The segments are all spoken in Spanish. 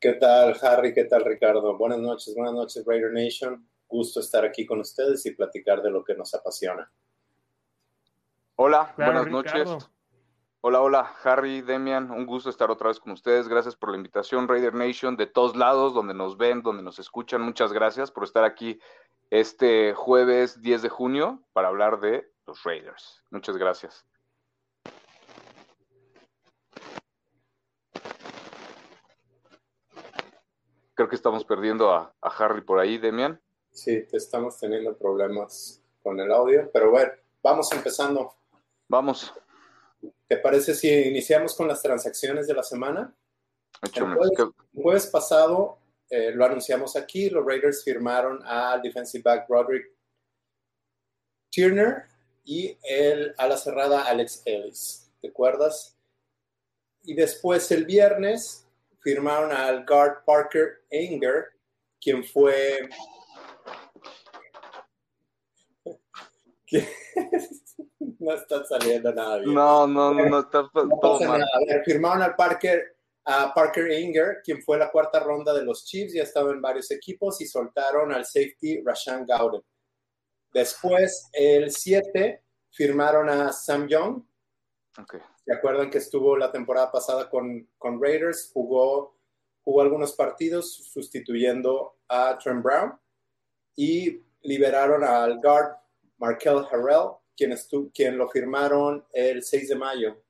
¿Qué tal, Harry? ¿Qué tal, Ricardo? Buenas noches, buenas noches, Raider Nation. Gusto estar aquí con ustedes y platicar de lo que nos apasiona. Hola, buenas noches. Hola, hola, Harry, Demian, un gusto estar otra vez con ustedes. Gracias por la invitación, Raider Nation, de todos lados, donde nos ven, donde nos escuchan. Muchas gracias por estar aquí este jueves 10 de junio para hablar de los Raiders. Muchas gracias. Creo que estamos perdiendo a, Harry por ahí, Demian. Sí, estamos teniendo problemas con el audio, pero bueno, vamos empezando. Vamos. ¿Te parece si iniciamos con las transacciones de la semana? El jueves, pasado eh, lo anunciamos aquí, los Raiders firmaron al defensive back Roderick Turner y el a la cerrada Alex Ellis. ¿Te acuerdas? Y después el viernes firmaron al guard Parker Anger, quien fue... no está saliendo nada bien. No, no, no, está todo mal. firmaron al Parker, a Parker Anger, quien fue la cuarta ronda de los Chiefs, ya estaba en varios equipos, y soltaron al safety Rashan Gowden. Después, el 7, firmaron a Sam Young, okay. ¿Se acuerdan que estuvo la temporada pasada con, con Raiders? Jugó, jugó algunos partidos sustituyendo a Trent Brown y liberaron al guard Markel Harrell, quien, quien lo firmaron el 6 de mayo.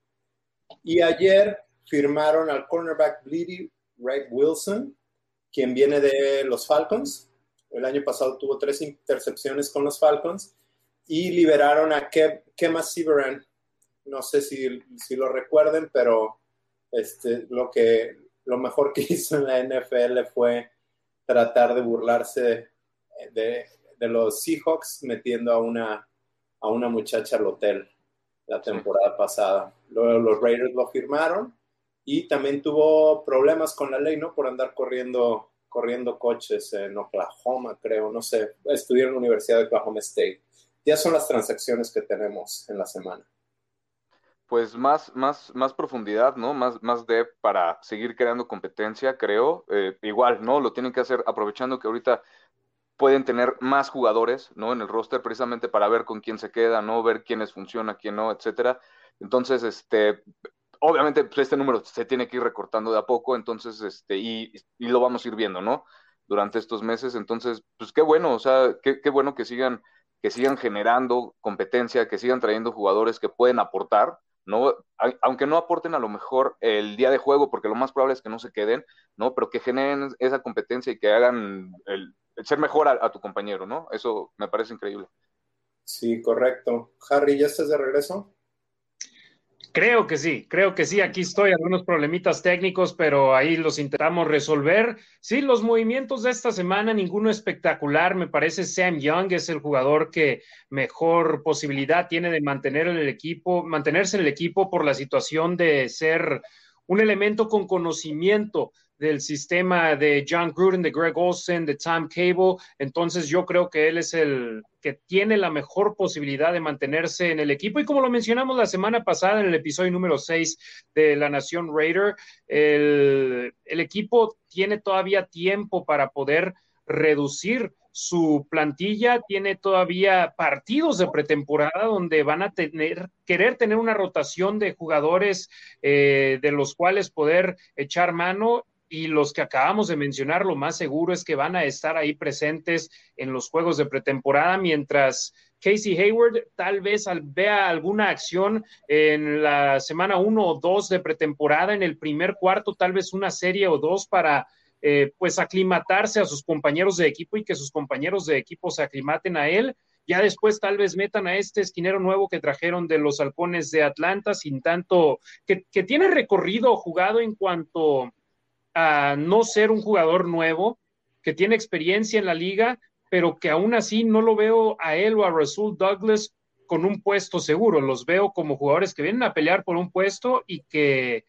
Y ayer firmaron al cornerback Bleedy Wright Wilson, quien viene de los Falcons. El año pasado tuvo tres intercepciones con los Falcons. Y liberaron a Kema Severan, no sé si, lo recuerden, pero este, lo, que, lo mejor que hizo en la NFL fue tratar de burlarse de, los Seahawks metiendo a una, a una muchacha al hotel la temporada pasada. Luego los Raiders lo firmaron y también tuvo problemas con la ley, ¿no? Por andar corriendo, corriendo coches en Oklahoma, creo, no sé. Estudió en la Universidad de Oklahoma State. Ya son las transacciones que tenemos en la semana pues más, más, más profundidad, ¿no? Más, más depth para seguir creando competencia, creo. Eh, igual, ¿no? Lo tienen que hacer aprovechando que ahorita pueden tener más jugadores, ¿no? En el roster precisamente para ver con quién se queda, ¿no? Ver quiénes funciona, quién no, etcétera. Entonces, este, obviamente, pues este número se tiene que ir recortando de a poco, entonces, este, y, y lo vamos a ir viendo, ¿no? Durante estos meses. Entonces, pues qué bueno, o sea, qué, qué bueno que sigan, que sigan generando competencia, que sigan trayendo jugadores que pueden aportar, ¿no? Aunque no aporten a lo mejor el día de juego, porque lo más probable es que no se queden, ¿no? Pero que generen esa competencia y que hagan el, ser mejor a, tu compañero, ¿no? Eso me parece increíble. Sí, correcto. Harry, ¿ya estás de regreso? Creo que sí, creo que sí. Aquí estoy, algunos problemitas técnicos, pero ahí los intentamos resolver. Sí, los movimientos de esta semana, ninguno espectacular. Me parece Sam Young es el jugador que mejor posibilidad tiene de mantener el equipo, mantenerse en el equipo por la situación de ser un elemento con conocimiento del sistema de John Gruden, de Greg Olsen, de Tom Cable. Entonces yo creo que él es el que tiene la mejor posibilidad de mantenerse en el equipo. Y como lo mencionamos la semana pasada en el episodio número 6 de La Nación Raider, el, el equipo tiene todavía tiempo para poder reducir su plantilla tiene todavía partidos de pretemporada donde van a tener, querer tener una rotación de jugadores eh, de los cuales poder echar mano y los que acabamos de mencionar, lo más seguro es que van a estar ahí presentes en los juegos de pretemporada, mientras Casey Hayward tal vez vea alguna acción en la semana uno o dos de pretemporada, en el primer cuarto, tal vez una serie o dos para eh, pues aclimatarse a sus compañeros de equipo y que sus compañeros de equipo se aclimaten a él. Ya después tal vez metan a este esquinero nuevo que trajeron de los halcones de Atlanta, sin tanto, que, que tiene recorrido jugado en cuanto a no ser un jugador nuevo, que tiene experiencia en la liga, pero que aún así no lo veo a él o a Rasul Douglas con un puesto seguro. Los veo como jugadores que vienen a pelear por un puesto y que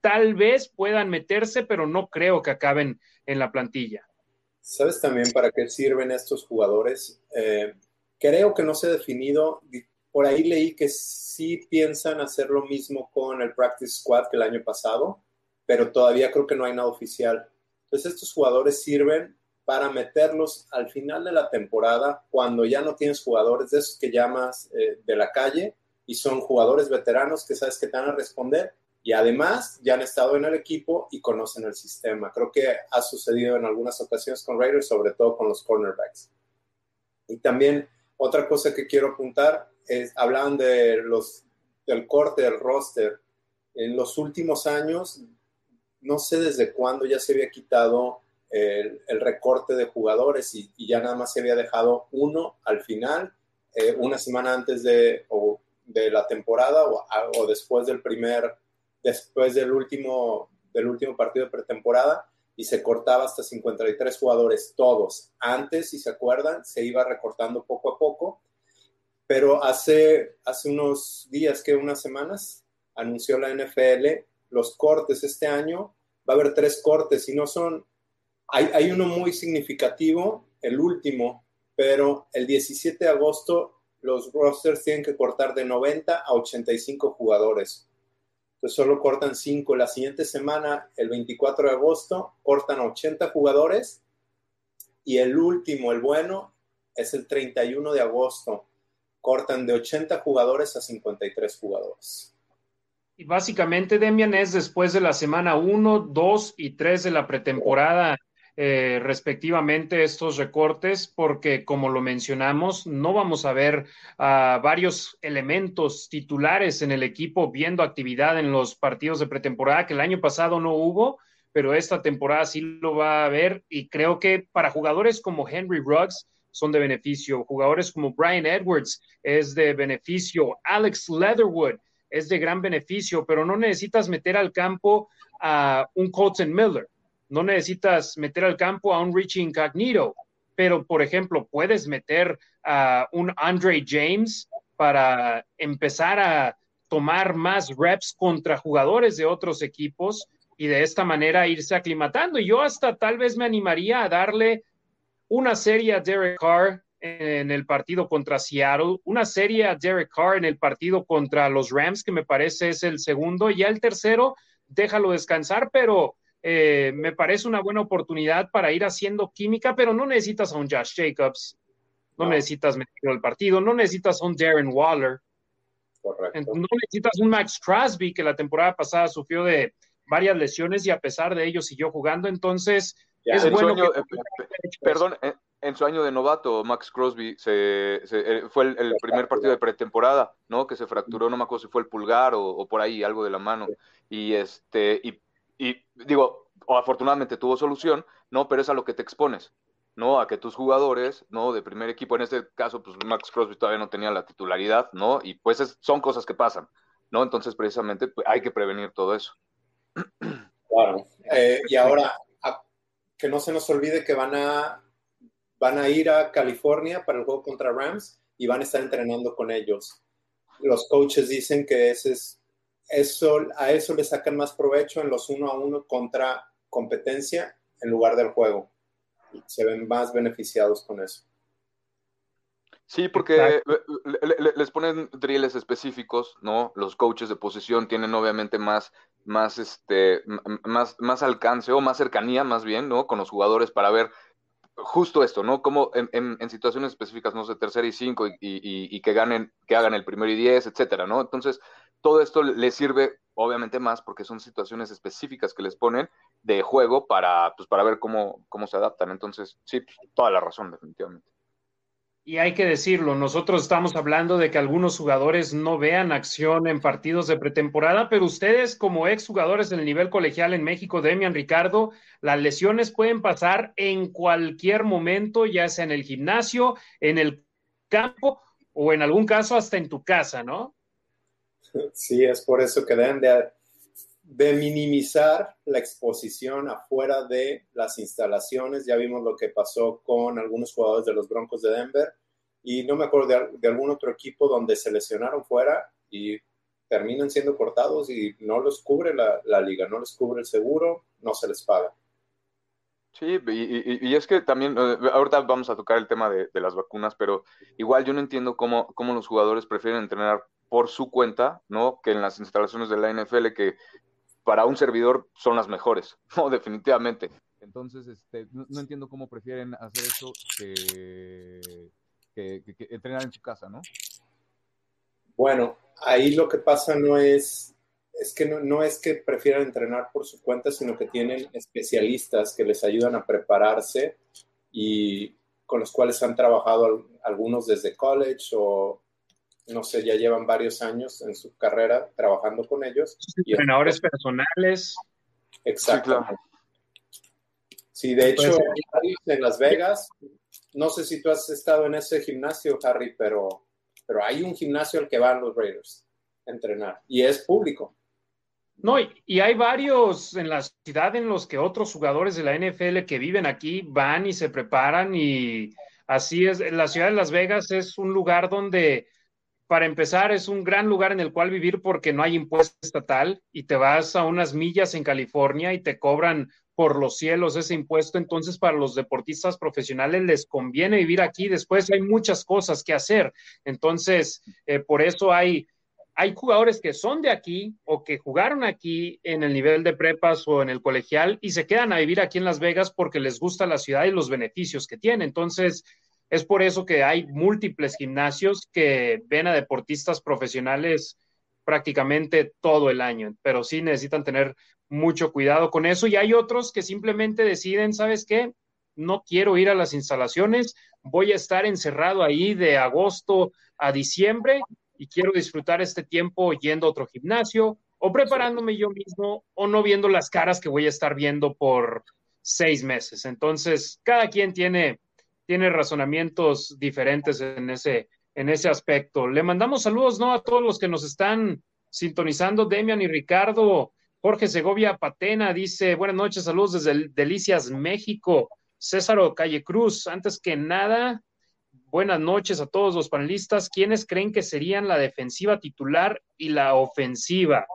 tal vez puedan meterse, pero no creo que acaben en la plantilla. ¿Sabes también para qué sirven estos jugadores? Eh, creo que no se ha definido. Por ahí leí que sí piensan hacer lo mismo con el Practice Squad que el año pasado, pero todavía creo que no hay nada oficial. Entonces estos jugadores sirven para meterlos al final de la temporada, cuando ya no tienes jugadores de esos que llamas eh, de la calle y son jugadores veteranos que sabes que te van a responder y además ya han estado en el equipo y conocen el sistema. Creo que ha sucedido en algunas ocasiones con Raiders, sobre todo con los cornerbacks. Y también otra cosa que quiero apuntar es, hablaban de los, del corte del roster. En los últimos años, no sé desde cuándo ya se había quitado el, recorte de jugadores y, ya nada más se había dejado uno al final, eh, una semana antes de, de la temporada o, o, después del primer, después del último, del último partido de pretemporada y se cortaba hasta 53 jugadores, todos. Antes, si se acuerdan, se iba recortando poco a poco, pero hace, hace unos días, que unas semanas, anunció la NFL los cortes este año. Va a haber tres cortes y no son hay, uno muy significativo, el último, pero el 17 de agosto los rosters tienen que cortar de 90 a 85 jugadores. Entonces solo cortan 5. La siguiente semana, el 24 de agosto, cortan 80 jugadores. Y el último, el bueno, es el 31 de agosto. Cortan de 80 jugadores a 53 jugadores. Básicamente, Demian, es después de la semana 1, 2 y 3 de la pretemporada eh, respectivamente estos recortes, porque como lo mencionamos, no vamos a ver varios elementos titulares en el equipo viendo actividad en los partidos de pretemporada, que el año pasado no hubo, pero esta temporada sí lo va a haber. Y creo que para jugadores como Henry Ruggs son de beneficio, jugadores como Brian Edwards es de beneficio, Alex Leatherwood es de gran beneficio, pero no necesitas meter al campo a un Colton Miller no necesitas meter al campo a un Richie Incognito, pero por ejemplo, puedes meter a un Andre James para empezar a tomar más reps contra jugadores de otros equipos y de esta manera irse aclimatando. Yo hasta tal vez me animaría a darle una serie a Derek Carr en el partido contra Seattle, una serie a Derek Carr en el partido contra los Rams, que me parece es el segundo, y ya el tercero, déjalo descansar, pero eh, me parece una buena oportunidad para ir haciendo química, pero no necesitas a un Josh Jacobs, no, necesitas meterlo al partido, no necesitas a un Darren Waller, no necesitas un Max Crosby que la temporada pasada sufrió de varias lesiones y a pesar de ello siguió jugando, entonces es bueno. Eh, perdón, eh, en su año de novato, Max Crosby se, fue el, primer partido de pretemporada, ¿no? Que se fracturó, no me acuerdo si fue el pulgar o, por ahí algo de la mano. Y este, y digo, afortunadamente tuvo solución, ¿no? Pero es a lo que te expones, ¿no? A que tus jugadores, ¿no? De primer equipo, en este caso, pues Max Crosby todavía no tenía la titularidad, ¿no? Y pues son cosas que pasan, ¿no? Entonces, precisamente, pues, hay que prevenir todo eso. Claro. Eh, y ahora, que no se nos olvide que van a, van a ir a California para el juego contra Rams y van a estar entrenando con ellos. Los coaches dicen que ese es eso, a eso le sacan más provecho en los uno a uno contra competencia en lugar del juego. Se ven más beneficiados con eso. Sí, porque les ponen drills específicos, ¿no? Los coaches de posición tienen obviamente más, más, este, más, más alcance o más cercanía, más bien, ¿no? Con los jugadores para ver justo esto, ¿no? Como en, situaciones específicas, no sé, tercera y cinco y, que ganen, que hagan el primero y diez, etcétera, ¿no? Entonces, todo esto les sirve obviamente más porque son situaciones específicas que les ponen de juego para, pues, para ver cómo, cómo se adaptan. Entonces, sí, pues, toda la razón, definitivamente. Y hay que decirlo, nosotros estamos hablando de que algunos jugadores no vean acción en partidos de pretemporada, pero ustedes como exjugadores en el nivel colegial en México, Demian Ricardo, las lesiones pueden pasar en cualquier momento, ya sea en el gimnasio, en el campo o en algún caso hasta en tu casa, ¿no? Sí, es por eso que deben de, de minimizar la exposición afuera de las instalaciones. Ya vimos lo que pasó con algunos jugadores de los Broncos de Denver y no me acuerdo de, algún otro equipo donde se lesionaron fuera y terminan siendo cortados y no los cubre la, liga, no les cubre el seguro, no se les paga. Sí, y, es que también, eh, ahorita vamos a tocar el tema de, las vacunas, pero igual yo no entiendo cómo, cómo los jugadores prefieren entrenar por su cuenta, ¿no? Que en las instalaciones de la NFL, que para un servidor son las mejores, no, definitivamente. Entonces, este, no, entiendo cómo prefieren hacer eso que, entrenar en su casa, ¿no? Bueno, ahí lo que pasa no es, es que no, no, es que prefieran entrenar por su cuenta, sino que tienen especialistas que les ayudan a prepararse y con los cuales han trabajado algunos desde college o no sé, ya llevan varios años en su carrera trabajando con ellos. Entrenadores personales. Exacto. Sí, de hecho, en Las Vegas, no sé si tú has estado en ese gimnasio, Harry, pero, pero hay un gimnasio al que van los Raiders a entrenar y es público. No, y, hay varios en la ciudad en los que otros jugadores de la NFL que viven aquí van y se preparan y así es. La ciudad de Las Vegas es un lugar donde para empezar, es un gran lugar en el cual vivir porque no hay impuesto estatal y te vas a unas millas en California y te cobran por los cielos ese impuesto. Entonces, para los deportistas profesionales les conviene vivir aquí. Después hay muchas cosas que hacer. Entonces, eh, por eso hay, hay jugadores que son de aquí o que jugaron aquí en el nivel de prepas o en el colegial y se quedan a vivir aquí en Las Vegas porque les gusta la ciudad y los beneficios que tiene. Entonces, es por eso que hay múltiples gimnasios que ven a deportistas profesionales prácticamente todo el año, pero sí necesitan tener mucho cuidado con eso. Y hay otros que simplemente deciden, ¿sabes qué? No quiero ir a las instalaciones, voy a estar encerrado ahí de agosto a diciembre y quiero disfrutar este tiempo yendo a otro gimnasio o preparándome yo mismo o no viendo las caras que voy a estar viendo por seis meses. Entonces, cada quien tiene tiene razonamientos diferentes en ese, en ese aspecto. Le mandamos saludos, ¿no? A todos los que nos están sintonizando, Demian y Ricardo. Jorge Segovia Patena dice, buenas noches, saludos desde Delicias, México. Césaro Calle Cruz, antes que nada, buenas noches a todos los panelistas. ¿Quiénes creen que serían la defensiva titular y la ofensiva?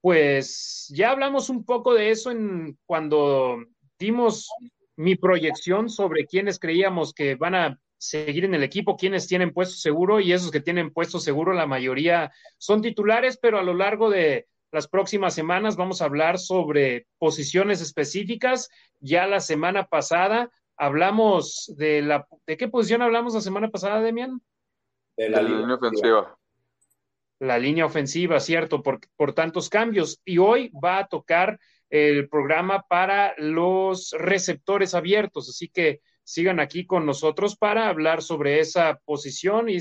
Pues ya hablamos un poco de eso en cuando dimos mi proyección sobre quiénes creíamos que van a seguir en el equipo, quiénes tienen puesto seguro y esos que tienen puesto seguro, la mayoría son titulares, pero a lo largo de las próximas semanas vamos a hablar sobre posiciones específicas. Ya la semana pasada hablamos de la... ¿De qué posición hablamos la semana pasada, Demian? De la, línea ofensiva. La línea ofensiva, cierto, por, por tantos cambios. Y hoy va a tocar el programa para los receptores abiertos. Así que sigan aquí con nosotros para hablar sobre esa posición. Y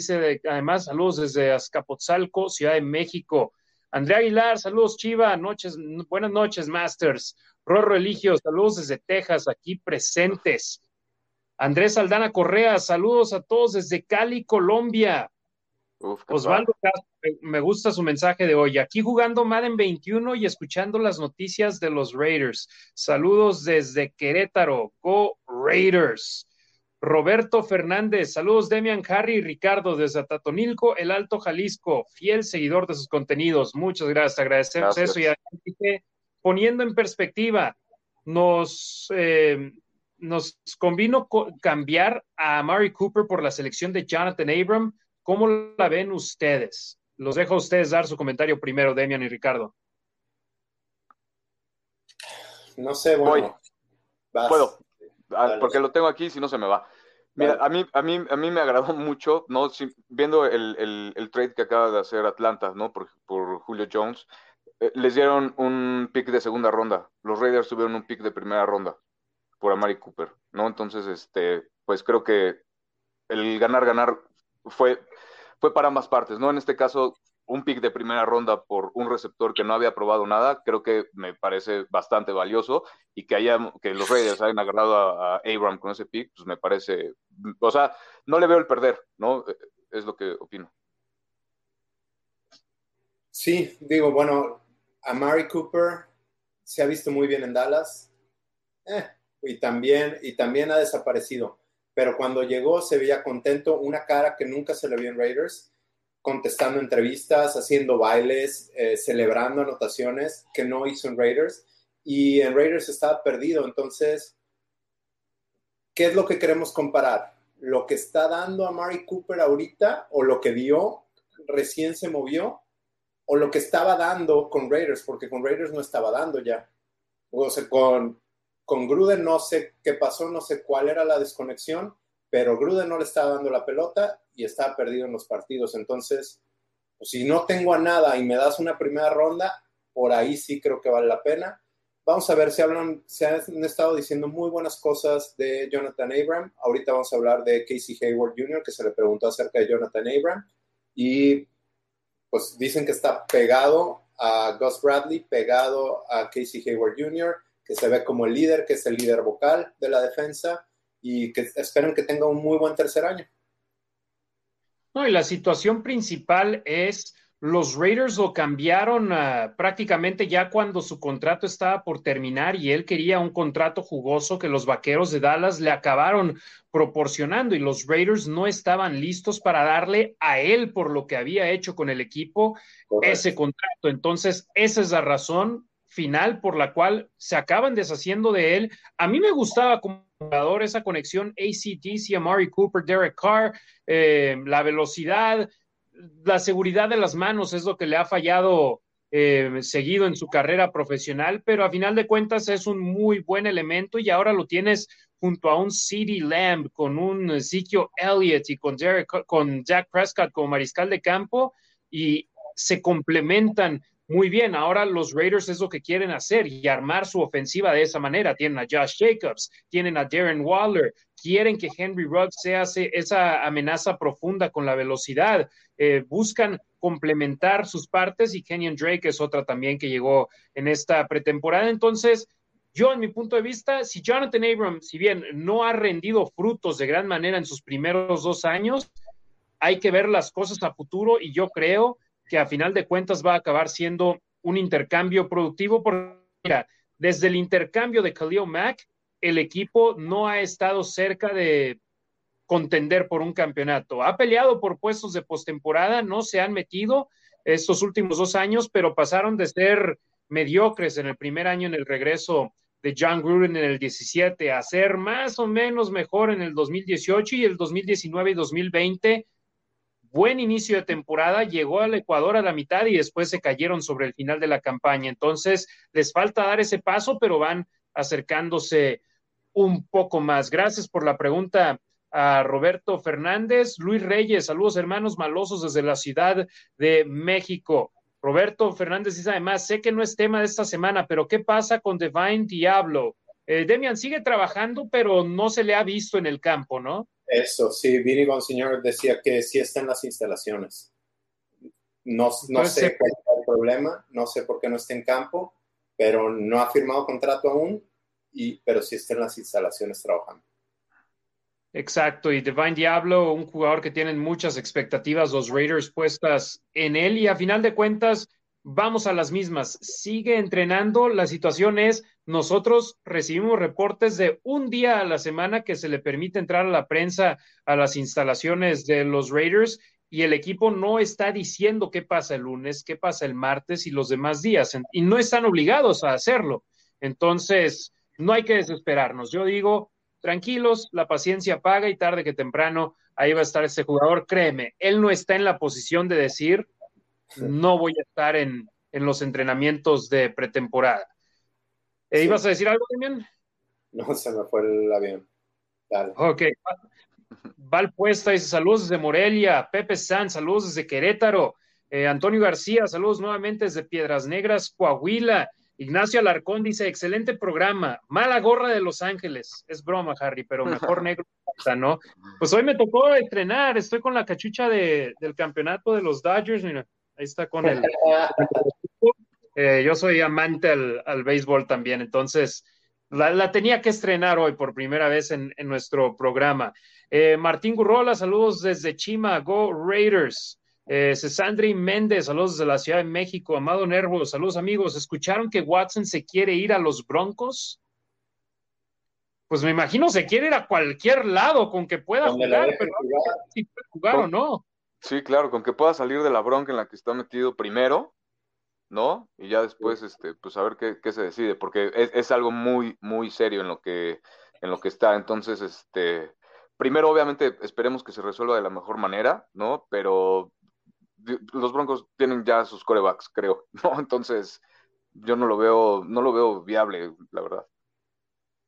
además, saludos desde Azcapotzalco, Ciudad de México. Andrea Aguilar, saludos Chiva, noches, buenas noches, Masters. Rorro Eligio, saludos desde Texas, aquí presentes. Andrés Aldana Correa, saludos a todos desde Cali, Colombia. Osvaldo me gusta su mensaje de hoy. Aquí jugando Madden 21 y escuchando las noticias de los Raiders. Saludos desde Querétaro. Go Raiders. Roberto Fernández, saludos Demian, Harry y Ricardo desde Tatonilco, el Alto Jalisco, fiel seguidor de sus contenidos. Muchas gracias, agradecemos eso y poniendo en perspectiva, nos, eh, nos convino cambiar a Mari Cooper por la selección de Jonathan Abram ¿Cómo la ven ustedes? Los dejo a ustedes dar su comentario primero, Demian y Ricardo. No sé, bueno. Puedo, ah, porque lo tengo aquí, si no se me va. Mira, a mí, a, mí, a mí me agradó mucho, ¿no? viendo el, el, trade que acaba de hacer Atlanta, ¿no? Por, por Julio Jones, eh, les dieron un pick de segunda ronda. Los Raiders tuvieron un pick de primera ronda por Amari Cooper, ¿no? Entonces, este, pues creo que el ganar, ganar fue, fue para ambas partes, ¿no? En este caso, un pick de primera ronda por un receptor que no había probado nada, creo que me parece bastante valioso y que haya, que los Raiders hayan agarrado a, Abram con ese pick, pues me parece, o sea, no le veo el perder, ¿no? Es lo que opino. Sí, digo, bueno, Amari Cooper se ha visto muy bien en Dallas eh, y, también, y también ha desaparecido. Pero cuando llegó se veía contento, una cara que nunca se le vio en Raiders, contestando entrevistas, haciendo bailes, eh, celebrando anotaciones que no hizo en Raiders. Y en Raiders estaba perdido. Entonces, ¿qué es lo que queremos comparar? ¿Lo que está dando a Mari Cooper ahorita o lo que dio recién se movió? ¿O lo que estaba dando con Raiders? Porque con Raiders no estaba dando ya. O sea, con, con Gruden no sé qué pasó, no sé cuál era la desconexión, pero Gruden no le estaba dando la pelota y estaba perdido en los partidos. Entonces, pues, si no tengo a nada y me das una primera ronda, por ahí sí creo que vale la pena. Vamos a ver, si hablan, se han estado diciendo muy buenas cosas de Jonathan Abram. Ahorita vamos a hablar de Casey Hayward Jr., que se le preguntó acerca de Jonathan Abram. Y pues dicen que está pegado a Gus Bradley, pegado a Casey Hayward Jr., que se ve como el líder, que es el líder vocal de la defensa y que esperan que tenga un muy buen tercer año. No, y la situación principal es los Raiders lo cambiaron uh, prácticamente ya cuando su contrato estaba por terminar y él quería un contrato jugoso que los Vaqueros de Dallas le acabaron proporcionando y los Raiders no estaban listos para darle a él por lo que había hecho con el equipo ese contrato. Entonces, esa es la razón final por la cual se acaban deshaciendo de él. A mí me gustaba como jugador esa conexión ACDC, Amari Cooper, Derek Carr, eh, la velocidad, la seguridad de las manos es lo que le ha fallado eh, seguido en su carrera profesional, pero a final de cuentas es un muy buen elemento y ahora lo tienes junto a un CeeDee Lamb, con un Ezekiel Elliott y con, con Jack Prescott como mariscal de campo y se complementan muy bien. Ahora los Raiders es lo que quieren hacer y armar su ofensiva de esa manera. Tienen a Josh Jacobs, tienen a Darren Waller, quieren que Henry Ruggs sea esa amenaza profunda con la velocidad. Eh, buscan complementar sus partes y Kenyon Drake es otra también que llegó en esta pretemporada. Entonces, yo, en mi punto de vista, si Jonathan Abram, si bien no ha rendido frutos de gran manera en sus primeros dos años, hay que ver las cosas a futuro y yo creo que a final de cuentas va a acabar siendo un intercambio productivo porque desde el intercambio de Khalil Mack, el equipo no ha estado cerca de contender por un campeonato. Ha peleado por puestos de postemporada, no se han metido estos últimos dos años, pero pasaron de ser mediocres en el primer año en el regreso de John Gruden en el 17 a ser más o menos mejor en el 2018 y el 2019 y 2020 buen inicio de temporada, llegó al Ecuador a la mitad y después se cayeron sobre el final de la campaña. Entonces, les falta dar ese paso, pero van acercándose un poco más. Gracias por la pregunta a Roberto Fernández. Luis Reyes, saludos hermanos malosos desde la Ciudad de México. Roberto Fernández dice además, sé que no es tema de esta semana, pero ¿qué pasa con Divine Diablo? Eh, Demian sigue trabajando, pero no se le ha visto en el campo, ¿no? Eso, sí, Vinny Bonsignor decía que sí está en las instalaciones. No, no sé cuál es el problema, no sé por qué no está en campo, pero no ha firmado contrato aún, y, pero sí está en las instalaciones trabajando. Exacto, y Divine Diablo, un jugador que tienen muchas expectativas los Raiders puestas en él, y a final de cuentas, vamos a las mismas. Sigue entrenando. La situación es, nosotros recibimos reportes de un día a la semana que se le permite entrar a la prensa a las instalaciones de los Raiders y el equipo no está diciendo qué pasa el lunes, qué pasa el martes y los demás días. Y no están obligados a hacerlo. Entonces, no hay que desesperarnos. Yo digo, tranquilos, la paciencia paga y tarde que temprano ahí va a estar ese jugador. Créeme, él no está en la posición de decir, no voy a estar en, los entrenamientos de pretemporada. ¿E ¿Ibas a decir algo también? No, se me fue el avión. Dale. Ok. Val Puesta dice saludos desde Morelia. Pepe San, saludos desde Querétaro. Eh, Antonio García, saludos nuevamente desde Piedras Negras, Coahuila. Ignacio Alarcón dice, excelente programa, mala gorra de Los Ángeles. Es broma, Harry, pero mejor negro, ¿no? Pues hoy me tocó entrenar, estoy con la cachucha del campeonato de los Dodgers, mira. Ahí está con el. Eh, yo soy amante al, béisbol también, entonces la, tenía que estrenar hoy por primera vez en, nuestro programa. Eh, Martín Gurrola, saludos desde Chima, Go Raiders. Eh, Cesandri Méndez, saludos desde la Ciudad de México. Amado Nervo, saludos amigos. ¿Escucharon que Watson se quiere ir a los Broncos? Pues me imagino se quiere ir a cualquier lado con que pueda jugar, pero si puede jugar o no. Sí, claro, con que pueda salir de la bronca en la que está metido primero, ¿no? Y ya después, este, pues a ver qué, se decide, porque es, es, algo muy, muy serio en lo que, en lo que está. Entonces, este, primero, obviamente, esperemos que se resuelva de la mejor manera, ¿no? Pero los Broncos tienen ya sus corebacks, creo, ¿no? Entonces, yo no lo veo, no lo veo viable, la verdad.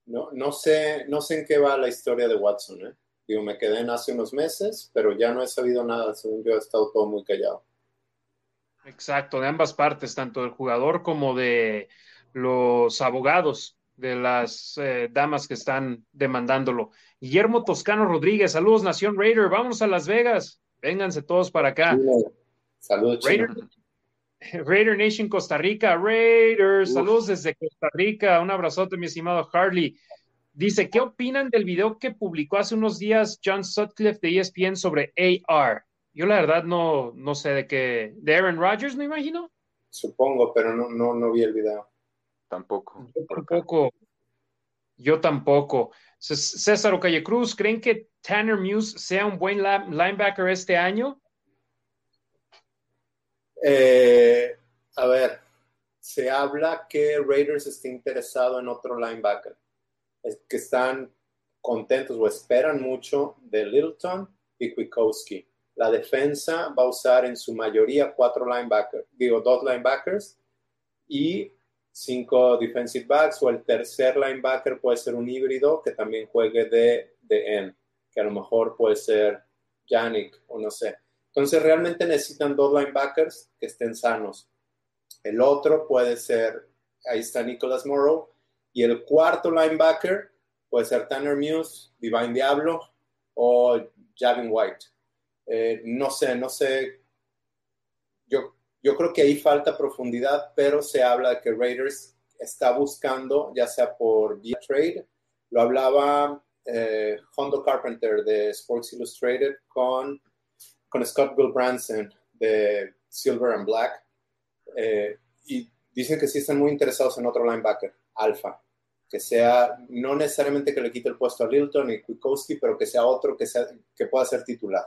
No, no sé, no sé en qué va la historia de Watson, ¿eh? Digo, me quedé en hace unos meses, pero ya no he sabido nada, según yo he estado todo muy callado. Exacto, de ambas partes, tanto del jugador como de los abogados de las eh, damas que están demandándolo. Guillermo Toscano Rodríguez, saludos Nación Raider, vamos a Las Vegas, vénganse todos para acá. Saludos. Raider, Raider, Nation Costa Rica, Raiders, saludos desde Costa Rica, un abrazote mi estimado Harley. Dice, ¿qué opinan del video que publicó hace unos días John Sutcliffe de ESPN sobre AR? Yo la verdad no, no sé de qué. ¿De Aaron Rodgers, me imagino? Supongo, pero no, no, no vi el video. Tampoco. Yo tampoco. Yo tampoco. César Ocalle Cruz, ¿creen que Tanner Muse sea un buen linebacker este año? Eh, a ver, se habla que Raiders está interesado en otro linebacker, que están contentos o esperan mucho de Littleton y Kwiatkowski. La defensa va a usar en su mayoría cuatro linebackers, digo dos linebackers y cinco defensive backs o el tercer linebacker puede ser un híbrido que también juegue de, de end, que a lo mejor puede ser Yannick o no sé. Entonces realmente necesitan dos linebackers que estén sanos. El otro puede ser, ahí está Nicholas Morrow, y el cuarto linebacker puede ser Tanner Muse, Divine Diablo o Javin White. Eh, no sé, no sé. Yo, yo creo que ahí falta profundidad, pero se habla de que Raiders está buscando, ya sea por vía trade, lo hablaba eh, Hondo Carpenter de Sports Illustrated con, con Scott Gulbranson de Silver and Black, eh, y dicen que sí están muy interesados en otro linebacker, Alfa, que sea, no necesariamente que le quite el puesto a Lilton y Kwiatkowski, pero que sea otro que, sea, que pueda ser titular.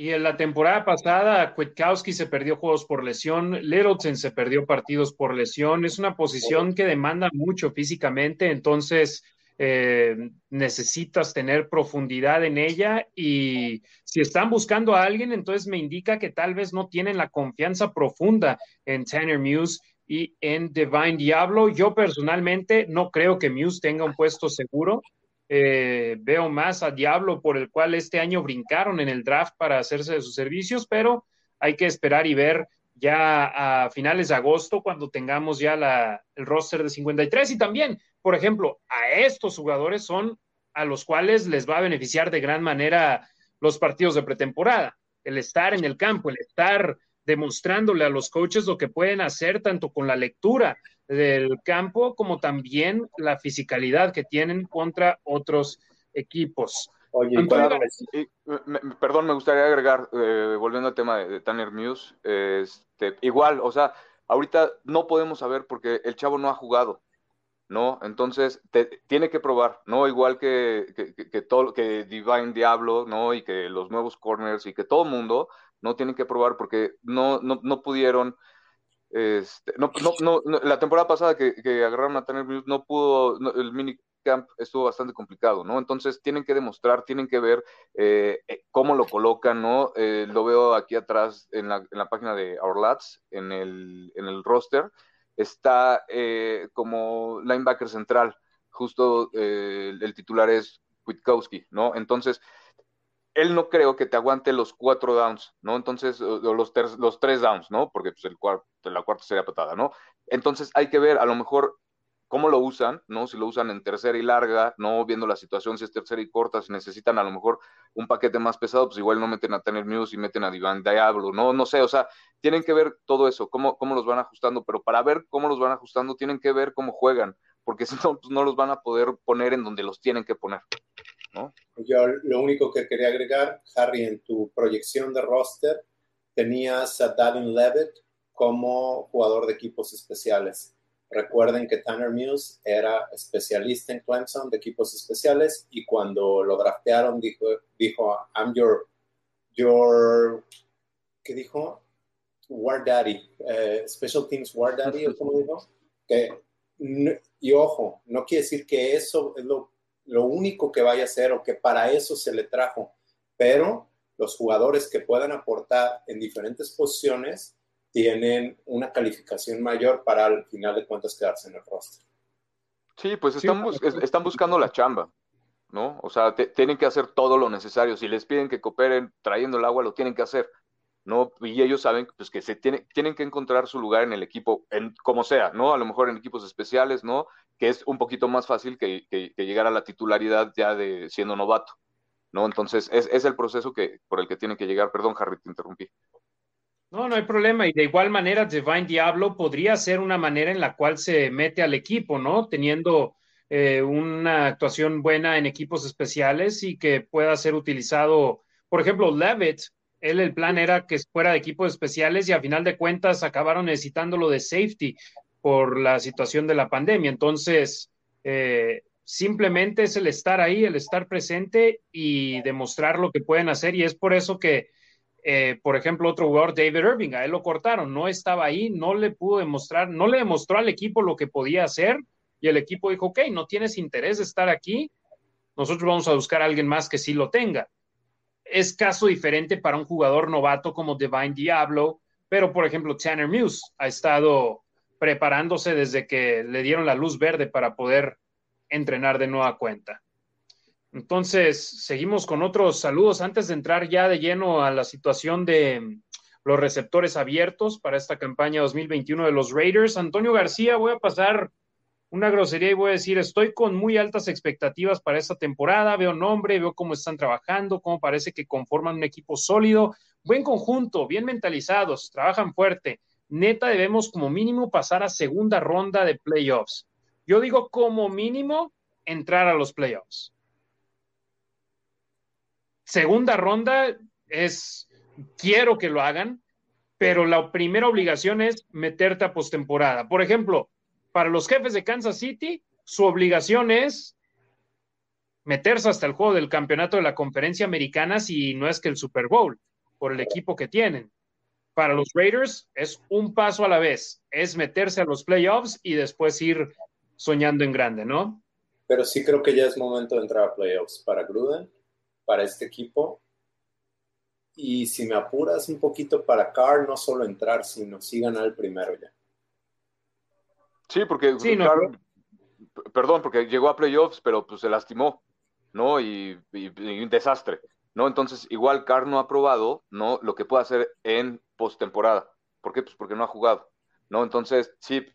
Y en la temporada pasada, Kwiatkowski se perdió juegos por lesión, Littleton se perdió partidos por lesión. Es una posición que demanda mucho físicamente, entonces eh, necesitas tener profundidad en ella. Y si están buscando a alguien, entonces me indica que tal vez no tienen la confianza profunda en Tanner Muse y en Divine Diablo. Yo personalmente no creo que Muse tenga un puesto seguro. Eh, veo más a Diablo por el cual este año brincaron en el draft para hacerse de sus servicios, pero hay que esperar y ver ya a finales de agosto cuando tengamos ya la, el roster de 53 y también, por ejemplo, a estos jugadores son a los cuales les va a beneficiar de gran manera los partidos de pretemporada, el estar en el campo, el estar demostrándole a los coaches lo que pueden hacer tanto con la lectura del campo como también la fisicalidad que tienen contra otros equipos. Oye, perdón, me gustaría agregar, eh, volviendo al tema de, Tanner Muse, este, igual, o sea, ahorita no podemos saber porque el chavo no ha jugado, ¿no? Entonces, tiene que probar, ¿no? Igual que, que, todo, que Divine Diablo, ¿no? Y que los nuevos corners y que todo el mundo, no tienen que probar porque no, no, no pudieron. Este, no, no, no, la temporada pasada que, agarraron a Tanner no pudo, el minicamp estuvo bastante complicado, ¿no? Entonces tienen que demostrar, tienen que ver eh, eh, cómo lo colocan, ¿no? Eh, lo veo aquí atrás en la, página de Our Lads, en el, roster, está como linebacker central, justo el titular es Witkowski, ¿no? Entonces, él no creo que te aguante los cuatro downs, ¿no? Entonces, los, los tres downs, ¿no? Porque pues, el la cuarta sería patada, ¿no? Entonces, hay que ver a lo mejor cómo lo usan, ¿no? Si lo usan en tercera y larga, no viendo la situación, si es tercera y corta, si necesitan a lo mejor un paquete más pesado, pues igual no meten a Tanner Muse y meten a Divan Diablo, no, no sé, o sea, tienen que ver todo eso, cómo, cómo los van ajustando, pero para ver cómo los van ajustando, tienen que ver cómo juegan, porque si no, pues no los van a poder poner en donde los tienen que poner. Yo lo único que quería agregar, Harry, en tu proyección de roster tenías a Davin Levitt como jugador de equipos especiales. Recuerden que Tanner Muse era especialista en Clemson de equipos especiales y cuando lo draftearon dijo, dijo I'm your, your, ¿qué dijo? War Daddy, eh, Special Teams War Daddy, o como dijo. Que, y ojo, no quiere decir que eso es lo, lo único que vaya a hacer o que para eso se le trajo, pero los jugadores que puedan aportar en diferentes posiciones tienen una calificación mayor para al final de cuentas quedarse en el roster. Sí, pues están, están buscando la chamba, ¿no? O sea, tienen que hacer todo lo necesario. Si les piden que cooperen trayendo el agua, lo tienen que hacer, ¿no? Y ellos saben pues, que se tiene, tienen que encontrar su lugar en el equipo, en, como sea, ¿no? A lo mejor en equipos especiales, ¿no? Que es un poquito más fácil que, que, llegar a la titularidad ya de siendo novato, ¿no? Entonces, es, es el proceso que, por el que tienen que llegar. Perdón, Harry, te interrumpí. No, no hay problema. Y de igual manera, Divine Diablo podría ser una manera en la cual se mete al equipo, ¿no? Teniendo eh, una actuación buena en equipos especiales y que pueda ser utilizado. Por ejemplo, Levitt, él el plan era que fuera de equipos especiales y a final de cuentas acabaron necesitándolo de safety por la situación de la pandemia. Entonces, eh, simplemente es el estar ahí, el estar presente y demostrar lo que pueden hacer. Y es por eso que eh, por ejemplo, otro jugador, David Irving, a él lo cortaron, no estaba ahí, no le pudo demostrar, no le demostró al equipo lo que podía hacer y el equipo dijo, ok, no tienes interés de estar aquí, nosotros vamos a buscar a alguien más que sí lo tenga. Es caso diferente para un jugador novato como Divine Diablo, pero por ejemplo, Tanner Muse ha estado preparándose desde que le dieron la luz verde para poder entrenar de nueva cuenta. Entonces, seguimos con otros saludos antes de entrar ya de lleno a la situación de los receptores abiertos para esta campaña 2021 de los Raiders. Antonio García, voy a pasar una grosería y voy a decir, estoy con muy altas expectativas para esta temporada, veo nombre, veo cómo están trabajando, cómo parece que conforman un equipo sólido, buen conjunto, bien mentalizados, trabajan fuerte. Neta, debemos como mínimo pasar a segunda ronda de playoffs. Yo digo como mínimo entrar a los playoffs segunda ronda es, quiero que lo hagan, pero la primera obligación es meterte a postemporada. Por ejemplo, para los jefes de Kansas City, su obligación es meterse hasta el juego del campeonato de la conferencia americana si no es que el Super Bowl, por el equipo que tienen. Para los Raiders es un paso a la vez, es meterse a los playoffs y después ir soñando en grande, ¿no? Pero sí creo que ya es momento de entrar a playoffs para Gruden para este equipo. Y si me apuras un poquito para Carr, no solo entrar, sino sí ganar el primero ya. Sí, porque perdón, porque llegó a playoffs, pero pues se lastimó, ¿no? Y, un desastre, ¿no? Entonces, igual Carr no ha probado, ¿no? Lo que puede hacer en postemporada. ¿Por qué? Pues porque no ha jugado, ¿no? Entonces, sí,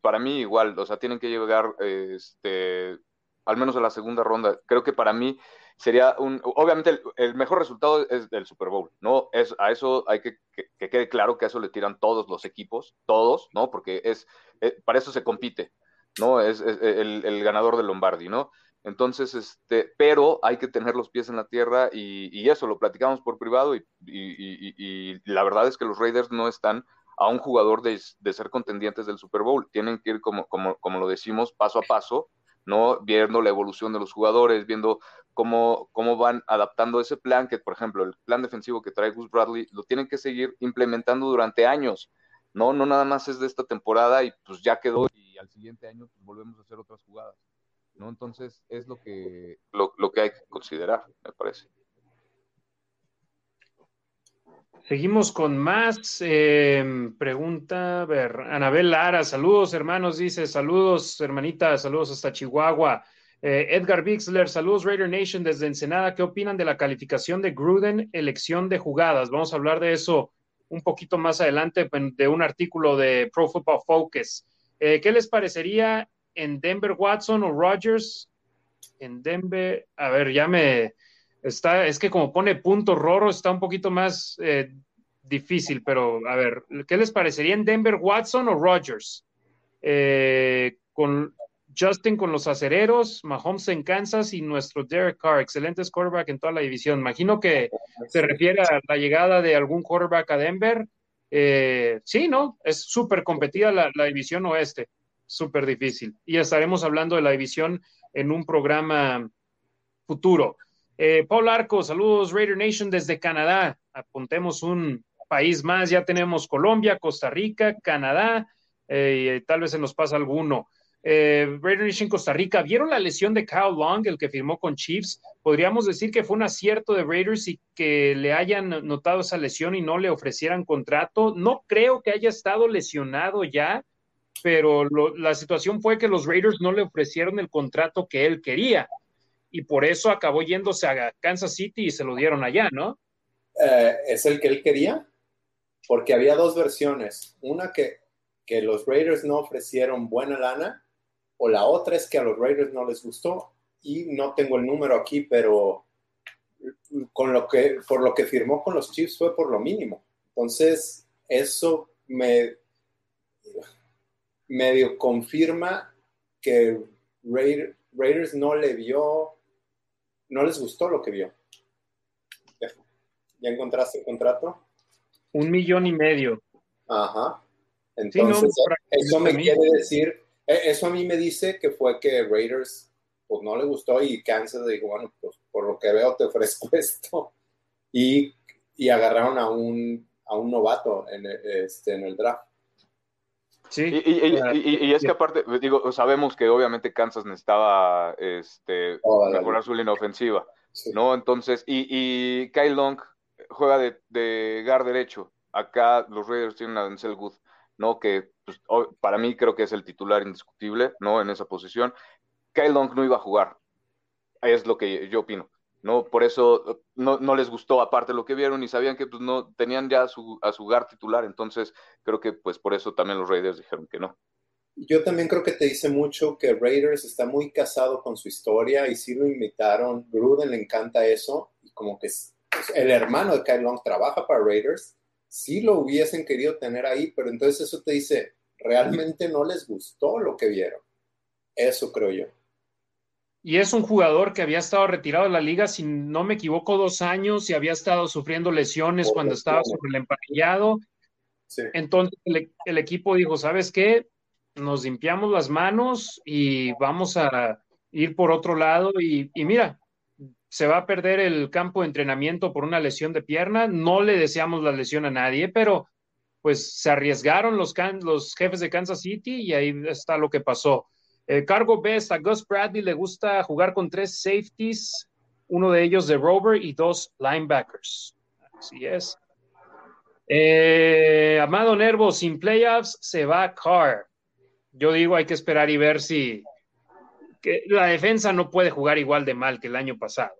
para mí igual, o sea, tienen que llegar, este, al menos a la segunda ronda. Creo que para mí sería un, obviamente el, mejor resultado es del Super Bowl, ¿no? Es, a eso hay que, que, quede claro que a eso le tiran todos los equipos, todos, ¿no? Porque es, eh, para eso se compite, ¿no? Es, el, ganador del Lombardi, ¿no? Entonces, este, pero hay que tener los pies en la tierra y, eso lo platicamos por privado y, y, la verdad es que los Raiders no están a un jugador de, de, ser contendientes del Super Bowl. Tienen que ir, como, como, como lo decimos, paso a paso, ¿no? Viendo la evolución de los jugadores, viendo cómo, cómo van adaptando ese plan, que por ejemplo el plan defensivo que trae Gus Bradley, lo tienen que seguir implementando durante años, ¿no? No nada más es de esta temporada y pues ya quedó y al siguiente año pues volvemos a hacer otras jugadas, ¿no? Entonces es lo que, lo, lo que hay que considerar, me parece. Seguimos con más eh, pregunta. A ver, Anabel Lara, saludos hermanos, dice, saludos hermanita, saludos hasta Chihuahua. Eh, Edgar Bixler, saludos Raider Nation desde Ensenada. ¿Qué opinan de la calificación de Gruden, elección de jugadas? Vamos a hablar de eso un poquito más adelante de un artículo de Pro Football Focus. Eh, ¿Qué les parecería en Denver Watson o Rogers? En Denver, a ver, ya me está, es que como pone punto Roro, está un poquito más eh, difícil, pero a ver, ¿qué les parecería en Denver Watson o Rogers? con Justin con los acereros, Mahomes en Kansas y nuestro Derek Carr, excelentes quarterback en toda la división. Imagino que se refiere a la llegada de algún quarterback a Denver. Eh, sí, ¿no? Es súper competida la, división oeste, súper difícil. Y estaremos hablando de la división en un programa futuro. Eh, Paul Arco, saludos Raider Nation desde Canadá. Apuntemos un país más, ya tenemos Colombia, Costa Rica, Canadá, eh, tal vez se nos pasa alguno. Eh, Raider Nation Costa Rica, ¿vieron la lesión de Kyle Long, el que firmó con Chiefs? Podríamos decir que fue un acierto de Raiders y que le hayan notado esa lesión y no le ofrecieran contrato. No creo que haya estado lesionado ya, pero la situación fue que los Raiders no le ofrecieron el contrato que él quería y por eso acabó yéndose a Kansas City y se lo dieron allá, ¿no? Eh, ¿Es el que él quería? Porque había dos versiones. Una que, que los Raiders no ofrecieron buena lana o la otra es que a los Raiders no les gustó y no tengo el número aquí, pero con lo que, por lo que firmó con los Chiefs fue por lo mínimo. Entonces, eso me medio confirma que Raiders no le vio no les gustó lo que vio. ¿Ya encontraste el contrato? Un millón y medio. Ajá. Entonces, eso me quiere decir, eso a mí me dice que fue que Raiders pues no le gustó y Kansas dijo, bueno, pues por lo que veo te ofrezco esto. Y, y agarraron a un, a un novato en, este, en el draft. Sí. Y, es que aparte, digo, sabemos que obviamente Kansas necesitaba este, mejorar su línea ofensiva, ¿no? Entonces, y, Kyle Long juega de, de guard derecho. Acá los Raiders tienen a Denzel Good, ¿no? Que pues, para mí creo que es el titular indiscutible, ¿no? En esa posición. Kyle Long no iba a jugar. Es lo que yo opino. ¿no? Por eso no, no, les gustó aparte lo que vieron y sabían que pues, no tenían ya a su, a su titular, entonces creo que pues por eso también los Raiders dijeron que no. Yo también creo que te dice mucho que Raiders está muy casado con su historia y sí lo imitaron, Gruden le encanta eso y como que el hermano de Kyle Long trabaja para Raiders, sí lo hubiesen querido tener ahí, pero entonces eso te dice, realmente no les gustó lo que vieron. Eso creo yo y es un jugador que había estado retirado de la liga, si no me equivoco, dos años y había estado sufriendo lesiones cuando estaba sobre el emparrillado. Entonces el, equipo dijo, ¿sabes qué? Nos limpiamos las manos y vamos a ir por otro lado y, mira, se va a perder el campo de entrenamiento por una lesión de pierna. No le deseamos la lesión a nadie, pero pues se arriesgaron los, jefes de Kansas City y ahí está lo que pasó. Cargo best a Gus Bradley le gusta jugar con tres safeties, uno de ellos de Rover y dos linebackers. Así es. Eh, Amado Nervo, sin playoffs se va Carr. Yo digo, hay que esperar y ver si la defensa no puede jugar igual de mal que el año pasado.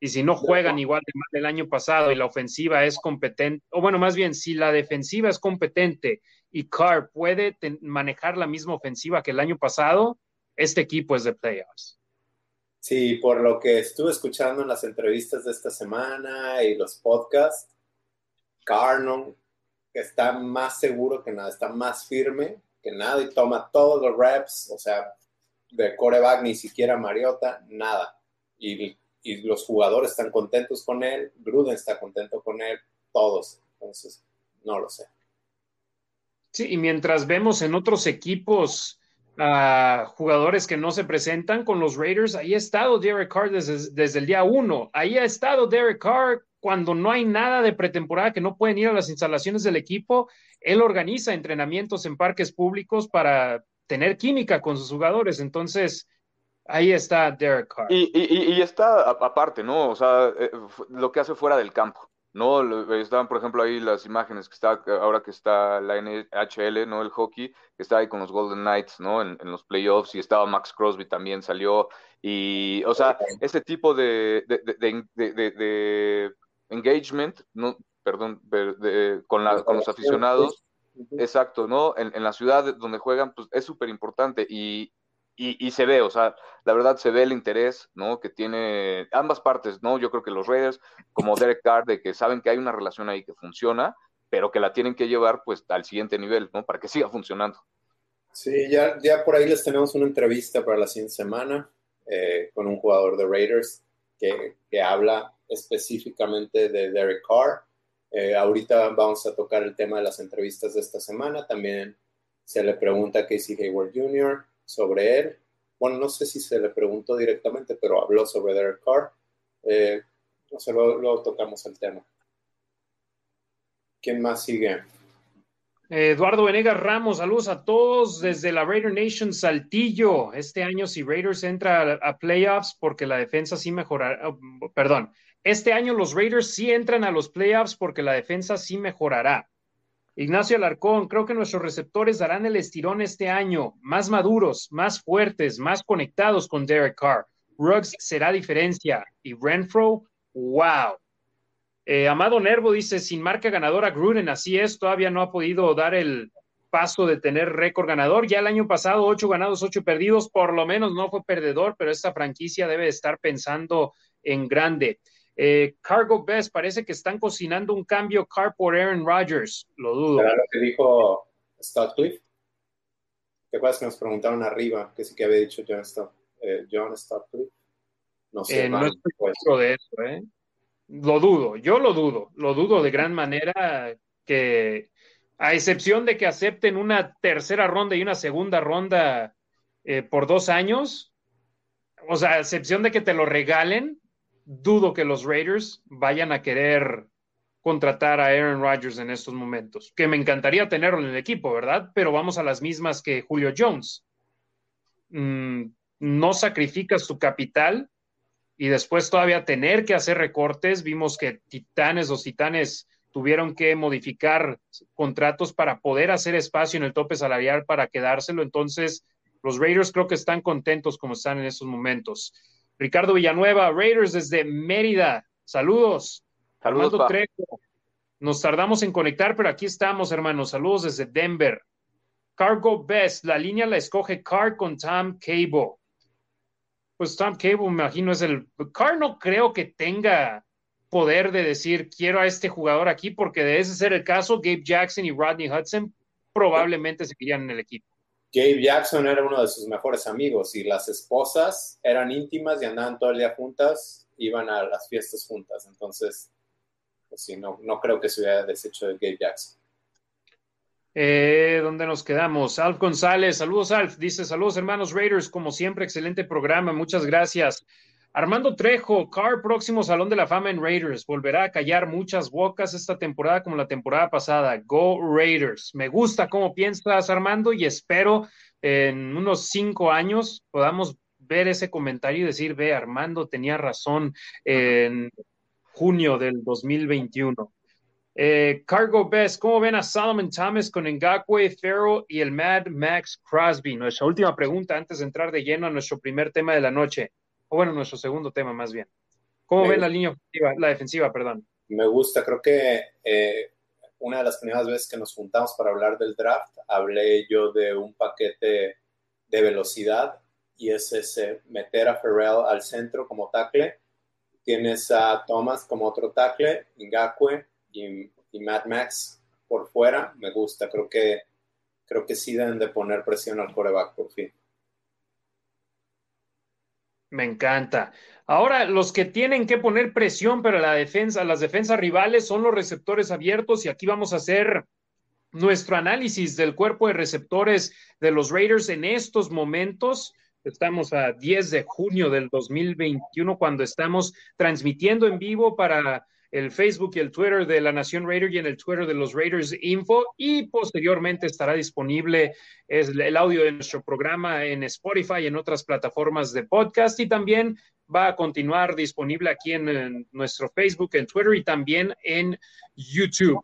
Y si no juegan igual de mal el año pasado y la ofensiva es competente, o bueno, más bien, si la defensiva es competente y Carr puede manejar la misma ofensiva que el año pasado, este equipo es de playoffs. Sí, por lo que estuve escuchando en las entrevistas de esta semana y los podcasts, Carr no, está más seguro que nada, está más firme que nada y toma todos los reps, o sea, de coreback ni siquiera Mariota, nada. Y, y los jugadores están contentos con él, Gruden está contento con él, todos. Entonces, no lo sé. Sí, y mientras vemos en otros equipos a jugadores que no se presentan con los Raiders, ahí ha estado Derek Carr desde, el día uno. Ahí ha estado Derek Carr cuando no hay nada de pretemporada, que no pueden ir a las instalaciones del equipo. Él organiza entrenamientos en parques públicos para tener química con sus jugadores. Entonces, ahí está Derek Carr. Y, y está aparte, ¿no? O sea, eh, lo que hace fuera del campo. No, estaban, por ejemplo, ahí las imágenes que está, ahora que está la NHL, ¿no? El hockey, que está ahí con los Golden Knights, ¿no? En, los playoffs, y estaba Max Crosby también salió. Y, o sea, este tipo de, de, engagement, ¿no? Perdón, con, la, con los aficionados, exacto, ¿no? En, en la ciudad donde juegan, pues es súper importante. Y, y, se ve, o sea, la verdad se ve el interés, ¿no? Que tiene ambas partes, ¿no? Yo creo que los Raiders, como Derek Carr, de que saben que hay una relación ahí que funciona, pero que la tienen que llevar, pues, al siguiente nivel, ¿no? Para que siga funcionando. Sí, ya, ya por ahí les tenemos una entrevista para la siguiente semana eh, con un jugador de Raiders que, que habla específicamente de Derek Carr. Eh, ahorita vamos a tocar el tema de las entrevistas de esta semana. También se le pregunta a Casey Hayward Jr. sobre él. Bueno, no sé si se le preguntó directamente, pero habló sobre Derek Carr. Eh, no sé, luego, tocamos el tema. ¿Quién más sigue? Eduardo Venegas Ramos, saludos a todos desde la Raider Nation Saltillo. Este año si Raiders entra a, playoffs porque la defensa sí mejorará, oh, perdón, este año los Raiders sí entran a los playoffs porque la defensa sí mejorará. Ignacio Alarcón, creo que nuestros receptores darán el estirón este año, más maduros, más fuertes, más conectados con Derek Carr. Ruggs será diferencia. Y Renfro, wow. Eh, Amado Nervo dice, sin marca ganadora Gruden, así es, todavía no ha podido dar el paso de tener récord ganador. Ya el año pasado, ocho ganados, ocho perdidos, por lo menos no fue perdedor, pero esta franquicia debe estar pensando en grande. Eh, Cargo Best, parece que están cocinando un cambio car por Aaron Rodgers. Lo dudo. ¿Será lo que dijo Cliff? ¿Te acuerdas que nos preguntaron arriba que sí que había dicho John, Stott, eh, John No sé. Eh, no estoy pues. de eso, ¿eh? Lo dudo, yo lo dudo, lo dudo de gran manera que, a excepción de que acepten una tercera ronda y una segunda ronda por dos años, o sea, a excepción de que te lo regalen, dudo que los Raiders vayan a querer contratar a Aaron Rodgers en estos momentos, que me encantaría tenerlo en el equipo, ¿verdad? Pero vamos a las mismas que Julio Jones. Mm, no sacrificas tu capital y después todavía tener que hacer recortes. Vimos que Titanes, los Titanes tuvieron que modificar contratos para poder hacer espacio en el tope salarial para quedárselo. Entonces, los Raiders creo que están contentos como están en estos momentos. Ricardo Villanueva, Raiders desde Mérida. Saludos. Saludos. Trejo. Nos tardamos en conectar, pero aquí estamos, hermanos. Saludos desde Denver. Cargo Best, la línea la escoge Car con Tom Cable. Pues Tom Cable, me imagino, es el. Car no creo que tenga poder de decir quiero a este jugador aquí, porque de ese ser el caso, Gabe Jackson y Rodney Hudson probablemente seguirían en el equipo. Gabe Jackson era uno de sus mejores amigos y las esposas eran íntimas y andaban todo el día juntas, iban a las fiestas juntas. Entonces, pues sí, no, no creo que se hubiera deshecho de Gabe Jackson. Eh, ¿Dónde nos quedamos? Alf González, saludos Alf, dice saludos hermanos Raiders, como siempre, excelente programa, muchas gracias. Armando Trejo, Car, próximo Salón de la Fama en Raiders. Volverá a callar muchas bocas esta temporada como la temporada pasada. Go Raiders. Me gusta cómo piensas, Armando, y espero en unos cinco años podamos ver ese comentario y decir, ve, Armando tenía razón en junio del 2021. Eh, Cargo Best, ¿cómo ven a Solomon Thomas con Ngakwe, Ferro y el Mad Max Crosby? Nuestra última pregunta antes de entrar de lleno a nuestro primer tema de la noche o bueno, nuestro segundo tema más bien. ¿Cómo ven la línea ofensiva, la defensiva, perdón? Me gusta, creo que eh, una de las primeras veces que nos juntamos para hablar del draft, hablé yo de un paquete de velocidad y es ese meter a Ferrell al centro como tackle, tienes a Thomas como otro tackle, Ngakwe y, y Mad Max por fuera, me gusta, creo que creo que sí deben de poner presión al coreback por fin. Me encanta. Ahora, los que tienen que poner presión para la defensa, las defensas rivales son los receptores abiertos y aquí vamos a hacer nuestro análisis del cuerpo de receptores de los Raiders en estos momentos. Estamos a 10 de junio del 2021 cuando estamos transmitiendo en vivo para el Facebook y el Twitter de la Nación Raider y en el Twitter de los Raiders Info y posteriormente estará disponible el audio de nuestro programa en Spotify y en otras plataformas de podcast y también va a continuar disponible aquí en, nuestro Facebook, en Twitter y también en YouTube.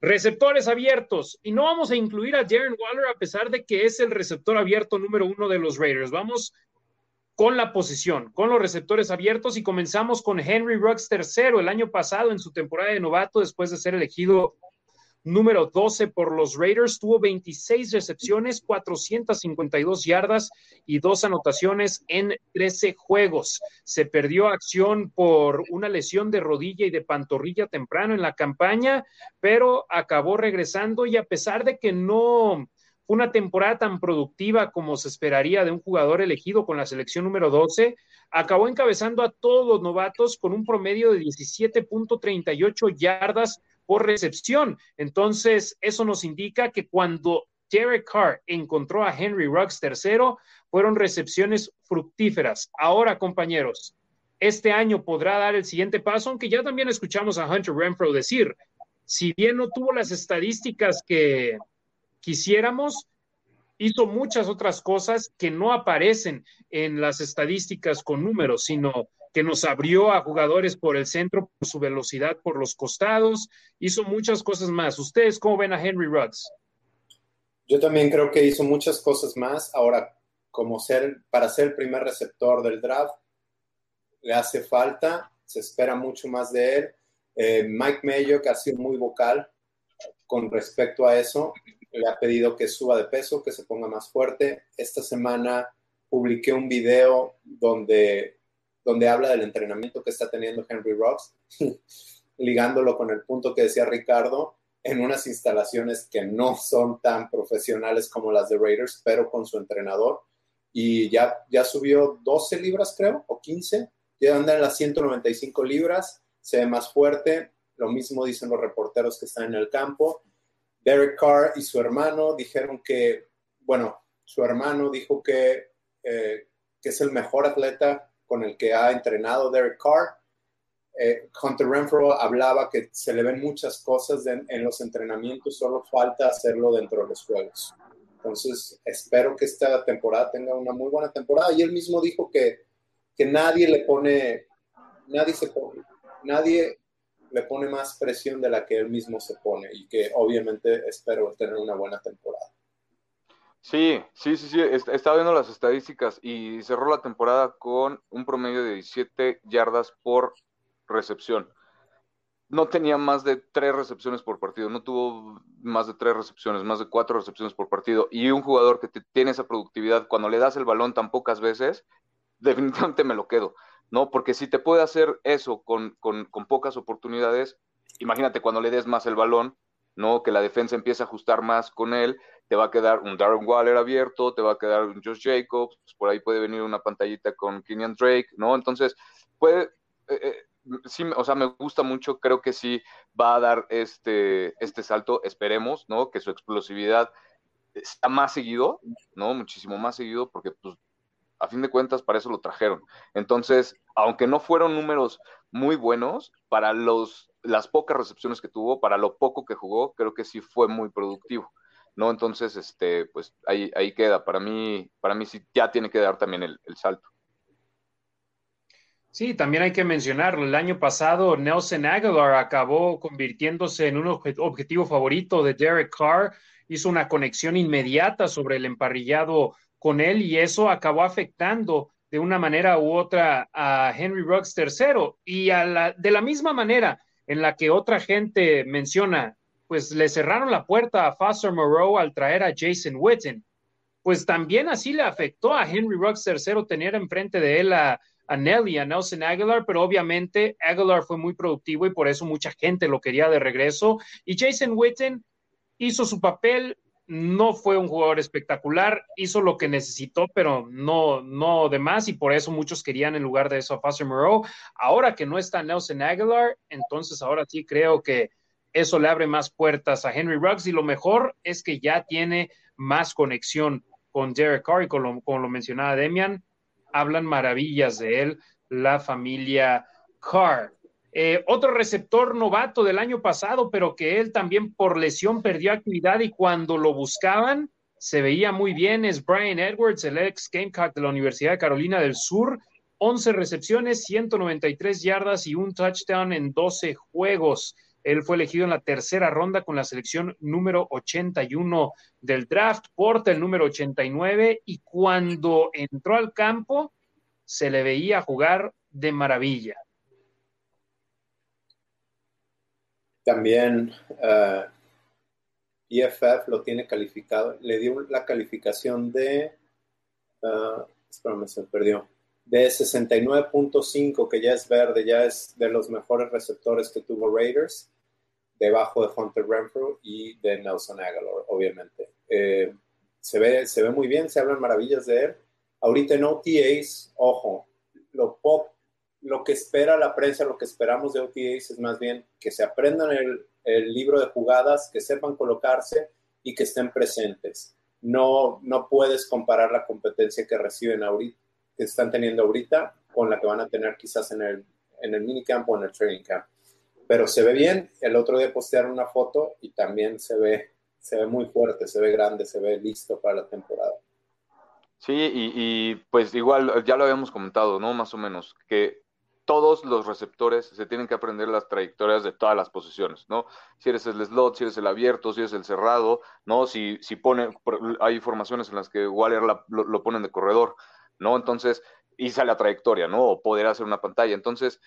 Receptores abiertos. Y no vamos a incluir a Darren Waller a pesar de que es el receptor abierto número uno de los Raiders. Vamos con la posición, con los receptores abiertos y comenzamos con Henry Ruggs tercero el año pasado en su temporada de novato después de ser elegido número 12 por los Raiders, tuvo 26 recepciones, 452 yardas y dos anotaciones en 13 juegos. Se perdió acción por una lesión de rodilla y de pantorrilla temprano en la campaña, pero acabó regresando y a pesar de que no fue una temporada tan productiva como se esperaría de un jugador elegido con la selección número 12. Acabó encabezando a todos los novatos con un promedio de 17.38 yardas por recepción. Entonces, eso nos indica que cuando Derek Carr encontró a Henry Ruggs tercero, fueron recepciones fructíferas. Ahora, compañeros, este año podrá dar el siguiente paso, aunque ya también escuchamos a Hunter Renfro decir, si bien no tuvo las estadísticas que quisiéramos, hizo muchas otras cosas que no aparecen en las estadísticas con números, sino que nos abrió a jugadores por el centro, por su velocidad por los costados, hizo muchas cosas más. ¿Ustedes cómo ven a Henry Ruggs? Yo también creo que hizo muchas cosas más. Ahora, como ser, para ser el primer receptor del draft, le hace falta, se espera mucho más de él. Eh, Mike Mayo, que ha sido muy vocal con respecto a eso, le ha pedido que suba de peso, que se ponga más fuerte. Esta semana publiqué un video donde, donde habla del entrenamiento que está teniendo Henry Rocks, ligándolo con el punto que decía Ricardo, en unas instalaciones que no son tan profesionales como las de Raiders, pero con su entrenador. Y ya, ya subió 12 libras, creo, o 15 ya anda en las 195 libras, se ve más fuerte, lo mismo dicen los reporteros que están en el campo. Derek Carr y su hermano dijeron que, bueno, su hermano dijo que, eh, que es el mejor atleta con el que ha entrenado Derek Carr. Eh, Hunter Renfro hablaba que se le ven muchas cosas en los entrenamientos, solo falta hacerlo dentro de los juegos. Entonces, espero que esta temporada tenga una muy buena temporada. Y él mismo dijo que que nadie le pone, nadie se pone, nadie le pone más presión de la que él mismo se pone y que obviamente espero tener una buena temporada. Sí, sí, sí, sí, estaba viendo las estadísticas y cerró la temporada con un promedio de 17 yardas por recepción. No tenía más de tres recepciones por partido, no tuvo más de tres recepciones, más de cuatro recepciones por partido. Y un jugador que tiene esa productividad, cuando le das el balón tan pocas veces, definitivamente me lo quedo, ¿no? Porque si te puede hacer eso con, pocas oportunidades, imagínate cuando le des más el balón, ¿no? Que la defensa empiece a ajustar más con él, te va a quedar un Darren Waller abierto, te va a quedar un Josh Jacobs, por ahí puede venir una pantallita con Kenyan Drake, ¿no? Entonces, puede, eh, eh, sí, o sea, me gusta mucho, creo que sí va a dar este, este salto, esperemos, ¿no? Que su explosividad está más seguido, ¿no? Muchísimo más seguido, porque pues a fin de cuentas para eso lo trajeron. Entonces, aunque no fueron números muy buenos, para los, las pocas recepciones que tuvo, para lo poco que jugó, creo que sí fue muy productivo. ¿no? Entonces, este, pues ahí, ahí queda. Para mí, para mí sí ya tiene que dar también el, el salto. Sí, también hay que mencionarlo. El año pasado Nelson Aguilar acabó convirtiéndose en un objetivo favorito de Derek Carr. Hizo una conexión inmediata sobre el emparrillado con él y eso acabó afectando de una manera u otra a Henry Ruggs III. Y de la misma manera en la que otra gente menciona, pues le cerraron la puerta a Foster Moreau al traer a Jason Witten, pues también así le afectó a Henry Ruggs III tener enfrente de él a, a Nelly, a Nelson Aguilar, pero obviamente Aguilar fue muy productivo y por eso mucha gente lo quería de regreso. Y Jason Witten hizo su papel no fue un jugador espectacular, hizo lo que necesitó, pero no, no de más, y por eso muchos querían en lugar de eso a Foster Moreau. Ahora que no está Nelson Aguilar, entonces ahora sí creo que eso le abre más puertas a Henry Ruggs, y lo mejor es que ya tiene más conexión con Derek Carr, y como lo mencionaba Demian, hablan maravillas de él, la familia Carr. Eh, otro receptor novato del año pasado, pero que él también por lesión perdió actividad y cuando lo buscaban se veía muy bien, es Brian Edwards, el ex Gamecock de la Universidad de Carolina del Sur. 11 recepciones, 193 yardas y un touchdown en 12 juegos. Él fue elegido en la tercera ronda con la selección número 81 del draft, porta el número 89 y cuando entró al campo se le veía jugar de maravilla. También EFF eh, e lo tiene calificado, le dio la calificación de, uh, espérame, se perdió, de 69.5, que ya es verde, ya es de los mejores receptores que tuvo Raiders, debajo de Hunter Renfrew y de Nelson Aguilar, obviamente. Eh, se ve, se ve muy bien, se hablan maravillas de él. Ahorita en OTAs, ojo, lo, pop, lo que espera la prensa, lo que esperamos de OTAs es más bien que se aprendan el, el libro de jugadas, que sepan colocarse y que estén presentes. No, no puedes comparar la competencia que reciben ahorita, que están teniendo ahorita, con la que van a tener quizás en el, en el minicamp o en el training camp. Pero se ve bien. El otro día postearon una foto y también se ve, se ve muy fuerte, se ve grande, se ve listo para la temporada. Sí, y, y, pues igual ya lo habíamos comentado, ¿no? Más o menos, que todos los receptores se tienen que aprender las trayectorias de todas las posiciones, ¿no? Si eres el slot, si eres el abierto, si eres el cerrado, ¿no? Si, si pone, hay formaciones en las que Waller lo, lo, ponen de corredor, ¿no? Entonces, y sale la trayectoria, ¿no? O poder hacer una pantalla. Entonces,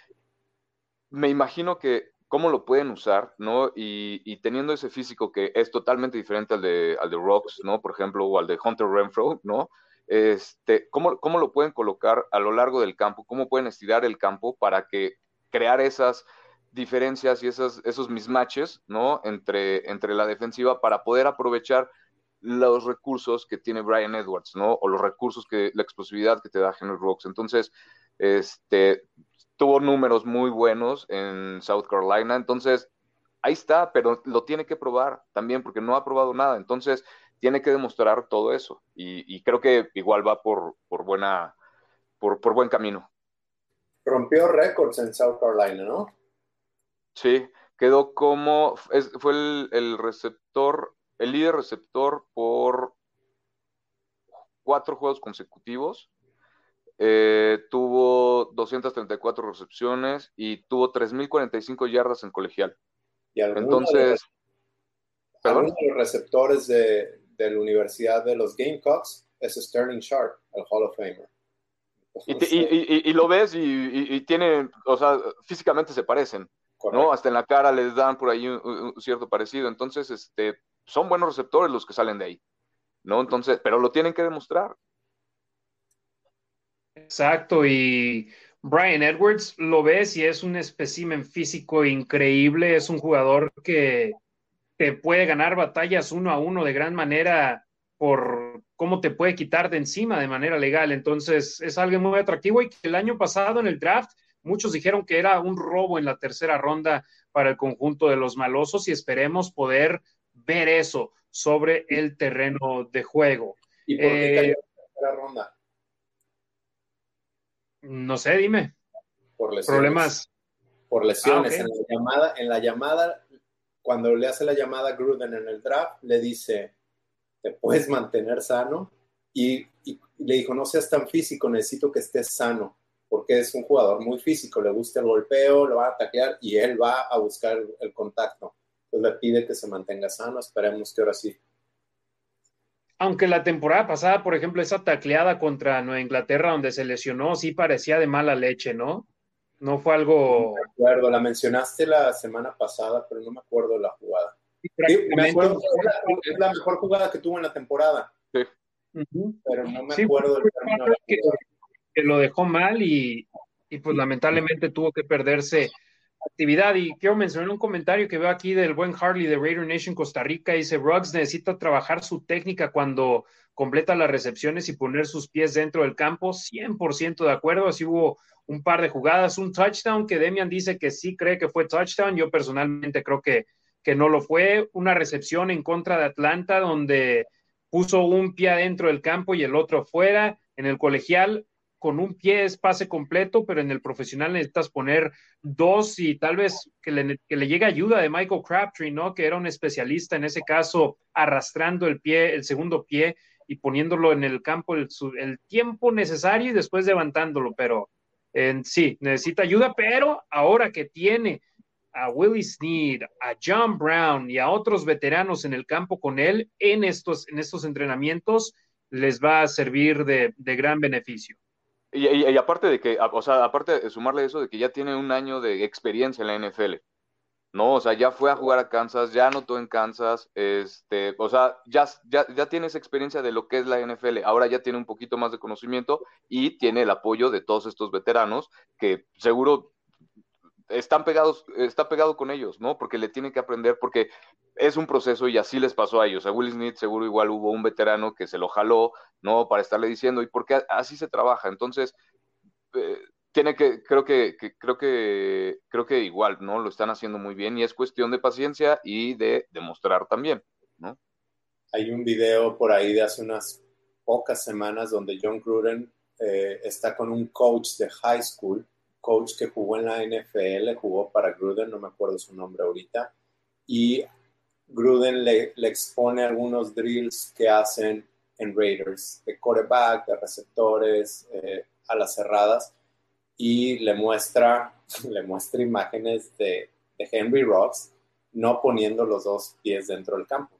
me imagino que cómo lo pueden usar, ¿no? Y, y, teniendo ese físico que es totalmente diferente al de, al de Rocks, ¿no? Por ejemplo, o al de Hunter Renfro, ¿no? Este, ¿cómo, ¿Cómo lo pueden colocar a lo largo del campo? ¿Cómo pueden estirar el campo para que crear esas diferencias y esos mismatches, ¿no? Entre, entre la defensiva para poder aprovechar los recursos que tiene Brian Edwards, ¿no? O los recursos que, la explosividad que te da Henry Rocks. Entonces, este, tuvo números muy buenos en South Carolina. Entonces, ahí está, pero lo tiene que probar también porque no ha probado nada. Entonces, tiene que demostrar todo eso. Y, y creo que igual va por, por buena, por, por, buen camino. Rompió récords en South Carolina, ¿no? Sí, quedó como, es, fue el, el, receptor, el líder receptor por cuatro juegos consecutivos. Eh, tuvo 234 recepciones y tuvo 3.045 yardas en colegial. ¿Y Entonces, de, algunos de los receptores de, de la Universidad de los Gamecocks es Sterling Sharp, el Hall of Famer. Y, y, y, y, lo ves y, tiene, o sea, físicamente se parecen, Correcto. ¿no? Hasta en la cara les dan por ahí un, un, cierto parecido. Entonces, este, son buenos receptores los que salen de ahí, ¿no? Entonces, pero lo tienen que demostrar. Exacto, y Brian Edwards lo ves y es un espécimen físico increíble, es un jugador que te puede ganar batallas uno a uno de gran manera por cómo te puede quitar de encima de manera legal. Entonces, es algo muy atractivo y que el año pasado en el draft muchos dijeron que era un robo en la tercera ronda para el conjunto de los malosos y esperemos poder ver eso sobre el terreno de juego. ¿Y por qué cayó en la tercera ronda? No sé, dime. Por lesiones. Problemas. Por lesiones. Ah, okay. en, la llamada, en la llamada cuando le hace la llamada a Gruden en el draft, le dice, te puedes mantener sano. Y, le dijo, no seas tan físico, necesito que estés sano, porque es un jugador muy físico, le gusta el golpeo, lo va a ataquear y él va a buscar el, el contacto. Entonces le pide que se mantenga sano, esperemos que ahora sí. Aunque la temporada pasada, por ejemplo, esa tacleada contra Nueva Inglaterra donde se lesionó, sí parecía de mala leche, ¿no? No fue algo. No me acuerdo, la mencionaste la semana pasada, pero no me acuerdo de la jugada. Sí, me acuerdo, es, la, es la, mejor jugada que tuvo en la temporada. Sí. Pero no me sí, acuerdo del término. Que, que, lo dejó mal y, y, pues lamentablemente tuvo que perderse actividad. Y quiero mencionar un comentario que veo aquí del buen Harley de Raider Nation Costa Rica. Dice: Ruggs necesita trabajar su técnica cuando completa las recepciones y poner sus pies dentro del campo. 100% de acuerdo. Así hubo un par de jugadas, un touchdown que Demian dice que sí cree que fue touchdown, yo personalmente creo que, que no lo fue, una recepción en contra de Atlanta donde puso un pie adentro del campo y el otro fuera, en el colegial con un pie es pase completo, pero en el profesional necesitas poner dos y tal vez que le, que le llegue ayuda de Michael Crabtree, ¿no? Que era un especialista en ese caso, arrastrando el pie, el segundo pie y poniéndolo en el campo el, tiempo necesario y después levantándolo, pero sí, necesita ayuda, pero ahora que tiene a Willie Snead, a John Brown y a otros veteranos en el campo con él en estos, en estos entrenamientos, les va a servir de, de gran beneficio. Y, y, y, aparte de que, o sea, aparte de sumarle eso de que ya tiene un año de experiencia en la NFL, ¿no? O sea, ya fue a jugar a Kansas, ya anotó en Kansas, este, o sea, ya, ya, ya tiene esa experiencia de lo que es la NFL, ahora ya tiene un poquito más de conocimiento y tiene el apoyo de todos estos veteranos que seguro están pegados, está pegado con ellos, ¿no? Porque le tiene que aprender, porque es un proceso y así les pasó a ellos. A Will Smith seguro igual hubo un veterano que se lo jaló, ¿no? Para estarle diciendo, y porque así se trabaja. Entonces, eh, tiene que, creo que, creo que, creo que igual, ¿no? Lo están haciendo muy bien y es cuestión de paciencia y de demostrar también, ¿no? Hay un video por ahí de hace unas pocas semanas donde John Gruden eh, está con un coach de high school, coach que jugó en la NFL, jugó para Gruden, no me acuerdo su nombre ahorita, y Gruden le, expone algunos drills que hacen en Raiders, de quarterback, de receptores, eh, a las cerradas, y le muestra, le muestra imágenes de, de Henry Rocks no poniendo los dos pies dentro del campo.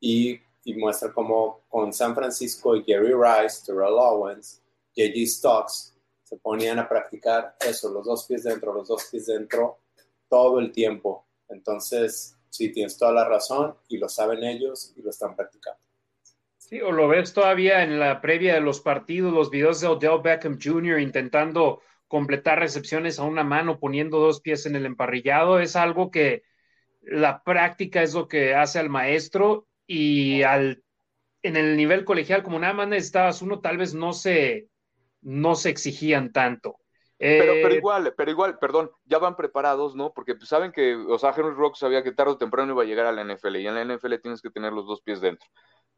Y, y muestra cómo con San Francisco y Gary Rice, Terrell Owens, J.G. Stocks se ponían a practicar eso, los dos pies dentro, los dos pies dentro, todo el tiempo. Entonces, sí, tienes toda la razón y lo saben ellos y lo están practicando. Sí, o lo ves todavía en la previa de los partidos, los videos de Odell Beckham Jr. intentando completar recepciones a una mano, poniendo dos pies en el emparrillado, es algo que la práctica es lo que hace al maestro y al en el nivel colegial, como nada más necesitabas uno, tal vez no se, no se exigían tanto. Pero, pero, eh, igual, pero igual, perdón, ya van preparados, ¿no? Porque pues, saben que, o sea, Henry Rock sabía que tarde o temprano iba a llegar a la NFL y en la NFL tienes que tener los dos pies dentro,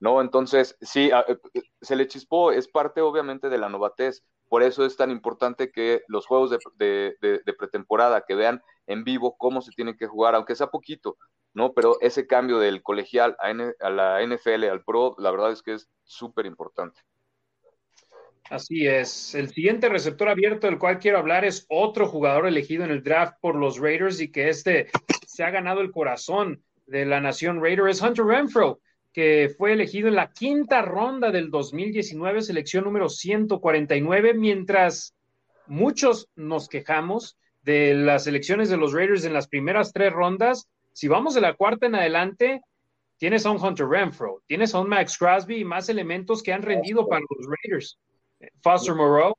¿no? Entonces, sí, eh, se le chispó, es parte obviamente de la novatez, por eso es tan importante que los juegos de, de, pretemporada, que vean en vivo cómo se tiene que jugar, aunque sea poquito, ¿no? Pero ese cambio del colegial a, a la NFL, al pro, la verdad es que es súper importante. Así es. El siguiente receptor abierto del cual quiero hablar es otro jugador elegido en el draft por los Raiders y que este se ha ganado el corazón de la nación Raider, es Hunter Renfro, que fue elegido en la quinta ronda del 2019, selección número 149, mientras muchos nos quejamos de las elecciones de los Raiders en las primeras tres rondas. Si vamos de la cuarta en adelante, tienes a un Hunter Renfro, tienes a un Max Crosby y más elementos que han rendido para los Raiders. Foster Moreau.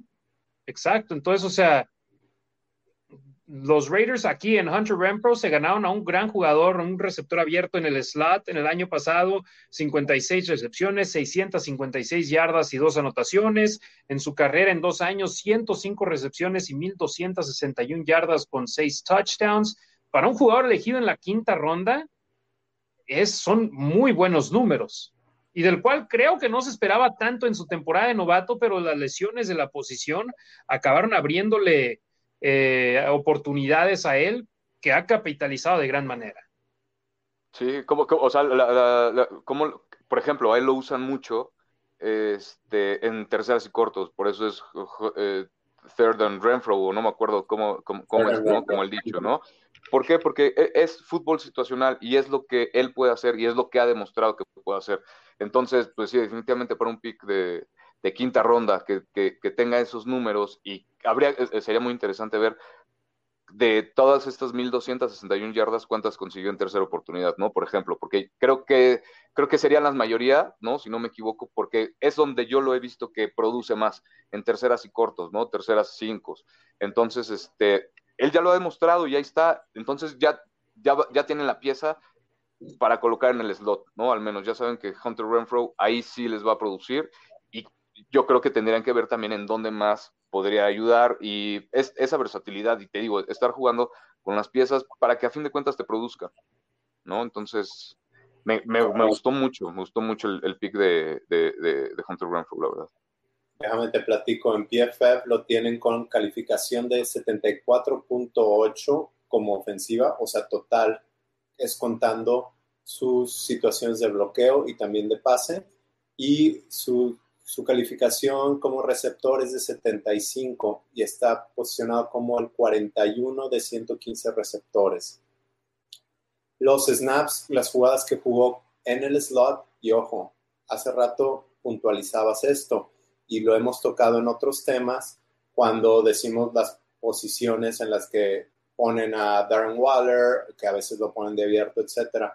Exacto. Entonces, o sea, los Raiders aquí en Hunter Renfro se ganaron a un gran jugador, un receptor abierto en el slot en el año pasado, 56 recepciones, 656 yardas y dos anotaciones. En su carrera en dos años, 105 recepciones y 1261 yardas con seis touchdowns. Para un jugador elegido en la quinta ronda, es, son muy buenos números y del cual creo que no se esperaba tanto en su temporada de novato, pero las lesiones de la posición acabaron abriéndole eh, oportunidades a él que ha capitalizado de gran manera. Sí, como, o sea, como, por ejemplo, a él lo usan mucho este, en terceras y cortos, por eso es eh, third and Renfro, o no me acuerdo cómo, cómo, es, ¿no? como el dicho, ¿no? ¿Por qué? Porque e, es fútbol situacional y es lo que él puede hacer y es lo que ha demostrado que puede hacer. Entonces, pues sí, definitivamente para un pick de, quinta ronda que, tenga esos números y habría, eh, eh, sería muy interesante ver de todas estas 1261 yardas, cuántas consiguió en tercera oportunidad, ¿no? Por ejemplo, porque creo que, creo que serían las mayoría, ¿no? Si no me equivoco, porque es donde yo lo he visto que produce más, en terceras y cortos, ¿no? Terceras cinco. Entonces, este, él ya lo ha demostrado y ahí está. Entonces ya, ya, ya tienen la pieza para colocar en el slot, ¿no? Al menos ya saben que Hunter Renfro ahí sí les va a producir y yo creo que tendrían que ver también en dónde más podría ayudar y es, esa versatilidad y te digo, estar jugando con las piezas para que a fin de cuentas te produzca, ¿no? Entonces, me, gustó mucho, me gustó mucho el, pick de, de, Hunter Renfro, la verdad. Déjame te platico, en PFF lo tienen con calificación de 74.8 como ofensiva, o sea, total es contando sus situaciones de bloqueo y también de pase y su, calificación como receptor es de 75 y está posicionado como el 41 de 115 receptores. Los snaps, las jugadas que jugó en el slot y ojo, hace rato puntualizabas esto y lo hemos tocado en otros temas cuando decimos las posiciones en las que ponen a Darren Waller, que a veces lo ponen de abierto, etc.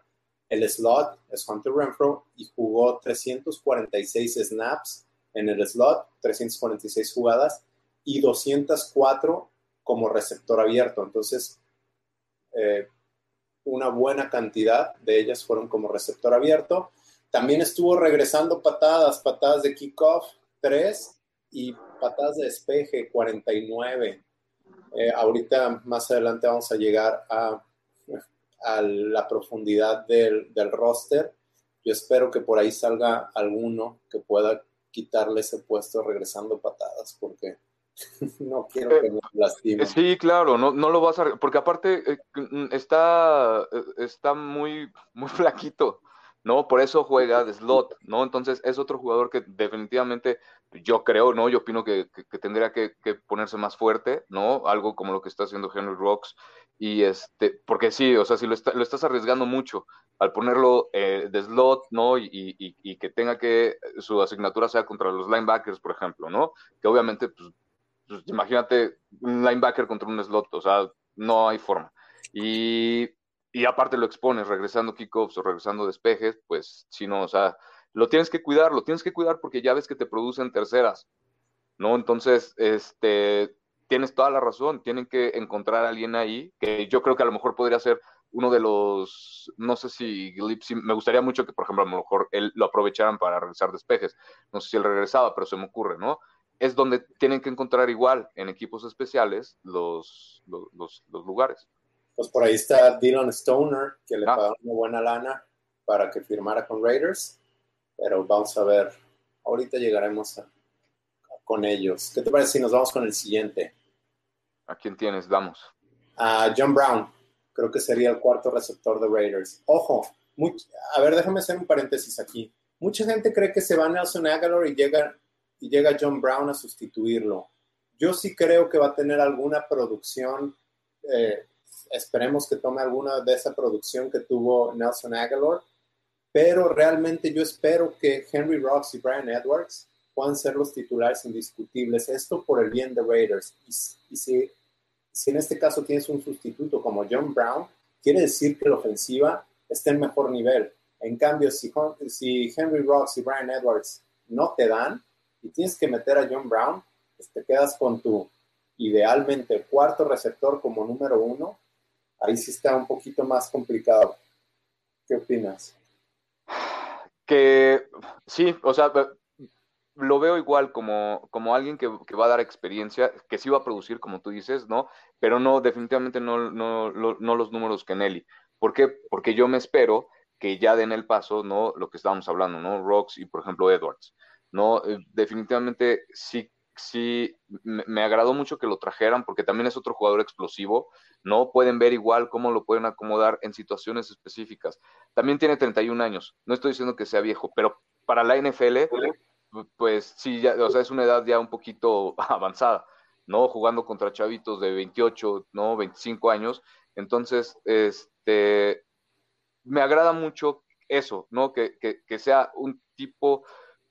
El slot es Hunter Renfro y jugó 346 snaps en el slot, 346 jugadas y 204 como receptor abierto. Entonces, eh, una buena cantidad de ellas fueron como receptor abierto. También estuvo regresando patadas, patadas de kickoff 3 y patadas de despeje 49. Eh, ahorita más adelante vamos a llegar a, a la profundidad del, del, roster. Yo espero que por ahí salga alguno que pueda quitarle ese puesto regresando patadas, porque no quiero que me lastime. Sí, claro, no, no lo vas a... Porque aparte eh, está, eh, está muy, muy flaquito. ¿No? Por eso juega de slot, ¿no? Entonces es otro jugador que definitivamente yo creo, ¿no? Yo opino que, tendría que, ponerse más fuerte, ¿no? Algo como lo que está haciendo Henry Rocks. Y este, porque sí, o sea, si lo, lo estás arriesgando mucho al ponerlo eh, de slot, ¿no? Y, que tenga que su asignatura sea contra los linebackers, por ejemplo, ¿no? Que obviamente, pues, pues imagínate un linebacker contra un slot, o sea, no hay forma. Y y aparte lo expones regresando kickoffs o regresando despejes, pues si no, o sea, lo tienes que cuidar, lo tienes que cuidar porque ya ves que te producen terceras, ¿no? Entonces, este, tienes toda la razón, tienen que encontrar a alguien ahí, que yo creo que a lo mejor podría ser uno de los, no sé si me gustaría mucho que, por ejemplo, a lo mejor él lo aprovecharan para regresar despejes, no sé si él regresaba, pero se me ocurre, ¿no? Es donde tienen que encontrar igual en equipos especiales los, los lugares pues por ahí está Dylan Stoner, que le ah. pagaron una buena lana para que firmara con Raiders, pero vamos a ver, ahorita llegaremos con ellos. ¿Qué te parece si nos vamos con el siguiente? ¿A quién tienes? Vamos. A John Brown, creo que sería el cuarto receptor de Raiders. Ojo, a ver, déjame hacer un paréntesis aquí. Mucha gente cree que se va Nelson Aguilar y llega, y llega John Brown a sustituirlo. Yo sí creo que va a tener alguna producción eh, esperemos que tome alguna de esa producción que tuvo Nelson Aguilar, pero realmente yo espero que Henry Rocks y Brian Edwards puedan ser los titulares indiscutibles. Esto por el bien de Raiders. Y, si, si en este caso tienes un sustituto como John Brown, quiere decir que la ofensiva está en mejor nivel. En cambio, si, si Henry Rocks y Brian Edwards no te dan y tienes que meter a John Brown, pues te quedas con tu idealmente cuarto receptor como número uno ahí sí está un poquito más complicado. ¿Qué opinas? Que sí, o sea, lo veo igual como, como alguien que, va a dar experiencia, que sí va a producir, como tú dices, ¿no? Pero no, definitivamente no, no, no los números que Nelly. ¿Por qué? Porque yo me espero que ya den el paso, ¿no? Lo que estábamos hablando, ¿no? Rocks y, por ejemplo, Edwards, ¿no? Eh, definitivamente sí sí me, agradó mucho que lo trajeran porque también es otro jugador explosivo, ¿no? Pueden ver igual cómo lo pueden acomodar en situaciones específicas. También tiene 31 años, no estoy diciendo que sea viejo, pero para la NFL, pues sí, ya, o sea, es una edad ya un poquito avanzada, ¿no? Jugando contra chavitos de 28, ¿no? 25 años. Entonces, este, me agrada mucho eso, ¿no? Que, que sea un tipo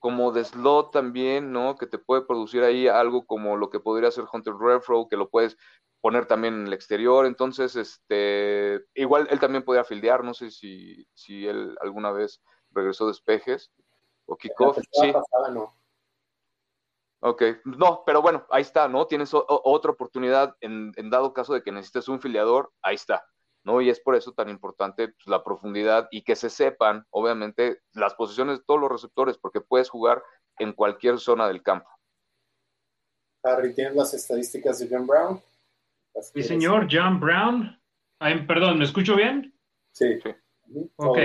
como de slot también, ¿no? Que te puede producir ahí algo como lo que podría hacer Hunter Renfro, que lo puedes poner también en el exterior. Entonces, este, igual él también podría fildear, no sé si, si él alguna vez regresó despejes o kickoff. Sí. no. Ok, no, pero bueno, ahí está, ¿no? Tienes otra oportunidad en, en, dado caso de que necesites un filiador, ahí está. ¿No? Y es por eso tan importante pues, la profundidad y que se sepan, obviamente, las posiciones de todos los receptores, porque puedes jugar en cualquier zona del campo. Harry, ¿tienes las estadísticas de John Brown? Sí, señor, John Brown. perdón, ¿me escucho bien? Sí. Ok.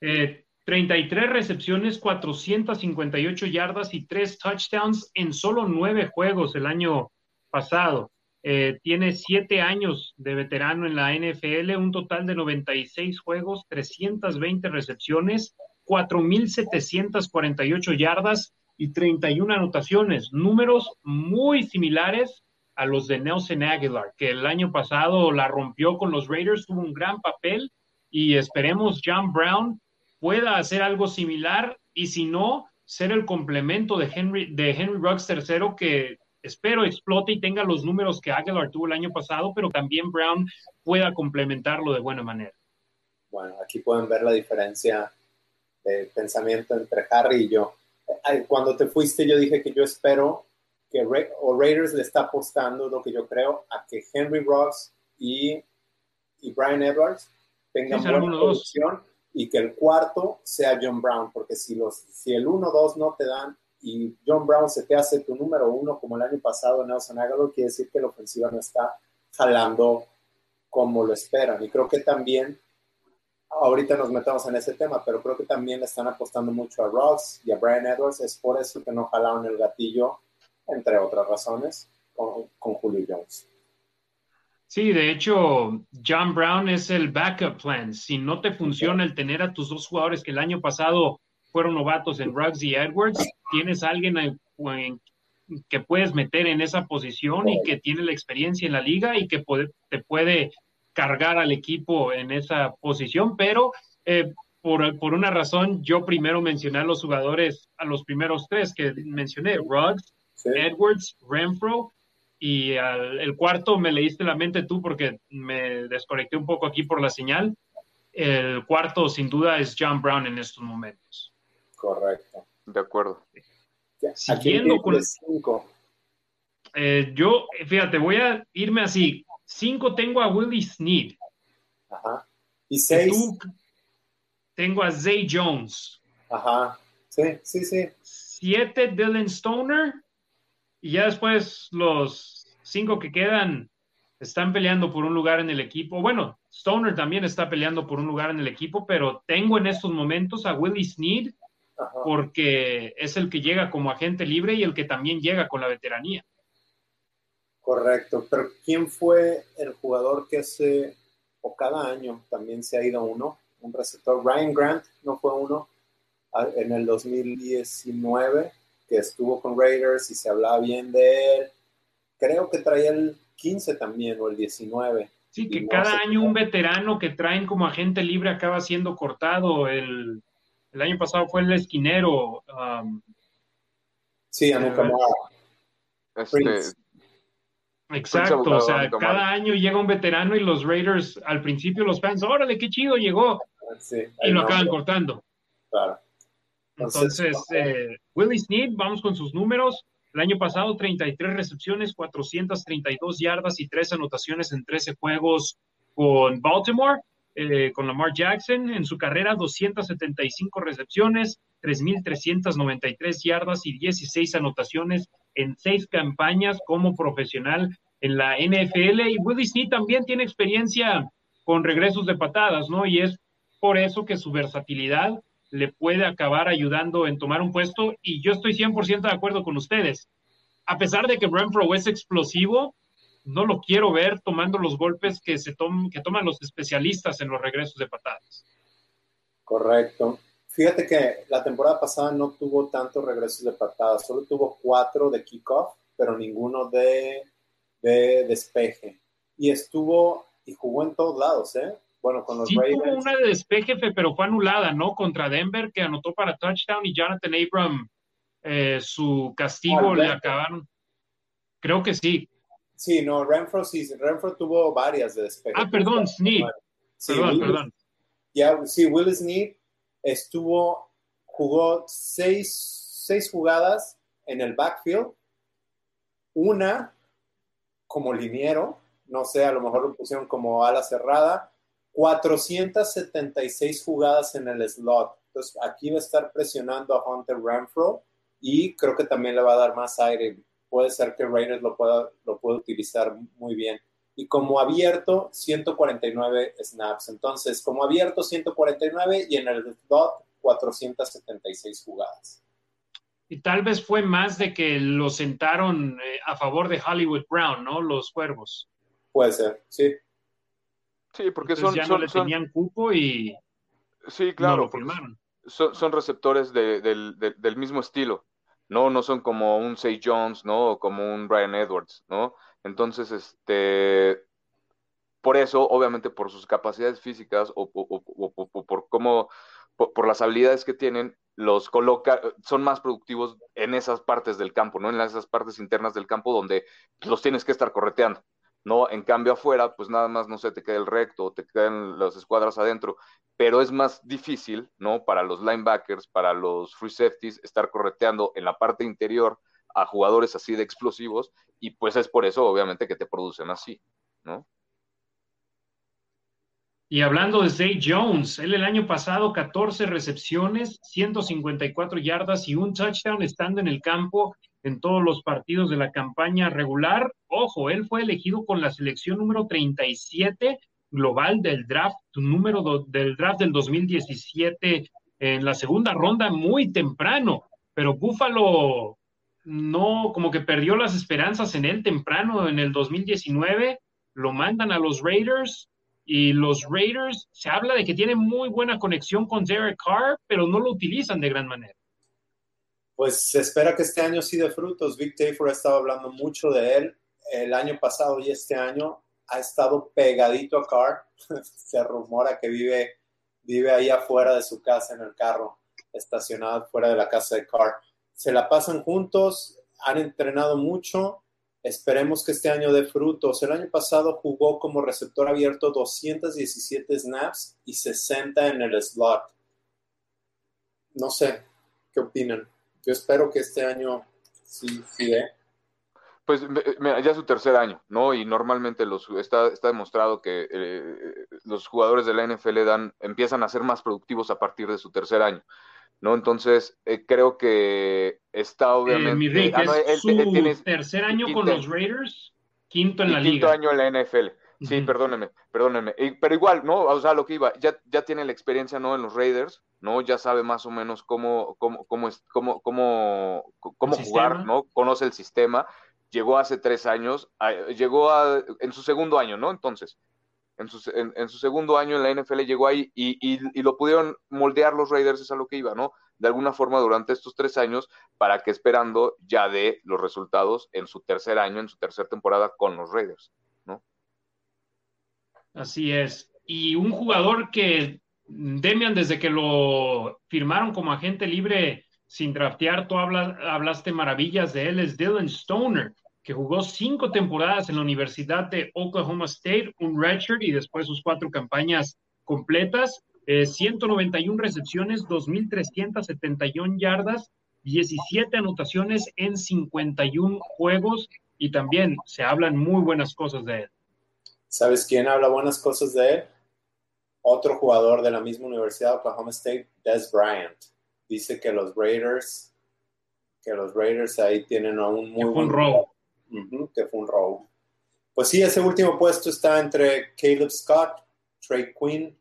33 eh, recepciones, 458 yardas y 3 touchdowns en solo 9 juegos el año pasado. Eh, tiene siete años de veterano en la NFL, un total de 96 juegos, 320 recepciones, 4.748 yardas y 31 anotaciones. Números muy similares a los de Nelson Aguilar, que el año pasado la rompió con los Raiders, tuvo un gran papel y esperemos John Brown pueda hacer algo similar y si no, ser el complemento de Henry, de Henry Ruggs III que espero explote y tenga los números que Aguilar tuvo el año pasado, pero también Brown pueda complementarlo de buena manera. Bueno, aquí pueden ver la diferencia de pensamiento entre Harry y yo. Cuando te fuiste, yo dije que yo espero que o Raiders le está apostando lo que yo creo a que Henry Ross y, y Brian Edwards tengan buena producción y que el cuarto sea John Brown, porque si, los, si el 1-2 no te dan y John Brown se te hace tu número uno como el año pasado en Nelson Aguilar, quiere decir que la ofensiva no está jalando como lo esperan. Y creo que también, ahorita nos metemos en ese tema, pero creo que también le están apostando mucho a Ross y a Brian Edwards. Es por eso que no jalaron el gatillo, entre otras razones, con, con Julio Jones. Sí, de hecho, John Brown es el backup plan. Si no te funciona el tener a tus dos jugadores que el año pasado fueron novatos en Ruggs y Edwards, tienes a alguien que puedes meter en esa posición y que tiene la experiencia en la liga y que te puede cargar al equipo en esa posición, pero eh, por, una razón, yo primero mencioné a los jugadores, a los primeros tres que mencioné, Ruggs, Edwards, Renfro, y el cuarto me leíste la mente tú porque me desconecté un poco aquí por la señal. El cuarto, sin duda, es John Brown en estos momentos. Correcto. De acuerdo. Siguiendo con cinco. Eh, yo, fíjate, voy a irme así. Cinco tengo a Willie Sneed. Ajá. Y seis. tengo a Zay Jones. Ajá. Sí, sí, sí. Siete, Dylan Stoner. Y ya después los cinco que quedan están peleando por un lugar en el equipo. Bueno, Stoner también está peleando por un lugar en el equipo, pero tengo en estos momentos a Willie Sneed porque es el que llega como agente libre y el que también llega con la veteranía. Correcto, pero ¿quién fue el jugador que hace, o cada año también se ha ido uno, un receptor? Ryan Grant no fue uno en el 2019 que estuvo con Raiders y se hablaba bien de él. Creo que traía el 15 también o el 19. Sí, que cada año un veterano que traen como agente libre acaba siendo cortado. El, año pasado fue el esquinero. Um, sí, a nunca este, Exacto, o sea, cada año llega un veterano y los Raiders, al principio los fans, órale, qué chido llegó, y lo acaban cortando. Claro. Entonces, eh, Willie Snead, vamos con sus números. El año pasado, 33 recepciones, 432 yardas y 3 anotaciones en 13 juegos con Baltimore, eh, con Lamar Jackson. En su carrera, 275 recepciones, 3.393 yardas y 16 anotaciones en 6 campañas como profesional en la NFL. Y Willie Snead también tiene experiencia con regresos de patadas, ¿no? Y es por eso que su versatilidad le puede acabar ayudando en tomar un puesto y yo estoy 100% de acuerdo con ustedes. A pesar de que Renfro es explosivo, no lo quiero ver tomando los golpes que, se que toman los especialistas en los regresos de patadas. Correcto. Fíjate que la temporada pasada no tuvo tantos regresos de patadas, solo tuvo cuatro de kickoff, pero ninguno de, de despeje. Y estuvo y jugó en todos lados, ¿eh? Bueno, con los sí, Tuvo una de despeje, pero fue anulada, ¿no? Contra Denver, que anotó para touchdown y Jonathan Abram, eh, su castigo le acabaron. Creo que sí. Sí, no, Renfro sí, Renfro tuvo varias de despeje. Ah, perdón, Snead. perdón, perdón. Ya, sí, Will Snead estuvo, jugó seis, seis jugadas en el backfield, una como liniero, no sé, a lo mejor lo pusieron como ala cerrada, 476 jugadas en el slot. Entonces aquí va a estar presionando a Hunter Renfro y creo que también le va a dar más aire. Puede ser que Raiders lo pueda, lo pueda utilizar muy bien. Y como abierto, 149 snaps. Entonces, como abierto, 149 y en el slot, 476 jugadas. Y tal vez fue más de que lo sentaron eh, a favor de Hollywood Brown, ¿no? Los cuervos. Puede ser, sí. Sí, porque son, ya no le tenían cupo y sí, claro, Son, receptores del, mismo estilo, ¿no? No son como un Say Jones, ¿no? O como un Brian Edwards, ¿no? Entonces, este, por eso, obviamente, por sus capacidades físicas o, por cómo, por, las habilidades que tienen, los coloca, son más productivos en esas partes del campo, ¿no? En esas partes internas del campo donde los tienes que estar correteando. ¿No? En cambio afuera, pues nada más, no sé, te queda el recto, te quedan las escuadras adentro, pero es más difícil, ¿no? Para los linebackers, para los free safeties, estar correteando en la parte interior a jugadores así de explosivos, y pues es por eso, obviamente, que te producen así, ¿no? Y hablando de Zay Jones, él el año pasado 14 recepciones, 154 yardas y un touchdown estando en el campo en todos los partidos de la campaña regular. Ojo, él fue elegido con la selección número 37 global del draft, número del draft del 2017 en la segunda ronda muy temprano, pero Buffalo no, como que perdió las esperanzas en él temprano en el 2019, lo mandan a los Raiders y los Raiders se habla de que tienen muy buena conexión con Derek Carr, pero no lo utilizan de gran manera. Pues se espera que este año sí de frutos. Vic Tafer ha estado hablando mucho de él el año pasado y este año ha estado pegadito a Carr. se rumora que vive, vive ahí afuera de su casa en el carro, estacionado fuera de la casa de Carr se la pasan juntos, han entrenado mucho. Esperemos que este año dé frutos. El año pasado jugó como receptor abierto 217 snaps y 60 en el slot. No sé, ¿qué opinan? Yo espero que este año sí, sí dé. Pues ya es su tercer año, ¿no? Y normalmente los, está, está demostrado que eh, los jugadores de la NFL dan, empiezan a ser más productivos a partir de su tercer año. ¿no? Entonces, eh, creo que está eh, obviamente... Ah, es su tercer año con los Raiders, quinto en la liga. Quinto año en la NFL. Sí, perdónenme, perdónenme. pero igual, ¿no? O sea, lo que iba, ya, ya tiene la experiencia, ¿no? En los Raiders, ¿no? Ya sabe más o menos cómo, cómo, cómo, es, cómo, cómo, cómo jugar, ¿no? Conoce el sistema. Llegó hace tres años, llegó a, en su segundo año, ¿no? Entonces, en su, en, su, segundo año en la NFL llegó ahí y, y, lo pudieron moldear los Raiders, es a lo que iba, ¿no? De alguna forma durante estos tres años para que esperando ya dé los resultados en su tercer año, en su tercera temporada con los Raiders. Así es. Y un jugador que Demian, desde que lo firmaron como agente libre sin draftear, tú hablaste maravillas de él, es Dylan Stoner que jugó cinco temporadas en la Universidad de Oklahoma State, un redshirt y después sus cuatro campañas completas, 191 eh, recepciones, 2.371 yardas, 17 anotaciones en 51 juegos y también se hablan muy buenas cosas de él. ¿Sabes quién habla buenas cosas de él? Otro jugador de la misma Universidad de Oklahoma State, Des Bryant. Dice que los Raiders, que los Raiders ahí tienen un muy buen robo que fue un robo. Pues sí, ese último puesto está entre Caleb Scott, Trey Quinn,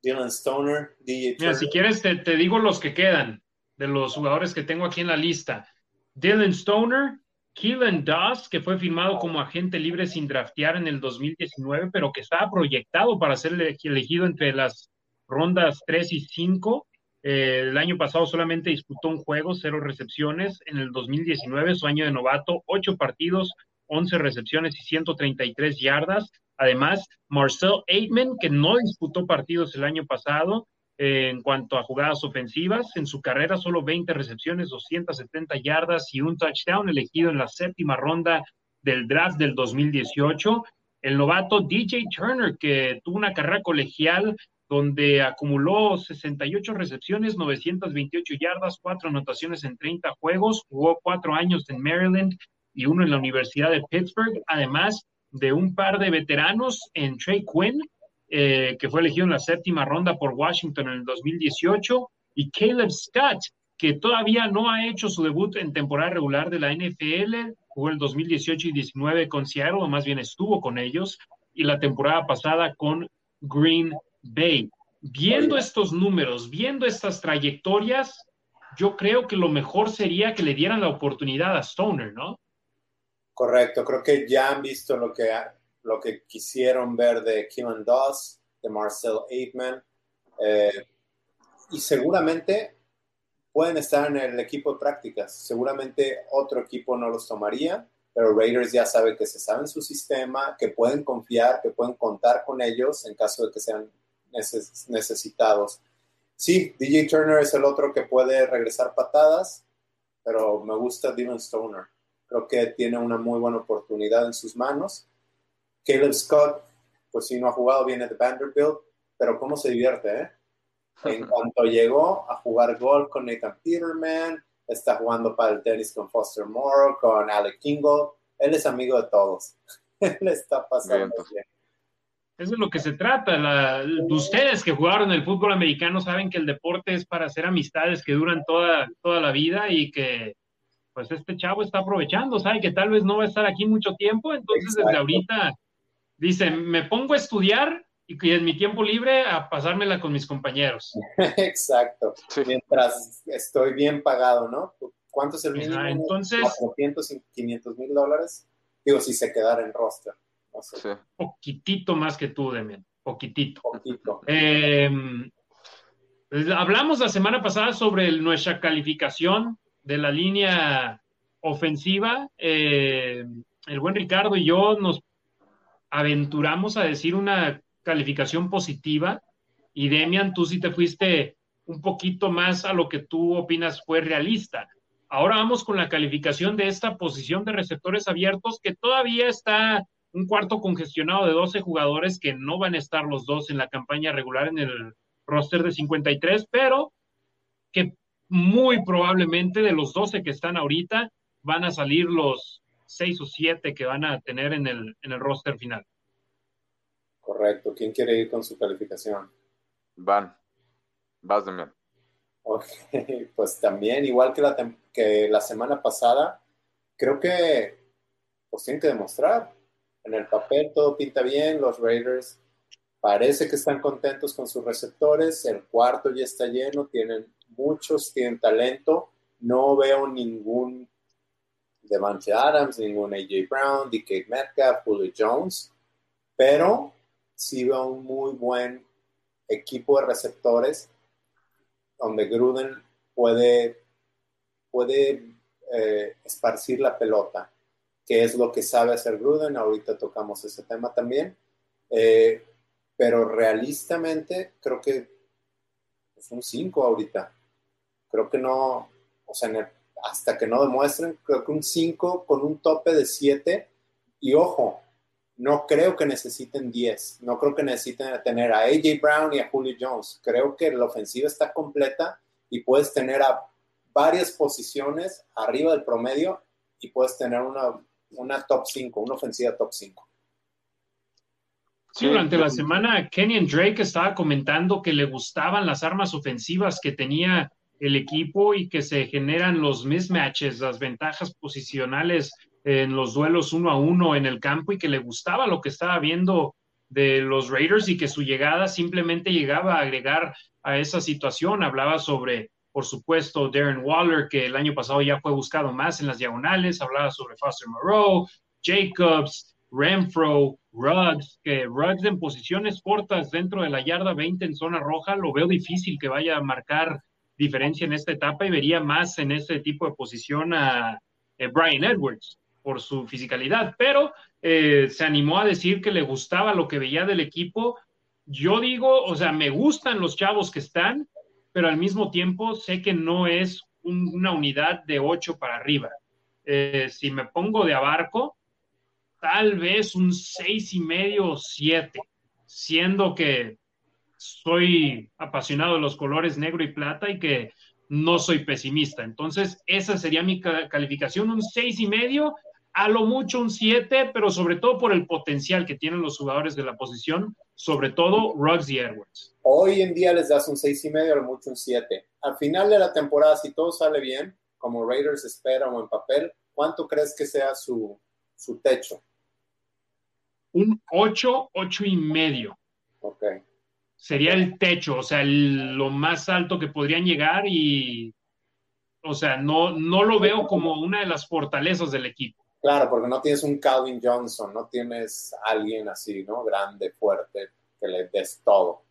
Dylan Stoner, DJ Mira, si quieres te, digo los que quedan de los jugadores que tengo aquí en la lista. Dylan Stoner, Keelan Doss, que fue firmado como agente libre sin draftear en el 2019, pero que estaba proyectado para ser elegido entre las rondas 3 y 5. Eh, el año pasado solamente disputó un juego, cero recepciones. En el 2019, su año de novato, ocho partidos, 11 recepciones y 133 yardas. Además, Marcel Aitman, que no disputó partidos el año pasado en cuanto a jugadas ofensivas, en su carrera solo 20 recepciones, 270 yardas y un touchdown elegido en la séptima ronda del draft del 2018. El novato DJ Turner, que tuvo una carrera colegial donde acumuló 68 recepciones, 928 yardas, cuatro anotaciones en 30 juegos, jugó cuatro años en Maryland y uno en la Universidad de Pittsburgh, además de un par de veteranos en Trey Quinn, eh, que fue elegido en la séptima ronda por Washington en el 2018, y Caleb Scott, que todavía no ha hecho su debut en temporada regular de la NFL, jugó el 2018 y 19 con Seattle, o más bien estuvo con ellos, y la temporada pasada con Green Bay. Viendo estos números, viendo estas trayectorias, yo creo que lo mejor sería que le dieran la oportunidad a Stoner, ¿no? Correcto, creo que ya han visto lo que, lo que quisieron ver de Kevin Doss, de Marcel Aitman, eh, y seguramente pueden estar en el equipo de prácticas. Seguramente otro equipo no los tomaría, pero Raiders ya sabe que se saben su sistema, que pueden confiar, que pueden contar con ellos en caso de que sean necesitados. Sí, DJ Turner es el otro que puede regresar patadas, pero me gusta Dylan Stoner. Creo que tiene una muy buena oportunidad en sus manos. Caleb Scott, pues si no ha jugado, viene de Vanderbilt, pero cómo se divierte, ¿eh? En cuanto llegó a jugar golf con Nathan Peterman, está jugando para el tenis con Foster Moore, con Alec Kingle. Él es amigo de todos. Él está pasando bien. Eso es lo que se trata. ustedes que jugaron el fútbol americano saben que el deporte es para hacer amistades que duran toda, toda la vida y que pues este chavo está aprovechando, sabe que tal vez no va a estar aquí mucho tiempo, entonces desde ahorita dice, me pongo a estudiar y en mi tiempo libre a pasármela con mis compañeros. Exacto, mientras estoy bien pagado, ¿no? ¿Cuánto es el mínimo? entonces, 400 y 500 mil dólares. Digo, si se quedara en roster. Poquitito más que tú, Demian. Poquitito. Poquito. Em, hablamos la semana pasada sobre nuestra calificación de la línea ofensiva. Em, el buen Ricardo y yo nos aventuramos a decir una calificación positiva y Demian, tú sí te fuiste un poquito más a lo que tú opinas fue realista. Ahora vamos con la calificación de esta posición de receptores abiertos que todavía está un cuarto congestionado de 12 jugadores que no van a estar los dos en la campaña regular en el roster de 53, pero que muy probablemente de los 12 que están ahorita van a salir los 6 o 7 que van a tener en el, en el roster final. Correcto. ¿Quién quiere ir con su calificación? Van. Vas, Demian. Ok, pues también, igual que la, que la semana pasada, creo que pues tienen que demostrar en el papel todo pinta bien, los Raiders parece que están contentos con sus receptores, el cuarto ya está lleno, tienen muchos, tienen talento, no veo ningún Devante Adams, ningún AJ Brown, DK Metcalf, Julio Jones, pero sí veo un muy buen equipo de receptores donde Gruden puede, puede eh, esparcir la pelota que es lo que sabe hacer Gruden. Ahorita tocamos ese tema también. Eh, pero realistamente creo que es un 5 ahorita. Creo que no, o sea, hasta que no demuestren, creo que un 5 con un tope de 7. Y ojo, no creo que necesiten 10. No creo que necesiten tener a AJ Brown y a Julio Jones. Creo que la ofensiva está completa y puedes tener a varias posiciones arriba del promedio y puedes tener una una top 5, una ofensiva top 5. Sí, durante la semana Kenyon Drake estaba comentando que le gustaban las armas ofensivas que tenía el equipo y que se generan los mismatches, las ventajas posicionales en los duelos uno a uno en el campo y que le gustaba lo que estaba viendo de los Raiders y que su llegada simplemente llegaba a agregar a esa situación. Hablaba sobre por supuesto, Darren Waller, que el año pasado ya fue buscado más en las diagonales, hablaba sobre Foster Moreau, Jacobs, Renfro, Ruggs, que Ruggs en posiciones cortas dentro de la yarda 20 en zona roja, lo veo difícil que vaya a marcar diferencia en esta etapa y vería más en este tipo de posición a eh, Brian Edwards por su fisicalidad, pero eh, se animó a decir que le gustaba lo que veía del equipo. Yo digo, o sea, me gustan los chavos que están, pero al mismo tiempo sé que no es una unidad de 8 para arriba. Eh, si me pongo de abarco, tal vez un seis y medio o 7, siendo que soy apasionado de los colores negro y plata y que no soy pesimista. Entonces, esa sería mi calificación, un seis y medio, a lo mucho un 7, pero sobre todo por el potencial que tienen los jugadores de la posición, sobre todo Ruggs y Edwards. Hoy en día les das un seis y medio, a lo mucho un 7. Al final de la temporada, si todo sale bien, como Raiders espera o en papel, ¿cuánto crees que sea su, su techo? Un 8, 8 y medio. Ok. Sería el techo, o sea, lo más alto que podrían llegar y, o sea, no, no lo veo como una de las fortalezas del equipo. Claro, porque no tienes un Calvin Johnson, no tienes alguien así, ¿no? Grande, fuerte, que le des todo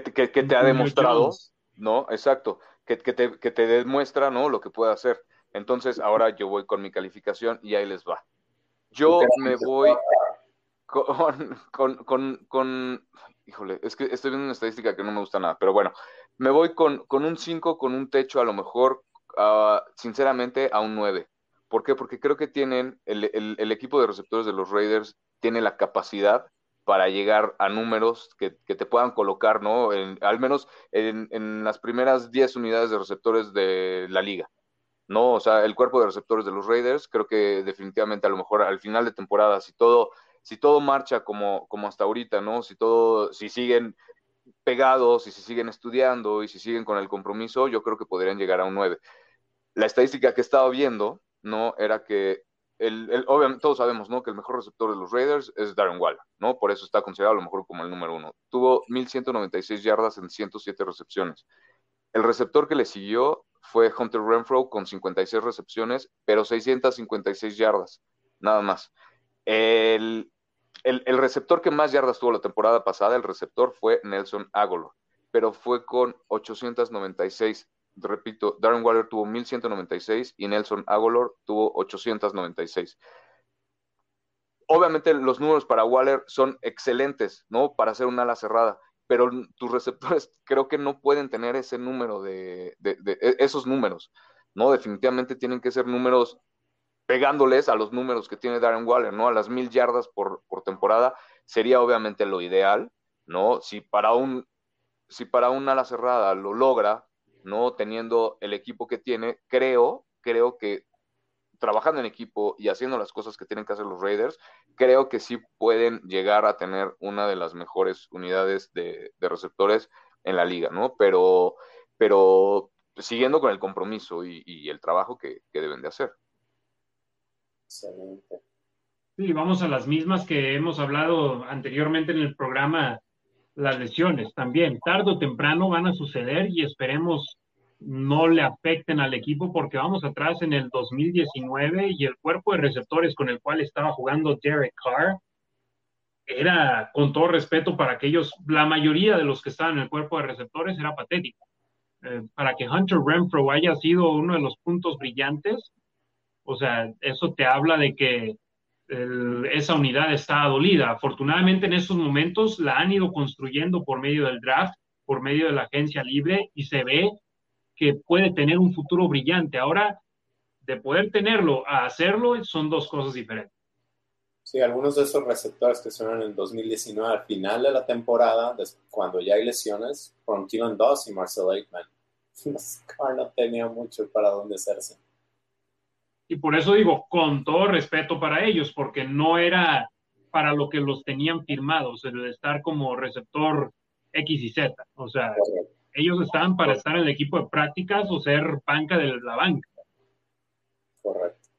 que, te ha demostrado, ¿no? Exacto, que, te, que te demuestra, ¿no? Lo que puede hacer. Entonces, ahora yo voy con mi calificación y ahí les va. Yo me voy con, con, con, híjole, es que estoy viendo una estadística que no me gusta nada, pero bueno, me voy con, con un 5, con un techo a lo mejor, ah, sinceramente, a un 9. ¿Por qué? Porque creo que tienen, el, el, equipo de receptores de los Raiders tiene la capacidad para llegar a números que, te puedan colocar, ¿no? al menos en, las primeras 10 unidades de receptores de la liga, ¿no? O sea, el cuerpo de receptores de los Raiders, creo que definitivamente a lo mejor al final de temporada, si todo si todo marcha como, como hasta ahorita, ¿no? Si todo, si siguen pegados y si siguen estudiando y si siguen con el compromiso, yo creo que podrían llegar a un 9. La estadística que estaba viendo, ¿no? Era que el, obviamente todos sabemos, ¿no? Que el mejor receptor de los Raiders es Darren Waller, ¿no? Por eso está considerado a lo mejor como el número uno. Tuvo 1.196 yardas en 107 recepciones. El receptor que le siguió fue Hunter Renfro con 56 recepciones, pero 656 yardas, nada más. El, el, receptor que más yardas tuvo la temporada pasada, el receptor fue Nelson Agolor, pero fue con 896. Repito, Darren Waller tuvo 1196 y Nelson Agolor tuvo 896. Obviamente los números para Waller son excelentes, ¿no? Para hacer un ala cerrada, pero tus receptores creo que no pueden tener ese número de, de, de e, esos números, ¿no? Definitivamente tienen que ser números pegándoles a los números que tiene Darren Waller, ¿no? A las mil yardas por, temporada, sería obviamente lo ideal, ¿no? Si para un, si para un ala cerrada lo logra, ¿no? Teniendo el equipo que tiene, creo, creo que trabajando en equipo y haciendo las cosas que tienen que hacer los Raiders, creo que sí pueden llegar a tener una de las mejores unidades de, receptores en la liga, ¿no? Pero, pero siguiendo con el compromiso y, el trabajo que deben de hacer. Excelente. Sí, vamos a las mismas que hemos hablado anteriormente en el programa, las lesiones también. Tardo o temprano van a suceder y esperemos no le afecten al equipo porque vamos atrás en el 2019 y el cuerpo de receptores con el cual estaba jugando Derek Carr era, con todo respeto para aquellos, la mayoría de los que estaban en el cuerpo de receptores era patético. Eh, para que Hunter Renfro haya sido uno de los puntos brillantes, o sea, eso te habla de que esa unidad está dolida. Afortunadamente en esos momentos la han ido construyendo por medio del draft, por medio de la agencia libre y se ve que puede tener un futuro brillante. Ahora, de poder tenerlo a hacerlo son dos cosas diferentes. Sí, algunos de esos receptores que son en el 2019 al final de la temporada, cuando ya hay lesiones, fueron Keelan Doss y Marcel Aikman. no tenía mucho para dónde hacerse. Y por eso digo, con todo respeto para ellos, porque no era para lo que los tenían firmados, el de estar como receptor X y Z. O sea, ellos estaban para estar en el equipo de prácticas o ser banca de la banca. Correcto.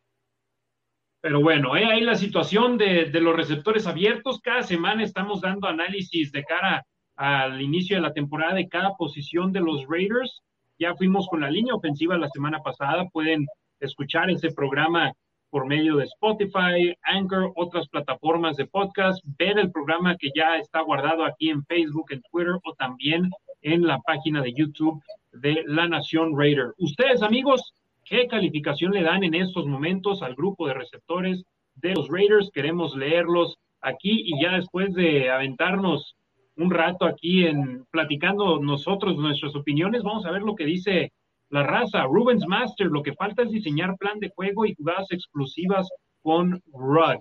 Pero bueno, ahí la situación de, de, los receptores abiertos. Cada semana estamos dando análisis de cara al inicio de la temporada de cada posición de los Raiders. Ya fuimos con la línea ofensiva la semana pasada. Pueden escuchar ese programa por medio de Spotify, Anchor, otras plataformas de podcast, ver el programa que ya está guardado aquí en Facebook, en Twitter o también en la página de YouTube de La Nación Raider. Ustedes, amigos, ¿qué calificación le dan en estos momentos al grupo de receptores de los Raiders? Queremos leerlos aquí y ya después de aventarnos un rato aquí en platicando nosotros nuestras opiniones, vamos a ver lo que dice la raza. Rubens Master, lo que falta es diseñar plan de juego y jugadas exclusivas con Rud.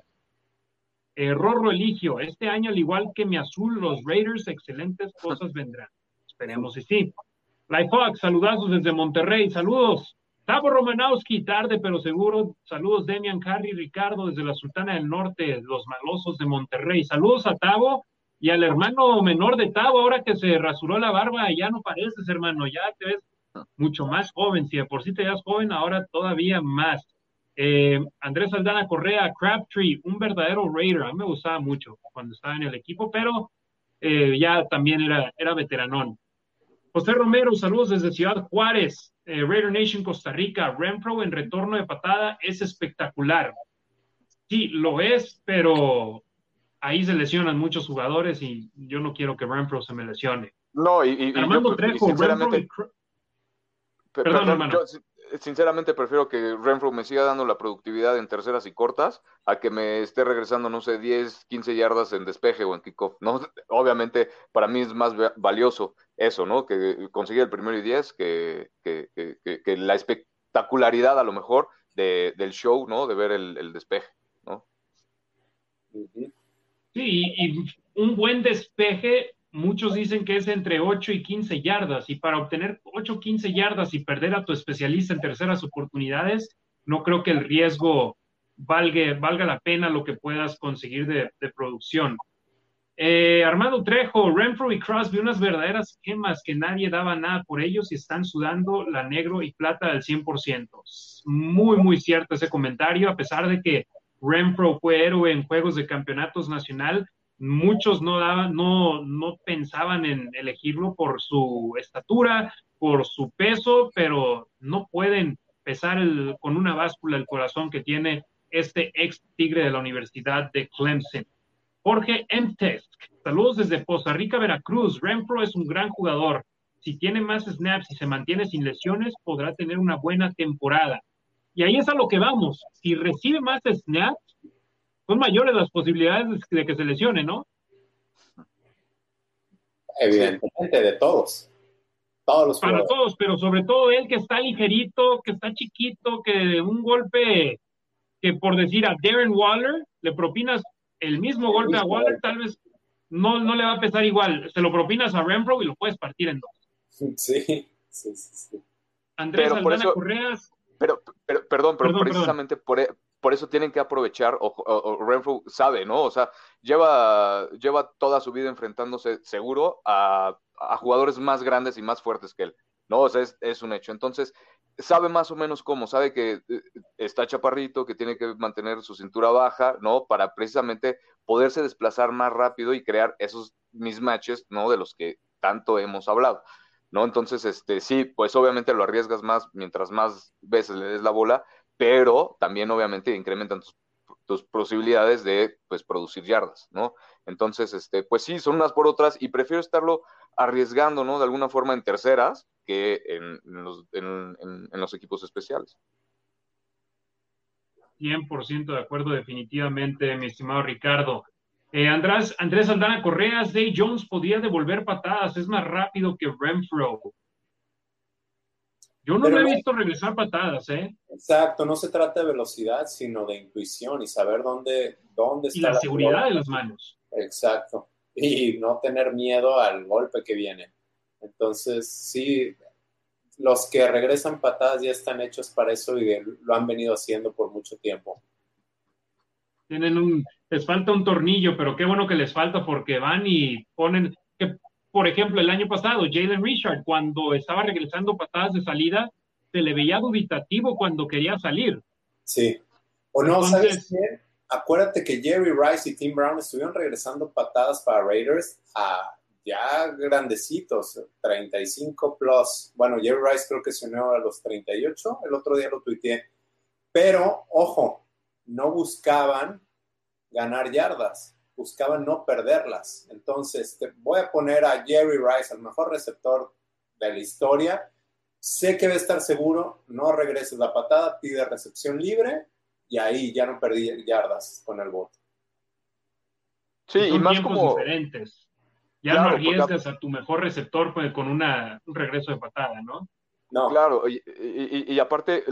Eh, Rorro Eligio, este año, al igual que mi azul, los Raiders, excelentes cosas vendrán. Esperemos y sí. Life Fox, saludazos desde Monterrey, saludos. Tavo Romanowski, tarde pero seguro. Saludos Demian Harry, Ricardo, desde la Sultana del Norte, los malosos de Monterrey. Saludos a Tavo y al hermano menor de Tavo, ahora que se rasuró la barba, ya no pareces, hermano, ya te ves mucho más joven. Si de por sí te das joven, ahora todavía más. Eh, Andrés Aldana Correa, Crabtree, un verdadero Raider. A mí me gustaba mucho cuando estaba en el equipo, pero eh, ya también era, era veteranón. José Romero, saludos desde Ciudad Juárez, eh, Raider Nation Costa Rica. Renfro en retorno de patada es espectacular. Sí, lo es, pero ahí se lesionan muchos jugadores y yo no quiero que Renfro se me lesione. No, y, Armando Trejo, sinceramente, yo, sinceramente prefiero que Renfro me siga dando la productividad en terceras y cortas a que me esté regresando, no sé, 10, 15 yardas en despeje o en kickoff, ¿no? Obviamente para mí es más valioso eso, ¿no? Que conseguir el primero y 10 que, que, que, la espectacularidad a lo mejor de, del show, ¿no? De ver el, despeje, ¿no? Sí, y un buen despeje muchos dicen que es entre 8 y 15 yardas, y para obtener 8 o 15 yardas y perder a tu especialista en terceras oportunidades, no creo que el riesgo valga, valga la pena lo que puedas conseguir de, producción. Eh, Armando Trejo, Renfro y Crosby, unas verdaderas gemas que nadie daba nada por ellos y están sudando la negro y plata al 100%. Muy, muy cierto ese comentario, a pesar de que Renfro fue héroe en juegos de campeonatos nacional, muchos no daban, no, no pensaban en elegirlo por su estatura, por su peso, pero no pueden pesar con una báscula el corazón que tiene este ex tigre de la Universidad de Clemson. Jorge Emtesk, saludos desde Poza Rica, Veracruz. Renfro es un gran jugador. Si tiene más snaps y se mantiene sin lesiones, podrá tener una buena temporada. Y ahí es a lo que vamos. Si recibe más snaps, son mayores las posibilidades de que se lesione, ¿no? Evidentemente, de todos. Todos los Para todos, pero sobre todo él que está ligerito, que está chiquito, que un golpe que por decir a Darren Waller le propinas el mismo golpe a Waller, tal vez no, no le va a pesar igual. Se lo propinas a Renfro y lo puedes partir en dos. Sí, sí, sí. Andrés Aldana Correas. Pero, pero, perdón, pero precisamente Por, e, por eso tienen que aprovechar, o, Renfro sabe, ¿no? O sea, lleva, lleva toda su vida enfrentándose seguro a, a jugadores más grandes y más fuertes que él, ¿no? O sea, es, es un hecho. Entonces, sabe más o menos cómo, sabe que eh, está chaparrito, que tiene que mantener su cintura baja, ¿no? Para precisamente poderse desplazar más rápido y crear esos mismatches, ¿no? De los que tanto hemos hablado, ¿no? Entonces, este, sí, pues obviamente lo arriesgas más mientras más veces le des la bola, pero también obviamente incrementan tus, posibilidades de, pues, producir yardas, ¿no? Entonces, este, pues sí, son unas por otras y prefiero estarlo arriesgando, ¿no? De alguna forma en terceras que en, los, equipos especiales. 100% de acuerdo, definitivamente, mi estimado Ricardo. Eh, Andrés, Andrés Aldana Correas, Day Jones podía devolver patadas, es más rápido que Renfro. Yo no lo he visto regresar patadas, ¿eh? Exacto, no se trata de velocidad, sino de intuición y saber dónde, dónde está. Y la, seguridad de las manos. Exacto. Y no tener miedo al golpe que viene. Entonces, sí, los que regresan patadas ya están hechos para eso y lo han venido haciendo por mucho tiempo. Tienen un, les falta un tornillo, pero qué bueno que les falta porque van y ponen, que, por ejemplo, el año pasado, Jalen Richard, cuando estaba regresando patadas de salida, se le veía dubitativo cuando quería salir. Sí. O no, ¿sabes qué? Acuérdate que Jerry Rice y Tim Brown estuvieron regresando patadas para Raiders a ya grandecitos, 35 plus. Bueno, Jerry Rice creo que se unió a los 38, el otro día lo tuiteé. Pero, ojo, no buscaban ganar yardas, buscaban no perderlas. Entonces, te voy a poner a Jerry Rice, el mejor receptor de la historia. Sé que va a estar seguro, no regreses la patada, pide recepción libre y ahí ya no perdí yardas con el bote. Sí, y más como diferentes. Ya no arriesgas a tu mejor receptor con una, un regreso de patada, ¿no? No. Claro, y, aparte,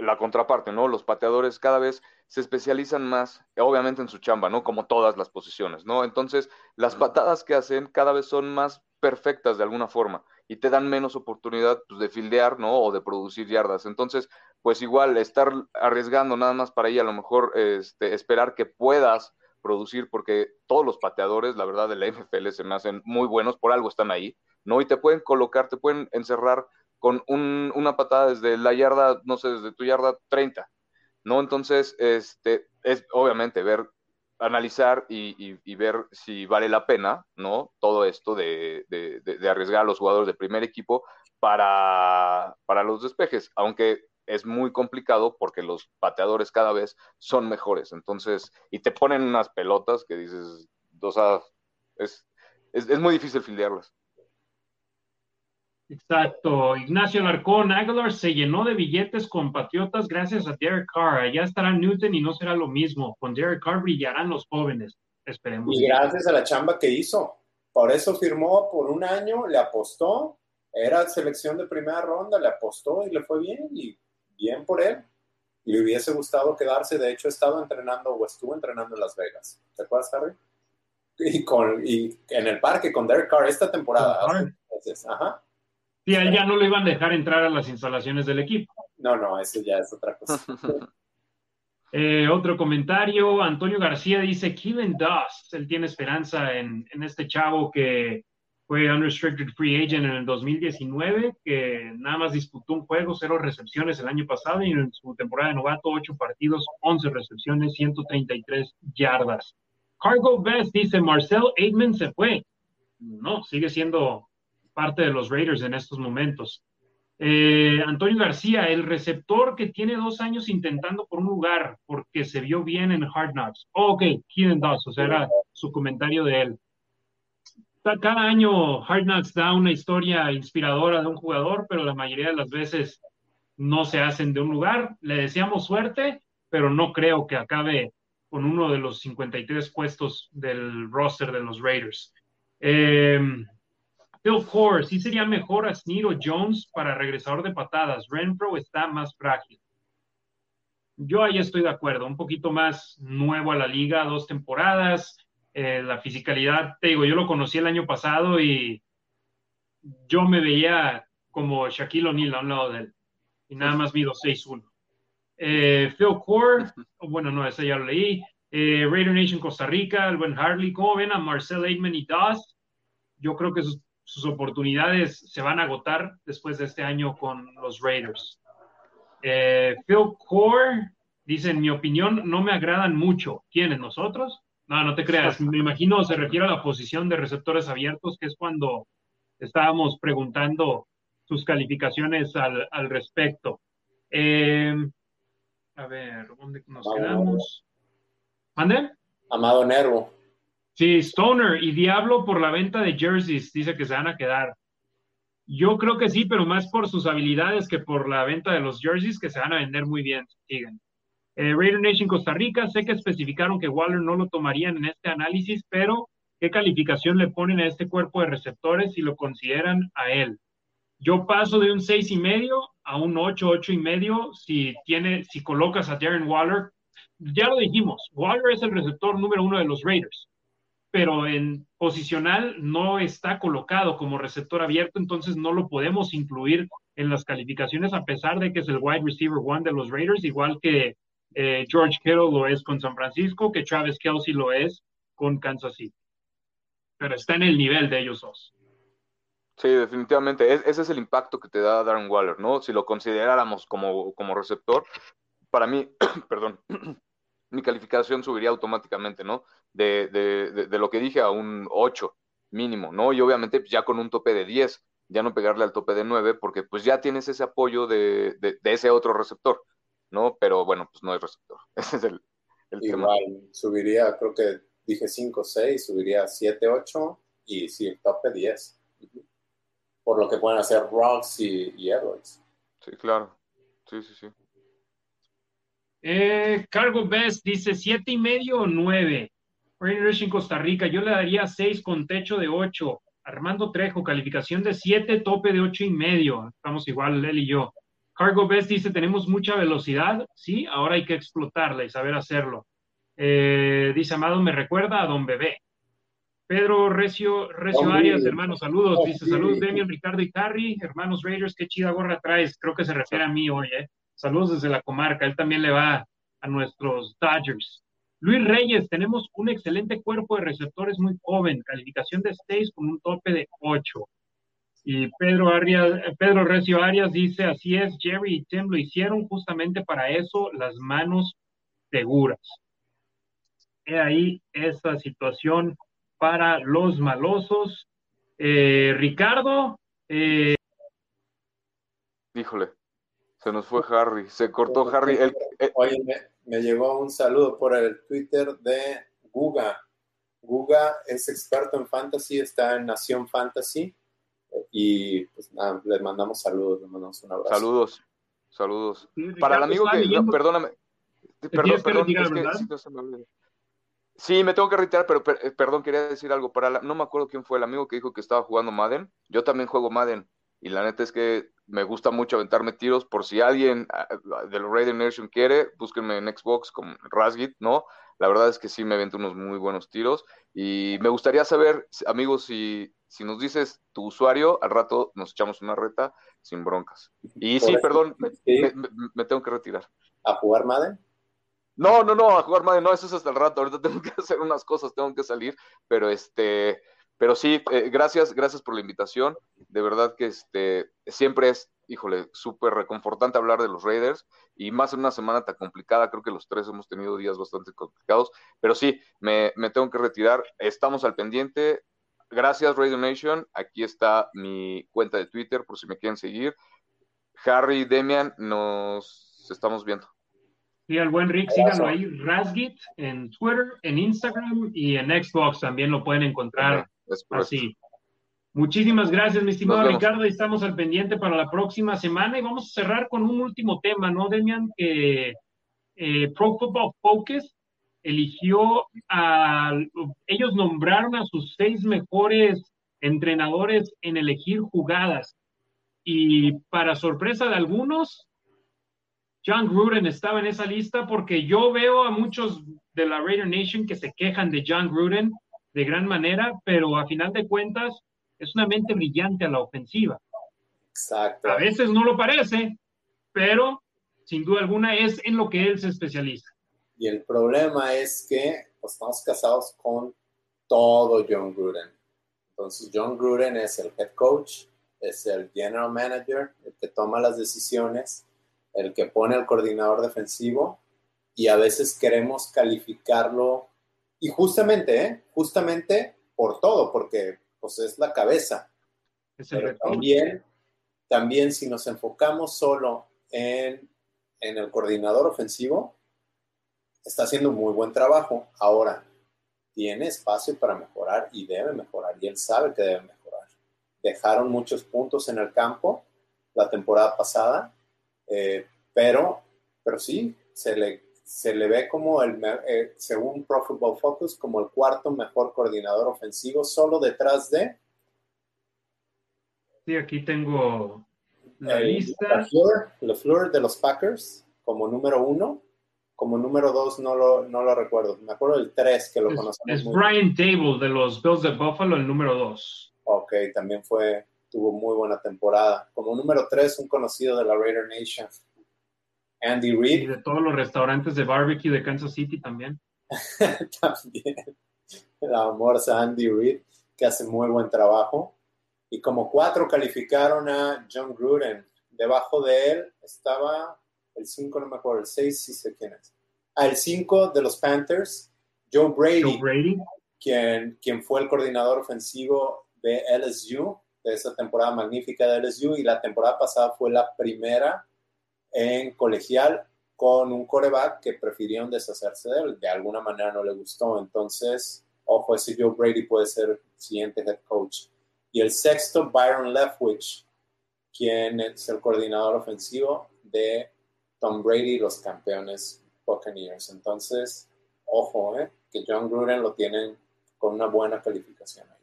la contraparte, ¿no? Los pateadores cada vez se especializan más, obviamente en su chamba, ¿no? Como todas las posiciones, ¿no? Entonces, las patadas que hacen cada vez son más perfectas de alguna forma y te dan menos oportunidad pues, de fildear, ¿no? O de producir yardas. Entonces, pues igual estar arriesgando nada más para ahí, a lo mejor este, esperar que puedas producir, porque todos los pateadores, la verdad, de la NFL se me hacen muy buenos, por algo están ahí, ¿no? Y te pueden colocar, te pueden encerrar con una patada desde la yarda, no sé, desde tu yarda 30, ¿no? Entonces, este, es obviamente ver, analizar y, ver si vale la pena, ¿no? Todo esto de, arriesgar a los jugadores de primer equipo para, para los despejes, aunque es muy complicado porque los pateadores cada vez son mejores. Entonces, y te ponen unas pelotas que dices, o sea, es, es, muy difícil fildearlas. Exacto. Ignacio Larcón, Aguilar se llenó de billetes con patriotas gracias a Derek Carr. Allá estará Newton y no será lo mismo. Con Derek Carr brillarán los jóvenes. Esperemos. Y gracias a la chamba que hizo. Por eso firmó por un año, le apostó. Era selección de primera ronda, le apostó y le fue bien. Y bien por él. Le hubiese gustado quedarse. De hecho, estaba entrenando o estuvo entrenando en Las Vegas. ¿Te acuerdas, Harry? Y, con, y en el parque con Derek Carr esta temporada. Ajá. Sí, a él ya no le iban a dejar entrar a las instalaciones del equipo. No, no, eso ya es otra cosa. Eh, otro comentario, Antonio García dice, Kevin Dust, él tiene esperanza en, en, este chavo que fue unrestricted free agent en el 2019, que nada más disputó un juego, cero recepciones el año pasado y en su temporada de novato, ocho partidos, once recepciones, 133 yardas. Cargo Best dice, Marcel Aitman se fue. No, sigue siendo parte de los Raiders en estos momentos. Eh, Antonio García, el receptor que tiene dos años intentando por un lugar porque se vio bien en Hard Knocks. Oh, ok, Keenan Doss, o sea, era su comentario de él. Cada año Hard Knocks da una historia inspiradora de un jugador, pero la mayoría de las veces no se hacen de un lugar. Le deseamos suerte, pero no creo que acabe con uno de los 53 puestos del roster de los Raiders. Eh, Phil Core, sí sería mejor a Snead o Jones para regresador de patadas. Renfro está más frágil. Yo ahí estoy de acuerdo, un poquito más nuevo a la liga, dos temporadas, eh, la fisicalidad, te digo, yo lo conocí el año pasado y yo me veía como Shaquille O'Neal a un lado de él y nada más mido 6-1. Eh, Phil Core, bueno, no, ese ya lo leí. Eh, Raider Nation Costa Rica, el buen Harley, ¿cómo ven a Marcel Aitman y Doss? Yo creo que sus sus oportunidades se van a agotar después de este año con los Raiders. Eh, Phil Core dice, en mi opinión, no me agradan mucho. ¿Quiénes? ¿Nosotros? No, no te creas. Me imagino se refiere a la posición de receptores abiertos, que es cuando estábamos preguntando sus calificaciones al, respecto. Eh, a ver, ¿dónde nos quedamos? ¿Mande? Amado Nervo. Sí, Stoner y Diablo por la venta de jerseys, dice que se van a quedar. Yo creo que sí, pero más por sus habilidades que por la venta de los jerseys, que se van a vender muy bien. Sigan. Eh, Raider Nation Costa Rica, sé que especificaron que Waller no lo tomarían en este análisis, pero ¿qué calificación le ponen a este cuerpo de receptores si lo consideran a él? Yo paso de un seis y medio a un ocho, ocho y medio si tiene, si colocas a Darren Waller. Ya lo dijimos, Waller es el receptor número uno de los Raiders pero en posicional no está colocado como receptor abierto, entonces no lo podemos incluir en las calificaciones a pesar de que es el wide receiver one de los Raiders, igual que eh, George Kittle lo es con San Francisco, que Travis Kelsey lo es con Kansas City. Pero está en el nivel de ellos dos. Sí, definitivamente. ese es el impacto que te da Darren Waller, ¿no? Si lo consideráramos como, como receptor, para mí, perdón, mi calificación subiría automáticamente, ¿no? De, de, de, lo que dije a un 8 mínimo, ¿no? Y obviamente ya con un tope de 10, ya no pegarle al tope de 9, porque pues ya tienes ese apoyo de, ese otro receptor, ¿no? Pero bueno, pues no es receptor. Ese es el, el Igual, subiría, creo que dije 5, 6, subiría 7, 8 y sí, el tope 10. Por lo que pueden hacer Rocks y, y Edwards. Sí, claro. Sí, sí, sí. Eh, Cargo Best dice siete y medio o nueve. Raiders en Costa Rica, yo le daría seis con techo de ocho. Armando Trejo, calificación de siete, tope de ocho y medio. Estamos igual él y yo. Cargo Best dice, tenemos mucha velocidad, sí, ahora hay que explotarla y saber hacerlo. Eh, dice Amado, me recuerda a Don Bebé. Pedro Recio, Recio Arias, hermanos, saludos. Dice, saludos, Demian, Ricardo y Carrie, hermanos Raiders, qué chida gorra traes. Creo que se refiere a mí hoy, ¿eh? Saludos desde la comarca. Él también le va a nuestros Dodgers. Luis Reyes, tenemos un excelente cuerpo de receptores muy joven, calificación de 6 con un tope de 8. Y Pedro, Arias, Pedro Recio Arias dice, así es, Jerry y Tim lo hicieron justamente para eso, las manos seguras. He ahí esta situación para los malosos. Eh, Ricardo. Eh, Híjole. Se nos fue Harry, se cortó Harry. Oye, me, llegó un saludo por el Twitter de Guga. Guga es experto en fantasy, está en Nación Fantasy. Y pues nada, le mandamos saludos, le mandamos un abrazo. Saludos, saludos. Para el amigo que, perdóname, perdón, perdón, Sí, me tengo que retirar, pero eh, perdón, quería decir algo. Para no me acuerdo quién fue el amigo que dijo que estaba jugando Madden. Yo también juego Madden. Y la neta es que me gusta mucho aventarme tiros. Por si alguien ah, del Raider Nation quiere, búsquenme en Xbox con Rasgit, ¿no? La verdad es que sí me avento unos muy buenos tiros. Y me gustaría saber, amigos, si, si nos dices tu usuario, al rato nos echamos una reta sin broncas. Y sí, perdón, me, tengo que retirar. ¿A jugar Madden? No, no, no, a jugar Madden, no, eso es hasta el rato. Ahorita tengo que hacer unas cosas, tengo que salir, pero este, pero sí, eh, gracias, gracias por la invitación. De verdad que este siempre es, híjole, súper reconfortante hablar de los Raiders y más en una semana tan complicada. Creo que los tres hemos tenido días bastante complicados, pero sí, me, me tengo que retirar. Estamos al pendiente. Gracias, Radio Nation. Aquí está mi cuenta de Twitter por si me quieren seguir. Harry, Demian, nos estamos viendo. Sí, al buen Rick, síganlo ahí, Rasgit, en Twitter, en Instagram y en Xbox también lo pueden encontrar así. Muchísimas gracias, mi estimado Ricardo, estamos al pendiente para la próxima semana. Y vamos a cerrar con un último tema, ¿no, Demian? Que eh, Pro Football Focus eligió a, ellos nombraron a sus seis mejores entrenadores en elegir jugadas. Y para sorpresa de algunos, John Gruden estaba en esa lista porque yo veo a muchos de la Raider Nation que se quejan de John Gruden de gran manera, pero a final de cuentas es una mente brillante a la ofensiva. Exacto. A veces no lo parece, pero sin duda alguna es en lo que él se especializa. Y el problema es que pues, estamos casados con todo John Gruden. Entonces John Gruden es el head coach, es el general manager, el que toma las decisiones el que pone al coordinador defensivo y a veces queremos calificarlo y justamente, ¿eh? justamente por todo, porque pues es la cabeza. Pero también, también si nos enfocamos solo en, en el coordinador ofensivo, está haciendo muy buen trabajo. Ahora, tiene espacio para mejorar y debe mejorar, y él sabe que debe mejorar. Dejaron muchos puntos en el campo la temporada pasada eh, pero, pero sí, se le, se le ve como el, eh, según Pro Football Focus, como el cuarto mejor coordinador ofensivo, solo detrás de. Sí, aquí tengo la lista. LeFleur, de los Packers como número uno. Como número dos no lo, no lo recuerdo. Me acuerdo del tres que lo conocemos. Es Brian Table de los Bills de Buffalo, el número dos. Ok, también fue, tuvo muy buena temporada. Como número tres, un conocido de la Raider Nation, Andy Reid. Y de todos los restaurantes de barbecue de Kansas City también. también. La amorza Andy Reid, que hace muy buen trabajo. Y como cuatro calificaron a John Gruden. Debajo de él estaba el cinco, no me acuerdo, el seis, sí sé quién es. Ah, el cinco de los Panthers, Joe Brady. Joe Brady. Quien, quien fue el coordinador ofensivo de LSU, de esa temporada magnífica de LSU. Y la temporada pasada fue la primera en colegial con un coreback que prefirieron deshacerse de él. De alguna manera no le gustó. Entonces, ojo, ese Joe Brady puede ser el siguiente head coach. Y el sexto, Byron Leftwich, quien es el coordinador ofensivo de Tom Brady los campeones Buccaneers. Entonces, ojo, eh, que John Gruden lo tienen con una buena calificación ahí.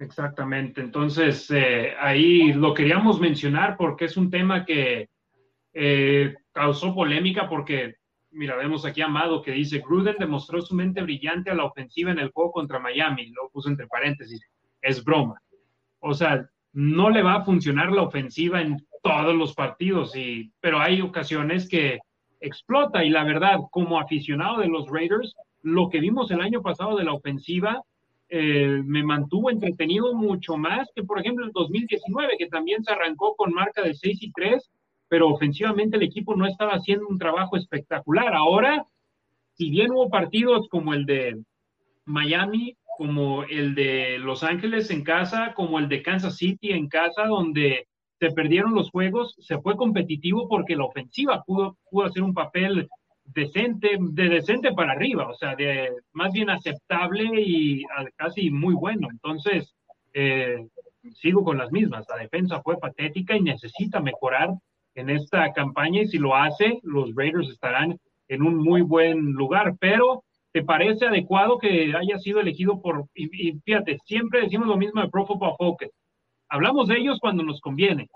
Exactamente. Entonces, eh, ahí lo queríamos mencionar porque es un tema que eh, causó polémica porque, mira, vemos aquí a Amado que dice, Gruden demostró su mente brillante a la ofensiva en el juego contra Miami, lo puso entre paréntesis, es broma. O sea, no le va a funcionar la ofensiva en todos los partidos, y, pero hay ocasiones que explota y la verdad, como aficionado de los Raiders, lo que vimos el año pasado de la ofensiva eh, me mantuvo entretenido mucho más que, por ejemplo, el 2019, que también se arrancó con marca de 6 y 3 pero ofensivamente el equipo no estaba haciendo un trabajo espectacular. Ahora, si bien hubo partidos como el de Miami, como el de Los Ángeles en casa, como el de Kansas City en casa, donde se perdieron los juegos, se fue competitivo porque la ofensiva pudo, pudo hacer un papel decente, de decente para arriba, o sea, de más bien aceptable y casi muy bueno. Entonces, eh, sigo con las mismas. La defensa fue patética y necesita mejorar en esta campaña y si lo hace, los Raiders estarán en un muy buen lugar. Pero, ¿te parece adecuado que haya sido elegido por, y, fíjate, siempre decimos lo mismo de Pro Football Focus. Hablamos de ellos cuando nos conviene.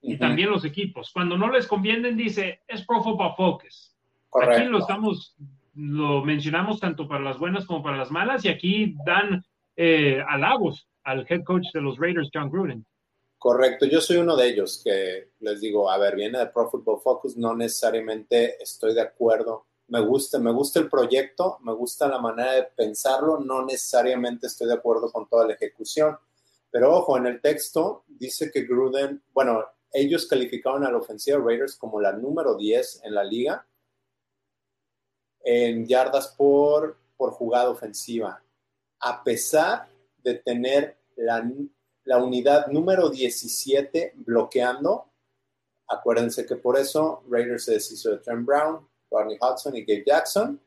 Y también los equipos. Cuando no les convienen, dice, es Pro Football Focus. Aquí lo estamos, lo mencionamos tanto para las buenas como para las malas, y aquí dan eh, halagos al head coach de los Raiders, John Gruden. Correcto, yo soy uno de ellos que les digo, a ver, viene de Pro Football Focus, no necesariamente estoy de acuerdo. Me gusta, me gusta el proyecto, me gusta la manera de pensarlo, no necesariamente estoy de acuerdo con toda la ejecución. Pero ojo, en el texto dice que Gruden, bueno, ellos calificaron a la ofensiva Raiders como la número 10 en la liga en yardas por, por jugada ofensiva, a pesar de tener la, la unidad número 17 bloqueando. Acuérdense que por eso Raiders se deshizo de Trent Brown, Barney Hudson y Gabe Jackson.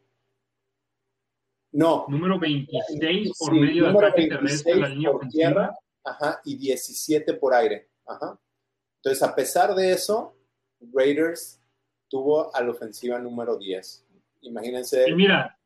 No. Número 26 por medio del ataque terrestre la línea por tierra ajá, y 17 por aire. Ajá. Entonces, a pesar de eso, Raiders tuvo a la ofensiva número 10. Imagínense. Y mira,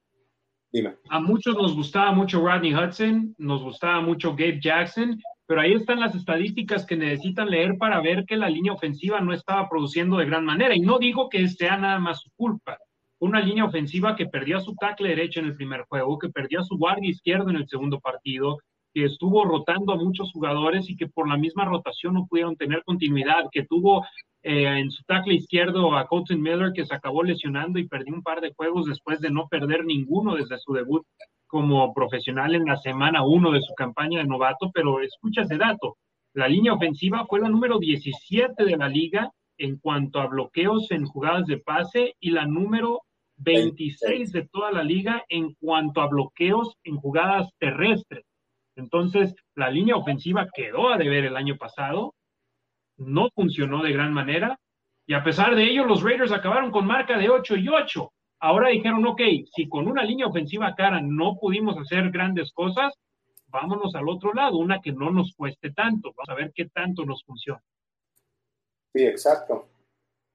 dime. A muchos nos gustaba mucho Rodney Hudson, nos gustaba mucho Gabe Jackson, pero ahí están las estadísticas que necesitan leer para ver que la línea ofensiva no estaba produciendo de gran manera. Y no digo que sea nada más su culpa. Una línea ofensiva que perdió su tackle derecho en el primer juego, que perdió a su guardia izquierdo en el segundo partido, que estuvo rotando a muchos jugadores y que por la misma rotación no pudieron tener continuidad, que tuvo eh, en su tackle izquierdo a Colton Miller que se acabó lesionando y perdió un par de juegos después de no perder ninguno desde su debut como profesional en la semana uno de su campaña de novato, pero escucha ese dato, la línea ofensiva fue la número 17 de la liga en cuanto a bloqueos en jugadas de pase y la número 26 de toda la liga en cuanto a bloqueos en jugadas terrestres. Entonces, la línea ofensiva quedó a deber el año pasado, no funcionó de gran manera, y a pesar de ello, los Raiders acabaron con marca de 8 y 8. Ahora dijeron, ok, si con una línea ofensiva cara no pudimos hacer grandes cosas, vámonos al otro lado, una que no nos cueste tanto. Vamos a ver qué tanto nos funciona. Sí, exacto.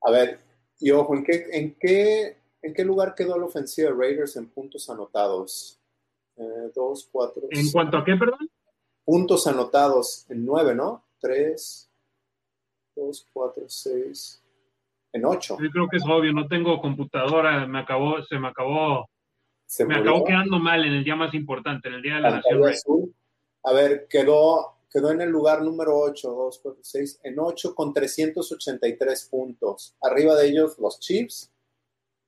A ver, y ojo, ¿en qué, en qué, en qué lugar quedó la ofensiva de Raiders en puntos anotados? Eh, dos, cuatro. ¿En cuanto a qué, perdón? Puntos anotados en nueve, ¿no? Tres, dos, cuatro, seis. En ocho. Yo creo que es obvio, no tengo computadora, me acabó, se me acabó, se me acabó quedando mal en el día más importante, en el Día de la Nación. A ver, quedó, quedó en el lugar número 8, 2, 4, 6, en 8 con 383 puntos. Arriba de ellos los Chiefs,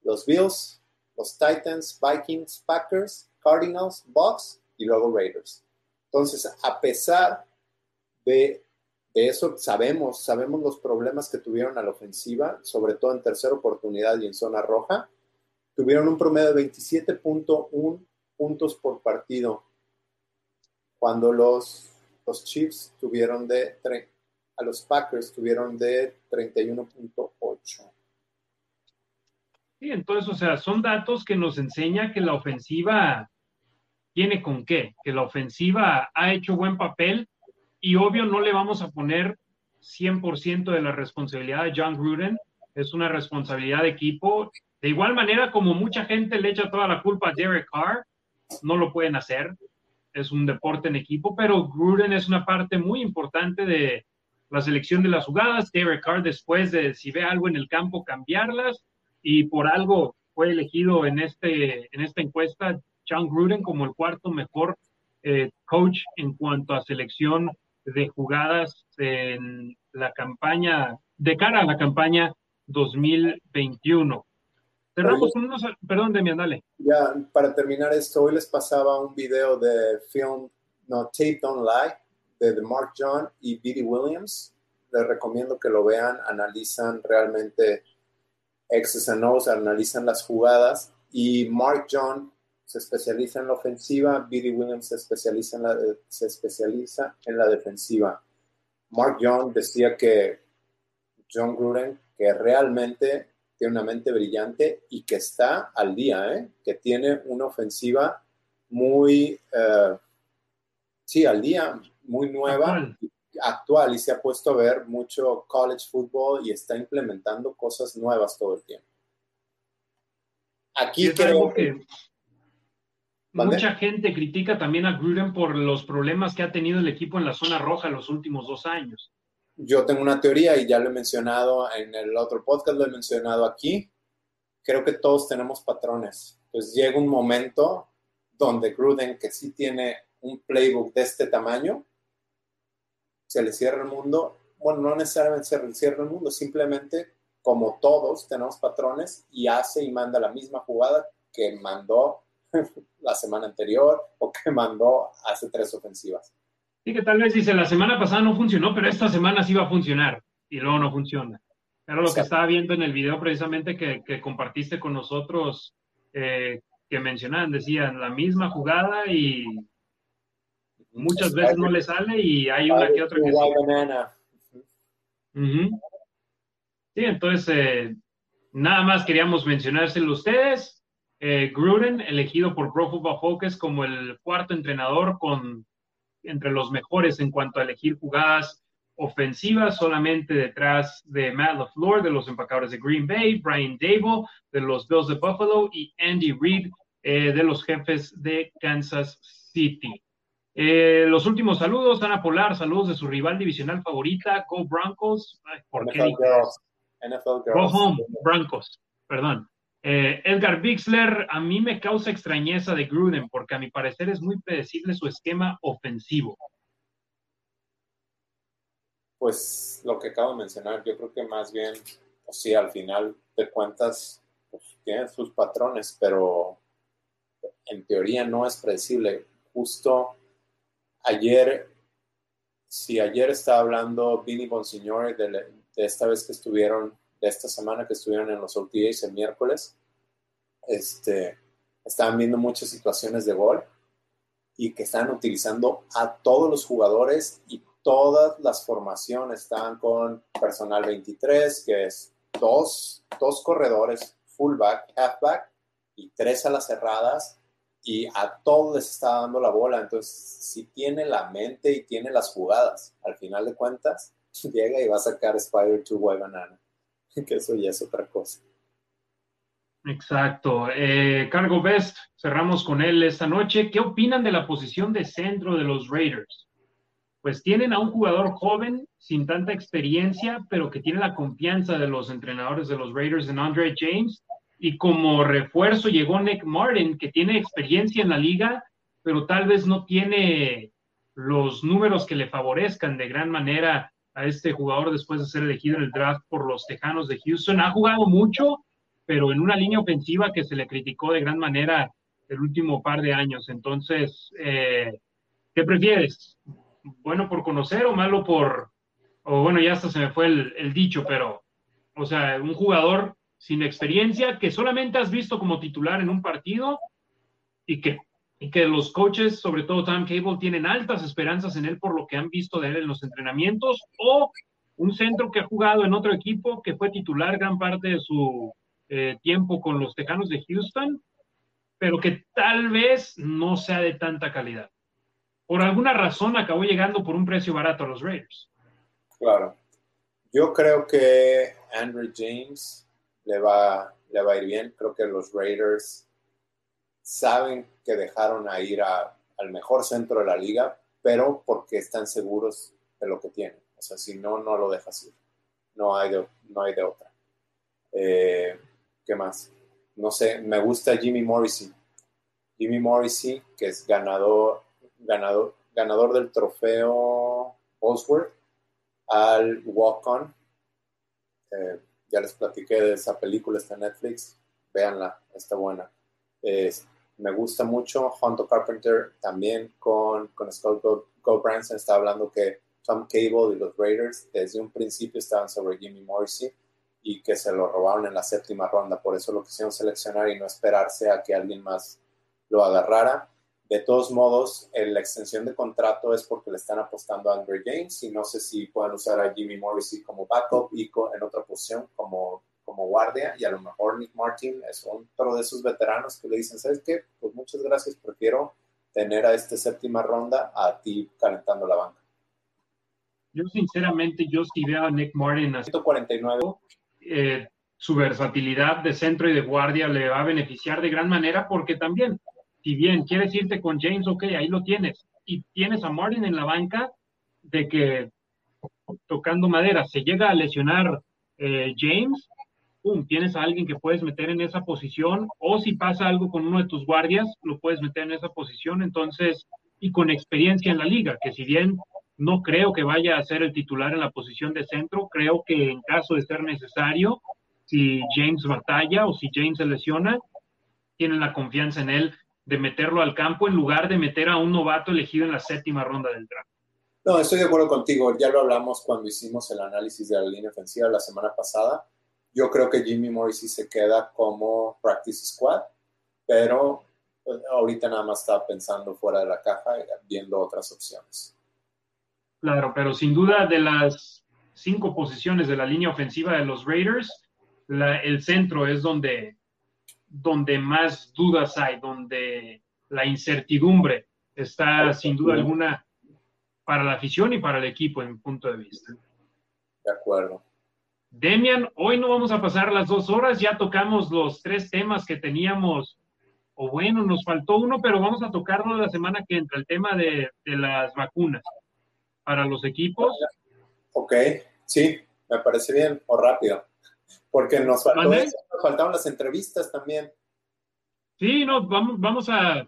los Bills, los Titans, Vikings, Packers, Cardinals, Bucks y luego Raiders. Entonces, a pesar de, eso, sabemos, sabemos los problemas que tuvieron a la ofensiva, sobre todo en tercera oportunidad y en zona roja. Tuvieron un promedio de 27.1 puntos por partido, cuando los, los Chiefs tuvieron de, a los Packers tuvieron de 31.8. Sí, entonces, o sea, son datos que nos enseña que la ofensiva tiene con qué, que la ofensiva ha hecho buen papel y obvio no le vamos a poner 100% de la responsabilidad de John Gruden, es una responsabilidad de equipo. De igual manera como mucha gente le echa toda la culpa a Derek Carr, no lo pueden hacer, es un deporte en equipo, pero Gruden es una parte muy importante de la selección de las jugadas, Derek Carr después de si ve algo en el campo cambiarlas. Y por algo fue elegido en, este, en esta encuesta John Gruden como el cuarto mejor eh, coach en cuanto a selección de jugadas en la campaña, de cara a la campaña 2021. Cerramos unos, perdón, Demian, dale. Ya, para terminar esto, hoy les pasaba un video de film, no, Tape Don't Lie, de, de Mark John y Billy Williams. Les recomiendo que lo vean, analizan realmente X's and O's, analizan las jugadas. Y Mark John se especializa en la ofensiva, Billy Williams se especializa en la, se especializa en la defensiva. Mark John decía que John Gruden, que realmente tiene una mente brillante y que está al día, ¿eh? que tiene una ofensiva muy, eh, sí, al día, muy nueva, actual. actual, y se ha puesto a ver mucho college football y está implementando cosas nuevas todo el tiempo. Aquí creo que Mucha gente critica también a Gruden por los problemas que ha tenido el equipo en la zona roja los últimos dos años. Yo tengo una teoría y ya lo he mencionado en el otro podcast, lo he mencionado aquí. Creo que todos tenemos patrones. Pues llega un momento donde Gruden, que sí tiene un playbook de este tamaño, se le cierra el mundo. Bueno, no necesariamente se le cierra el mundo, simplemente como todos tenemos patrones y hace y manda la misma jugada que mandó la semana anterior o que mandó hace tres ofensivas. Sí, que tal vez dice, la semana pasada no funcionó, pero esta semana sí va a funcionar y luego no funciona. Era lo que estaba viendo en el video precisamente que, que compartiste con nosotros, eh, que mencionaban, decían la misma jugada y muchas veces no le sale y hay una que otra que sí. Sí, entonces, eh, nada más queríamos mencionárselo a ustedes. Eh, Gruden, elegido por Pro Football Focus como el cuarto entrenador con entre los mejores en cuanto a elegir jugadas ofensivas, solamente detrás de Matt LaFleur de los empacadores de Green Bay, Brian Dable de los Bills de Buffalo y Andy Reid eh, de los jefes de Kansas City. Eh, los últimos saludos, Ana Polar, saludos de su rival divisional favorita, Go Broncos. ¿por NFL, Girls. NFL Girls. Go Home, Broncos, perdón. Eh, Edgar Bixler, a mí me causa extrañeza de Gruden porque a mi parecer es muy predecible su esquema ofensivo. Pues lo que acabo de mencionar, yo creo que más bien, o sí, al final de cuentas, pues, tiene sus patrones, pero en teoría no es predecible. Justo ayer, si ayer estaba hablando Vinny Bonsignore de esta vez que estuvieron de esta semana que estuvieron en los OTAs el miércoles, este, estaban viendo muchas situaciones de gol y que están utilizando a todos los jugadores y todas las formaciones. Están con personal 23, que es dos, dos corredores, fullback, halfback y tres a las cerradas y a todos les está dando la bola. Entonces, si tiene la mente y tiene las jugadas, al final de cuentas, llega y va a sacar Spider 2 White Banana. que eso ya es otra cosa. Exacto. Eh, Cargo Best, cerramos con él esta noche. ¿Qué opinan de la posición de centro de los Raiders? Pues tienen a un jugador joven, sin tanta experiencia, pero que tiene la confianza de los entrenadores de los Raiders en Andre James. Y como refuerzo llegó Nick Martin, que tiene experiencia en la liga, pero tal vez no tiene los números que le favorezcan de gran manera a este jugador después de ser elegido en el draft por los Tejanos de Houston. Ha jugado mucho, pero en una línea ofensiva que se le criticó de gran manera el último par de años. Entonces, eh, ¿qué prefieres? ¿Bueno por conocer o malo por... O bueno, ya hasta se me fue el, el dicho, pero, o sea, un jugador sin experiencia que solamente has visto como titular en un partido y que y que los coaches, sobre todo Tom Cable, tienen altas esperanzas en él por lo que han visto de él en los entrenamientos, o un centro que ha jugado en otro equipo, que fue titular gran parte de su eh, tiempo con los Tejanos de Houston, pero que tal vez no sea de tanta calidad. Por alguna razón acabó llegando por un precio barato a los Raiders. Claro. Yo creo que Andrew James le va, le va a ir bien. Creo que los Raiders saben que dejaron a ir al mejor centro de la liga, pero porque están seguros de lo que tienen. O sea, si no, no lo dejas ir. No hay de, no hay de otra. Eh, ¿Qué más? No sé, me gusta Jimmy Morrissey. Jimmy Morrissey, que es ganador, ganador, ganador del trofeo Osworth al Walk-On. Eh, ya les platiqué de esa película, está en Netflix. Véanla, está buena me gusta mucho. Hunter Carpenter también con, con Scott Goldbranson está hablando que Tom Cable y los Raiders desde un principio estaban sobre Jimmy Morrissey y que se lo robaron en la séptima ronda. Por eso lo quisieron seleccionar y no esperarse a que alguien más lo agarrara. De todos modos, la extensión de contrato es porque le están apostando a Andre James y no sé si pueden usar a Jimmy Morrissey como backup y en otra posición como como guardia y a lo mejor Nick Martin es otro de esos veteranos que le dicen, ¿sabes qué? Pues muchas gracias, prefiero tener a esta séptima ronda a ti calentando la banca. Yo sinceramente, yo sí veo a Nick Martin a 149. Eh, su versatilidad de centro y de guardia le va a beneficiar de gran manera porque también, si bien quieres irte con James, ok, ahí lo tienes. Y tienes a Martin en la banca de que tocando madera se llega a lesionar eh, James, tienes a alguien que puedes meter en esa posición, o si pasa algo con uno de tus guardias, lo puedes meter en esa posición, entonces, y con experiencia en la liga, que si bien No creo que vaya a ser el titular en la posición de centro. Creo que en caso de ser necesario, si James batalla o si James se lesiona, tienen la confianza en él de meterlo al campo en lugar de meter a un novato elegido en la séptima ronda del draft. No, estoy de acuerdo contigo. Ya lo hablamos cuando hicimos el análisis de la línea ofensiva la semana pasada. Yo creo que Jimmy Morrissey se queda como practice squad, pero pues, ahorita nada más está pensando fuera de la caja, viendo otras opciones. Claro, pero sin duda de las cinco posiciones de la línea ofensiva de los Raiders, el centro es donde, donde más dudas hay, donde la incertidumbre está sin duda alguna para la afición y para el equipo en mi punto de vista. De acuerdo. Demian, hoy no vamos a pasar las dos horas, ya tocamos los tres temas que teníamos, o bueno, nos faltó uno, pero vamos a tocarlo la semana que entra, el tema de, las vacunas para los equipos. Ok, sí, me parece bien, o rápido, porque nos, faltó nos faltaron las entrevistas también. Sí, no, vamos, vamos a,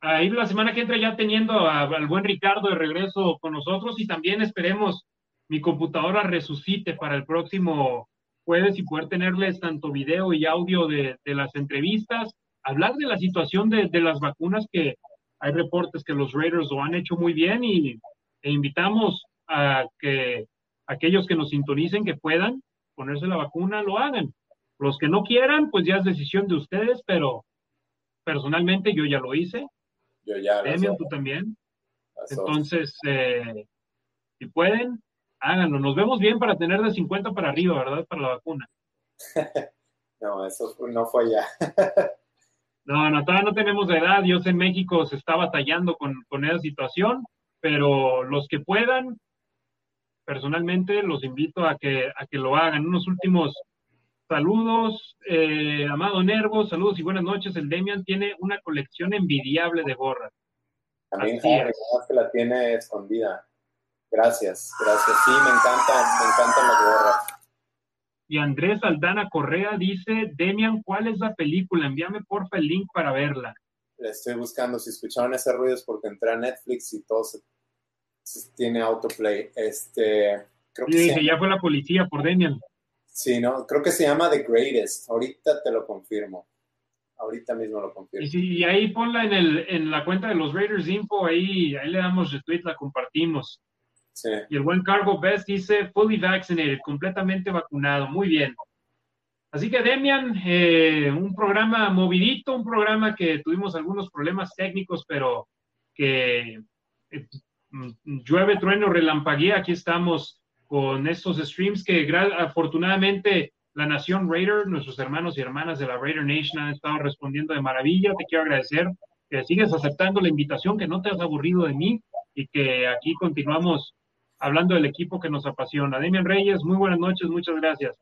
a ir la semana que entra ya teniendo al buen Ricardo de regreso con nosotros y también esperemos mi computadora resucite para el próximo jueves y poder tenerles tanto video y audio de, las entrevistas, hablar de la situación de, las vacunas que hay reportes que los Raiders lo han hecho muy bien y e invitamos a que aquellos que nos sintonicen que puedan ponerse la vacuna lo hagan. Los que no quieran, pues ya es decisión de ustedes, pero personalmente yo ya lo hice yo ya. Demian, tú también. Entonces, eh, si pueden, háganlo. Nos vemos bien para tener de 50 para arriba, ¿verdad? Para la vacuna. no, eso no fue ya. no, no, todavía no tenemos de edad. Yo sé en México se está batallando con, con esa situación, pero los que puedan, personalmente los invito a que, a que lo hagan. Unos últimos Saludos, eh, Amado Nervo, saludos y buenas noches. El Demian tiene una colección envidiable de gorras. También Harry, que la tiene escondida. Gracias, gracias. Sí, me encantan, me encantan las gorras. Y Andrés Aldana Correa dice, Demian, ¿cuál es la película? Envíame porfa el link para verla. La estoy buscando. Si escucharon ese ruido es porque entré a Netflix y todo tiene autoplay. Este, creo que dije, ya fue la policía por Demian. Sí, no, creo que se llama The Greatest. Ahorita te lo confirmo. Ahorita mismo lo confirmo. Y, ahí ponla en, el, en la cuenta de los Raiders Info, ahí, ahí le damos retweet, la compartimos. Sí. Y el buen Cargo Best dice fully vaccinated, completamente vacunado. Muy bien. Así que, Demian, eh, un programa movidito, un programa que tuvimos algunos problemas técnicos, pero que eh, mm, llueve, trueno, relampaguea. Aquí estamos con estos streams que afortunadamente la Nación Raider, nuestros hermanos y hermanas de la Raider Nation han estado respondiendo de maravilla. Te quiero agradecer que sigues aceptando la invitación, que no te has aburrido de mí y que aquí continuamos hablando del equipo que nos apasiona. Demian Reyes, muy buenas noches, muchas gracias.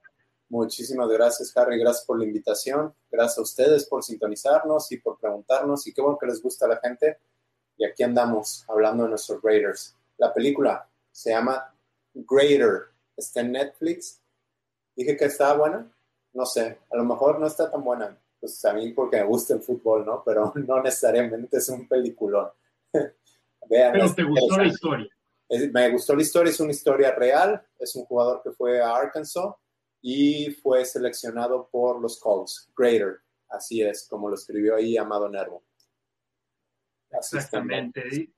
Muchísimas gracias, Harry. Gracias por la invitación. Gracias a ustedes por sintonizarnos y por preguntarnos. Y qué bueno que les gusta a la gente. Y aquí andamos hablando de nuestros Raiders. La película se llama Greater está en Netflix. Dije que estaba buena. No sé, a lo mejor no está tan buena. Pues a mí porque me gusta el fútbol, ¿no? Pero no necesariamente es un peliculón. Vean, Pero te gustó la historia. Me gustó la historia, es una historia real. Es un jugador que fue a Arkansas y fue seleccionado por los Colts. Greater, así es, como lo escribió ahí Amado Nervo. Exactamente.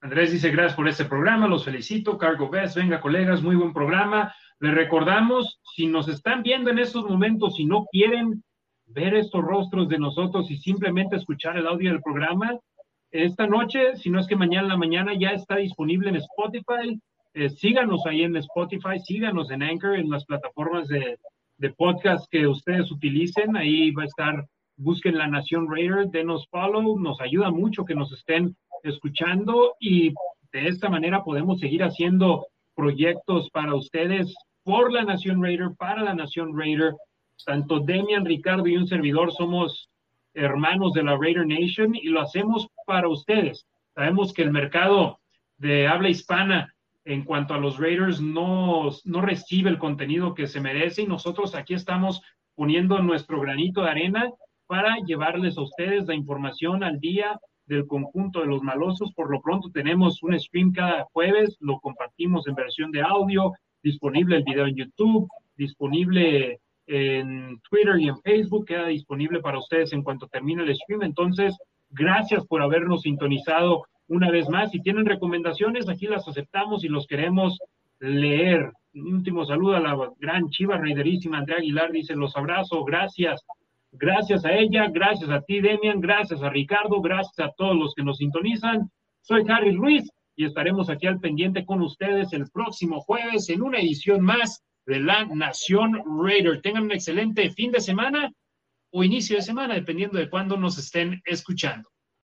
Andrés dice, gracias por este programa, los felicito. Cargo Best, venga colegas, muy buen programa. Les recordamos, si nos están viendo en estos momentos, si no quieren ver estos rostros de nosotros y simplemente escuchar el audio del programa, esta noche, si no es que mañana la mañana, ya está disponible en Spotify. Eh, síganos ahí en Spotify, síganos en Anchor, en las plataformas de, de podcast que ustedes utilicen. Ahí va a estar, busquen La Nación Raider, denos follow, nos ayuda mucho que nos estén escuchando y de esta manera podemos seguir haciendo proyectos para ustedes por la Nación Raider, para la Nación Raider. Tanto Demian, Ricardo y un servidor somos hermanos de la Raider Nation y lo hacemos para ustedes. Sabemos que el mercado de habla hispana en cuanto a los Raiders no, no recibe el contenido que se merece y nosotros aquí estamos poniendo nuestro granito de arena para llevarles a ustedes la información al día del conjunto de los malosos. Por lo pronto tenemos un stream cada jueves, lo compartimos en versión de audio, disponible el video en YouTube, disponible en Twitter y en Facebook, queda disponible para ustedes en cuanto termine el stream. Entonces, gracias por habernos sintonizado una vez más. Si tienen recomendaciones, aquí las aceptamos y los queremos leer. Un último saludo a la gran chiva reiderísima Andrea Aguilar, dice, los abrazo, gracias. Gracias a ella, gracias a ti, Demian, gracias a Ricardo, gracias a todos los que nos sintonizan. Soy Harry Ruiz y estaremos aquí al pendiente con ustedes el próximo jueves en una edición más de la Nación Raider. Tengan un excelente fin de semana o inicio de semana, dependiendo de cuándo nos estén escuchando.